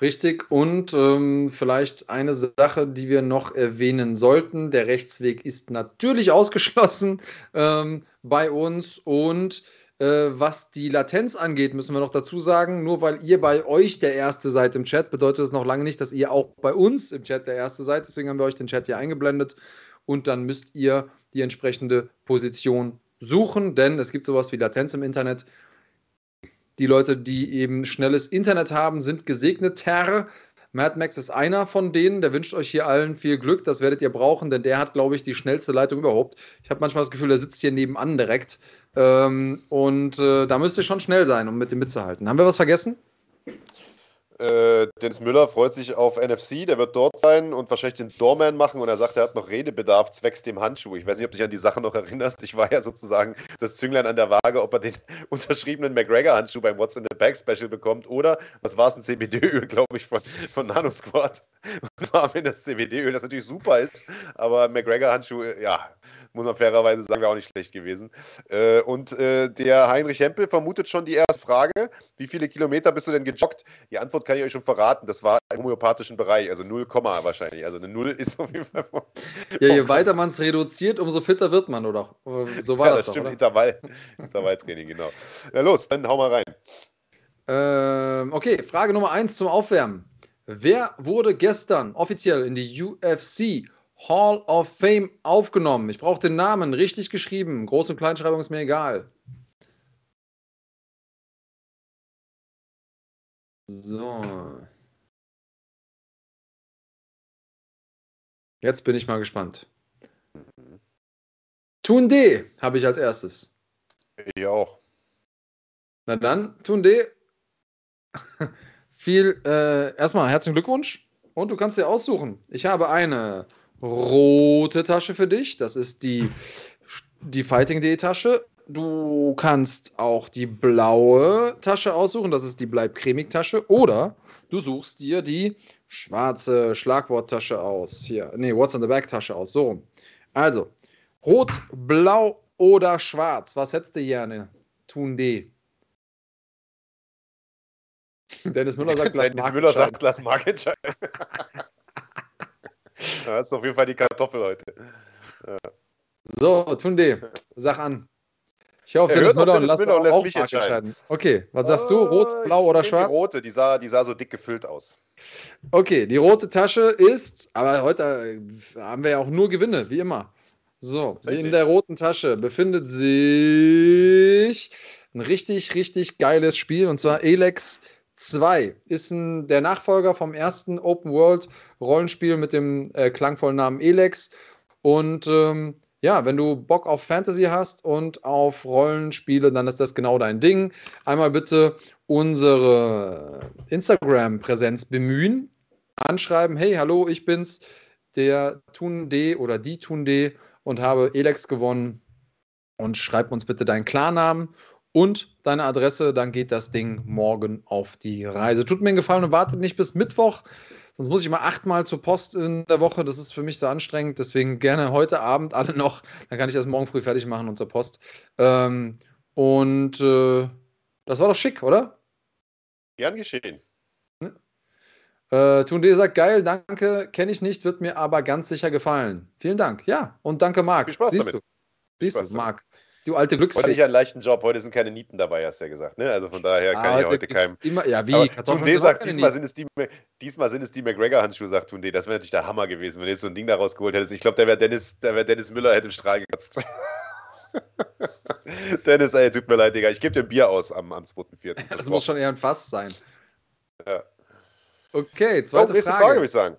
Richtig. Und ähm, vielleicht eine Sache, die wir noch erwähnen sollten. Der Rechtsweg ist natürlich ausgeschlossen ähm, bei uns. Und äh, was die Latenz angeht, müssen wir noch dazu sagen, nur weil ihr bei euch der Erste seid im Chat, bedeutet das noch lange nicht, dass ihr auch bei uns im Chat der Erste seid. Deswegen haben wir euch den Chat hier eingeblendet. Und dann müsst ihr die entsprechende Position suchen, denn es gibt sowas wie Latenz im Internet. Die Leute, die eben schnelles Internet haben, sind gesegneter. Mad Max ist einer von denen, der wünscht euch hier allen viel Glück, das werdet ihr brauchen, denn der hat, glaube ich, die schnellste Leitung überhaupt. Ich habe manchmal das Gefühl, der sitzt hier nebenan direkt. Ähm, und äh, da müsst ihr schon schnell sein, um mit dem mitzuhalten. Haben wir was vergessen? Äh, Dennis Müller freut sich auf NFC, der wird dort sein und wahrscheinlich den Doorman machen und er sagt, er hat noch Redebedarf zwecks dem Handschuh. Ich weiß nicht, ob du dich an die Sache noch erinnerst. Ich war ja sozusagen das Zünglein an der Waage, ob er den unterschriebenen McGregor-Handschuh beim What's in the Bag Special bekommt oder, was war es, ein CBD-Öl, glaube ich, von, von Nano Squad. Und zwar am Ende das CBD-Öl, das natürlich super ist, aber McGregor-Handschuh, ja, muss man fairerweise sagen, wäre auch nicht schlecht gewesen. Äh, und äh, der Heinrich Hempel vermutet schon die erste Frage: Wie viele Kilometer bist du denn gejoggt? Die Antwort kann ich euch schon verraten. Das war im homöopathischen Bereich, also 0, wahrscheinlich. Also eine 0 ist auf jeden Fall. Ja, je weiter man es reduziert, umso fitter wird man, oder? So war ja, das, das doch, stimmt. Oder? Intervall, Intervalltraining, genau. Na los, dann hau mal rein. Ähm, okay, Frage Nummer 1 zum Aufwärmen. Wer wurde gestern offiziell in die UFC Hall of Fame aufgenommen. Ich brauche den Namen richtig geschrieben. Groß- und Kleinschreibung ist mir egal. So. Jetzt bin ich mal gespannt. Tun D habe ich als erstes. Ich auch. Na dann, Tun D. Viel, äh, erstmal herzlichen Glückwunsch. Und du kannst dir aussuchen. Ich habe eine rote Tasche für dich. Das ist die, die Fighting.de-Tasche. Du kannst auch die blaue Tasche aussuchen. Das ist die Bleib cremig-Tasche. Oder du suchst dir die schwarze Schlagworttasche aus. Hier, nee, What's on the Back-Tasche aus. So. Also, rot, blau oder schwarz. Was hättest du gerne? Tun D. Dennis Müller sagt, lass Dennis Müller sagt, lass Mark Das ist auf jeden Fall die Kartoffel heute. Ja. So, Tunde, sag an. Ich hoffe, Dennis Müller und lass, auch, auch mich entscheiden. entscheiden. Okay, was sagst du? Rot, blau oder schwarz? Die rote, die sah, die sah so dick gefüllt aus. Okay, die rote Tasche ist, aber heute haben wir ja auch nur Gewinne, wie immer. So, in der roten Tasche befindet sich ein richtig, richtig geiles Spiel und zwar Elex 2 ist ein, der Nachfolger vom ersten Open World Rollenspiel mit dem äh, klangvollen Namen Elex. Und ähm, ja, wenn du Bock auf Fantasy hast und auf Rollenspiele, dann ist das genau dein Ding. Einmal bitte unsere Instagram-Präsenz bemühen, anschreiben, hey, hallo, ich bin's, der Tunde oder die Tunde und habe Elex gewonnen. Und schreib uns bitte deinen Klarnamen und deine Adresse, dann geht das Ding morgen auf die Reise. Tut mir einen Gefallen und wartet nicht bis Mittwoch, sonst muss ich mal achtmal zur Post in der Woche. Das ist für mich so anstrengend. Deswegen gerne heute Abend alle noch. Dann kann ich das morgen früh fertig machen und zur Post. Ähm, und äh, das war doch schick, oder? Gern geschehen. Äh, Tunde sagt, geil, danke, kenne ich nicht, wird mir aber ganz sicher gefallen. Vielen Dank. Ja, und danke, Marc. Viel Spaß Siehst damit. du, Siehst du Marc. Du alte Glücksfee. Heute ich einen leichten Job, heute sind keine Nieten dabei, hast du ja gesagt. Ne? Also von daher kann ah, ich heute keinem. Immer, ja, wie? Tunde sagt, diesmal sind, es die, diesmal sind es die McGregor-Handschuhe, sagt Tunde. Das wäre natürlich der Hammer gewesen, wenn du jetzt so ein Ding da rausgeholt hättest. Ich glaube, der wäre Dennis, wär Dennis Müller hätte im Strahl gekotzt. Dennis, ey, tut mir leid, Digga. Ich gebe dir ein Bier aus am, am 2.4. Das, das muss schon eher ein Fass sein. Ja. Okay, zweite oh, nächste Frage, Frage würde ich sagen.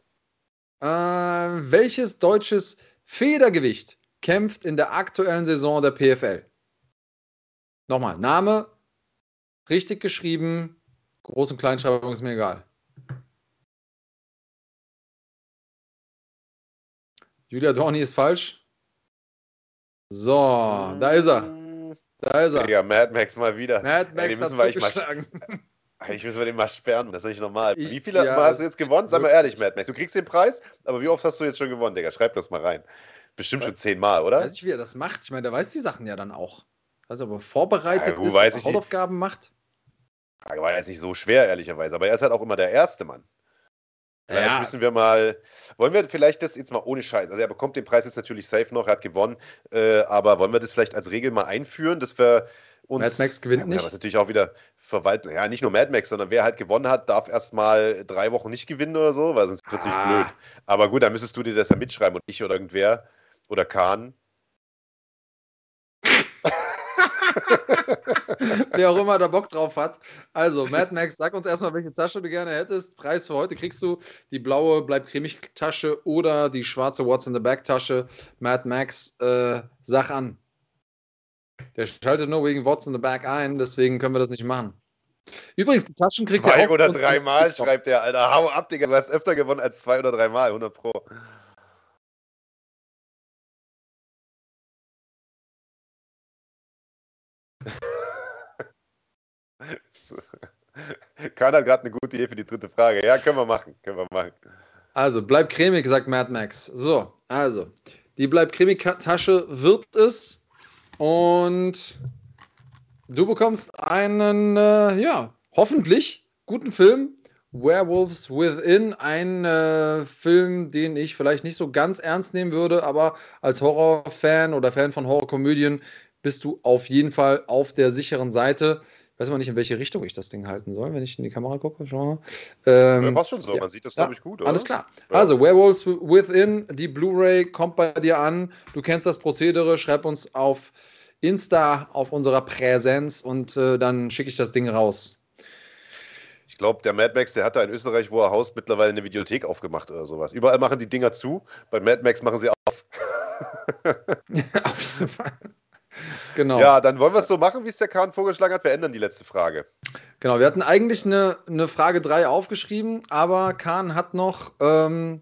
Äh, welches deutsches Federgewicht kämpft in der aktuellen Saison der PFL. Nochmal, Name, richtig geschrieben, Groß- und Kleinschreibung ist mir egal. Julia Dorni ist falsch. So, da ist er. Da ist er. Ja, Mad Max mal wieder. Mad Max die hat müssen wir eigentlich mal, zugeschlagen. eigentlich müssen wir den mal sperren. Das ist nicht normal. Ich- wie viele ja, Mal hast du jetzt gewonnen? Sag mal ehrlich, Mad Max. Du kriegst den Preis, aber wie oft hast du jetzt schon gewonnen, Digga? Schreib das mal rein. Bestimmt schon zehnmal, oder? Weiß ich, wie er das macht. Ich meine, der weiß die Sachen ja dann auch. Also, aber vorbereitet Ja, ist, weiß. Hausaufgaben macht. Frage war jetzt nicht so schwer, ehrlicherweise. Aber er ist halt auch immer der erste Mann. Vielleicht Ja. müssen wir mal. Wollen wir vielleicht das jetzt mal ohne Scheiß? Also, er bekommt den Preis jetzt natürlich safe noch, er hat gewonnen. Äh, aber wollen wir das vielleicht als Regel mal einführen, dass wir uns. Mad Max gewinnt ja, nicht? Was natürlich auch wieder verwalten. Ja, nicht nur Mad Max, sondern wer halt gewonnen hat, darf erst mal drei Wochen nicht gewinnen oder so, weil sonst wird es Ah. blöd. Aber gut, dann müsstest du dir das ja mitschreiben und ich oder irgendwer. Oder Kahn. Wer auch immer da Bock drauf hat. Also, Mad Max, sag uns erstmal, welche Tasche du gerne hättest. Preis für heute kriegst du die blaue Bleib cremig Tasche oder die schwarze What's in the Back Tasche. Mad Max, äh, sag an. Der schaltet nur wegen What's in the Back ein, deswegen können wir das nicht machen. Übrigens, die Taschen kriegt Zwei oder von uns auf dreimal, schreibt der, Alter. Hau ab, Digga. Du hast öfter gewonnen als zwei oder dreimal, 100 Pro. Kahn hat gerade eine gute Idee für die dritte Frage. Ja, können wir machen. Können wir machen. Also, bleib cremig, sagt Mad Max. So, also, die bleib cremig Tasche wird es. Und du bekommst einen, äh, ja, hoffentlich guten Film. Werewolves Within, ein äh, Film, den ich vielleicht nicht so ganz ernst nehmen würde, aber als Horrorfan oder Fan von Horrorkomödien bist du auf jeden Fall auf der sicheren Seite. Weiß aber nicht, in welche Richtung ich das Ding halten soll, wenn ich in die Kamera gucke. Mal. Ähm, Ja, passt schon so. ja. Man sieht das, Ja, glaube ich, gut, oder? alles klar. Also, Werewolves Within, die Blu-ray kommt bei dir an. Du kennst das Prozedere. Schreib uns auf Insta, auf unserer Präsenz und äh, dann schicke ich das Ding raus. Ich glaube, der Mad Max, der hat da in Österreich, wo er haust, mittlerweile eine Videothek aufgemacht oder sowas. Überall machen die Dinger zu. Bei Mad Max machen sie auf. auf jeden Fall. Genau. Ja, dann wollen wir es so machen, wie es der Kahn vorgeschlagen hat. Wir ändern die letzte Frage. Genau, wir hatten eigentlich eine, eine Frage 3 aufgeschrieben, aber Kahn hat noch ähm,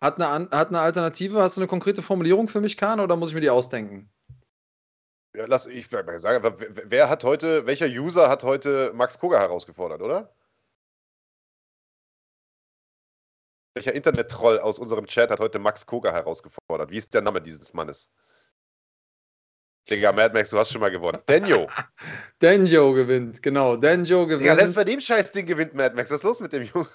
hat, eine, hat eine Alternative. Hast du eine konkrete Formulierung für mich, Kahn, oder muss ich mir die ausdenken? Ja, lass ich sage einfach, wer- wer hat heute, welcher User hat heute Max Koga herausgefordert, oder? Welcher Internet-Troll aus unserem Chat hat heute Max Koga herausgefordert? Wie ist der Name dieses Mannes? Digga, Mad Max, du hast schon mal gewonnen. Denjo. Denjo gewinnt, genau. Denjo gewinnt. selbst bei dem Scheißding gewinnt Mad Max. Was ist los mit dem Jungen?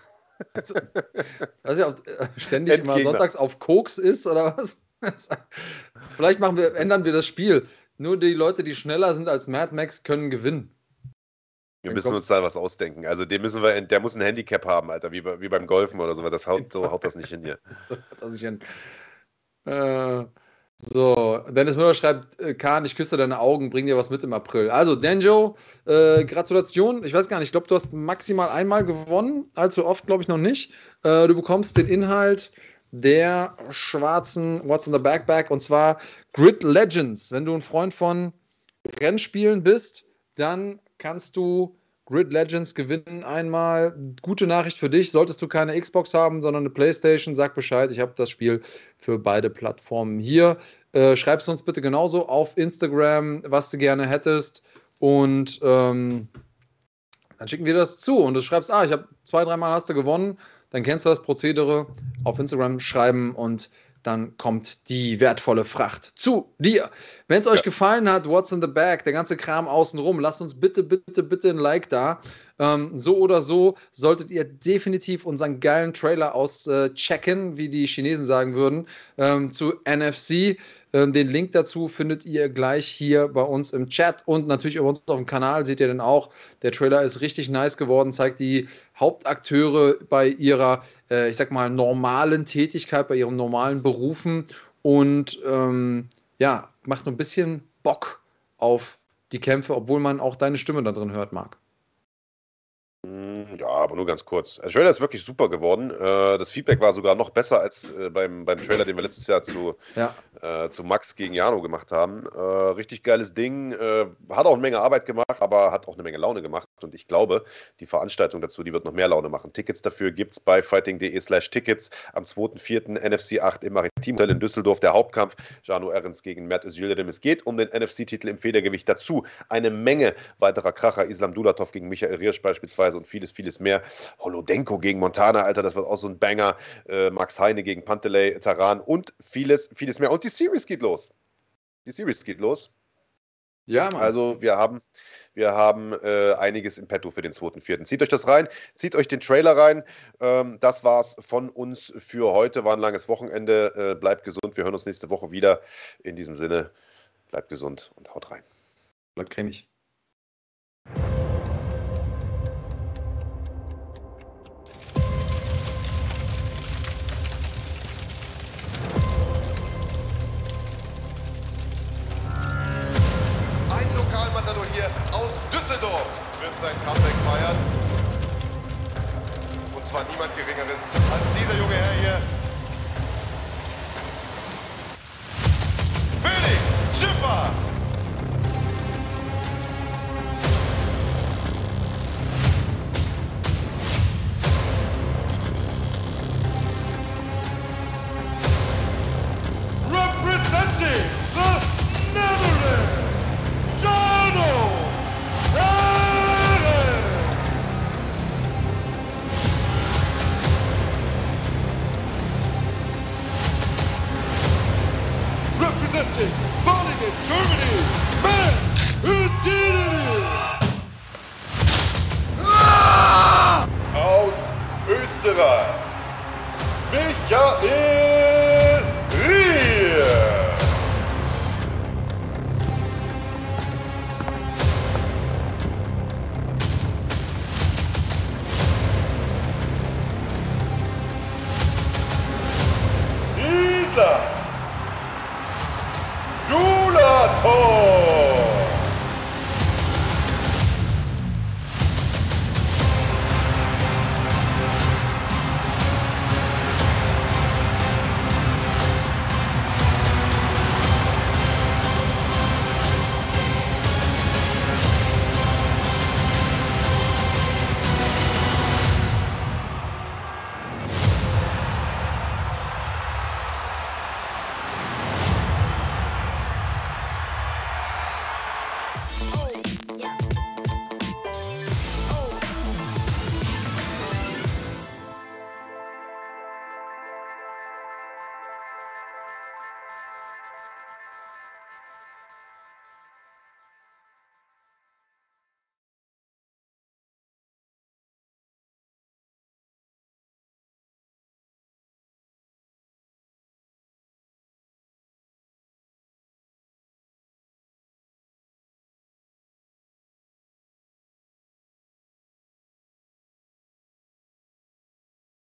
Weiß ich, ob äh, ständig immer Endgegner. sonntags auf Koks ist oder was? Vielleicht machen wir, ändern wir das Spiel. Nur die Leute, die schneller sind als Mad Max, können gewinnen. Wir müssen uns da was ausdenken. Also, dem müssen wir, der muss ein Handicap haben, Alter, wie, bei, wie beim Golfen oder so. weil Das haut, so haut das nicht hin hier. Dass ich hin. Äh, so, Dennis Müller schreibt, äh, Kahn, ich küsse deine Augen, bring dir was mit im April. Also, Denjo, äh, Gratulation. Ich weiß gar nicht, ich glaube, du hast maximal einmal gewonnen, allzu oft glaube ich noch nicht. Äh, du bekommst den Inhalt der schwarzen What's in the Backpack und zwar Grid Legends. Wenn du ein Freund von Rennspielen bist, dann kannst du Grid Legends gewinnen einmal. Gute Nachricht für dich, solltest du keine Xbox haben, sondern eine Playstation, sag Bescheid, ich habe das Spiel für beide Plattformen hier. Äh, schreibst uns bitte genauso auf Instagram, was du gerne hättest. Und ähm, dann schicken wir das zu und du schreibst, ah, ich habe zwei, dreimal hast du gewonnen, dann kennst du das Prozedere, auf Instagram schreiben und dann kommt die wertvolle Fracht zu dir. Wenn es euch gefallen hat, What's in the Bag, der ganze Kram außenrum, lasst uns bitte, bitte, bitte ein Like da. Ähm, so oder so solltet ihr definitiv unseren geilen Trailer auschecken, wie die Chinesen sagen würden, ähm, zu NFC. Ähm, den Link dazu findet ihr gleich hier bei uns im Chat und natürlich bei uns auf dem Kanal seht ihr den auch. Der Trailer ist richtig nice geworden, zeigt die Hauptakteure bei ihrer, äh, ich sag mal, normalen Tätigkeit, bei ihren normalen Berufen und ähm, ja, macht nur ein bisschen Bock auf die Kämpfe, obwohl man auch deine Stimme da drin hört, Marc. Mm, Ja, aber nur ganz kurz. Der Trailer ist wirklich super geworden. Äh, das Feedback war sogar noch besser als äh, beim, beim Trailer, den wir letztes Jahr zu, ja. äh, zu Max gegen Jano gemacht haben. Äh, richtig geiles Ding. Äh, hat auch eine Menge Arbeit gemacht, aber hat auch eine Menge Laune gemacht. Und ich glaube, die Veranstaltung dazu, die wird noch mehr Laune machen. Tickets dafür gibt es bei fighting.de slash Tickets am 2.4. NFC 8 im Maritimhotel in Düsseldorf. Der Hauptkampf Jano Ehrens gegen Matt Özildirim. Es geht um den NFC-Titel im Federgewicht. Dazu eine Menge weiterer Kracher. Islam Dulatov gegen Michael Riersch beispielsweise und vieles, vieles mehr. Holodenko gegen Montana, Alter, das wird auch so ein Banger. Äh, Max Heine gegen Pantelei Taran und vieles, vieles mehr. Und die Series geht los. Die Series geht los. Ja, Mann. Also wir haben, wir haben äh, einiges im Petto für den 2.4. Zieht euch das rein, zieht euch den Trailer rein. Ähm, das war's von uns für heute. War ein langes Wochenende. Äh, bleibt gesund. Wir hören uns nächste Woche wieder. In diesem Sinne, bleibt gesund und haut rein. Bleibt cremig. Düsseldorf wird sein Comeback feiern. Und zwar niemand Geringeres als dieser junge Herr hier. Felix Schifffahrt!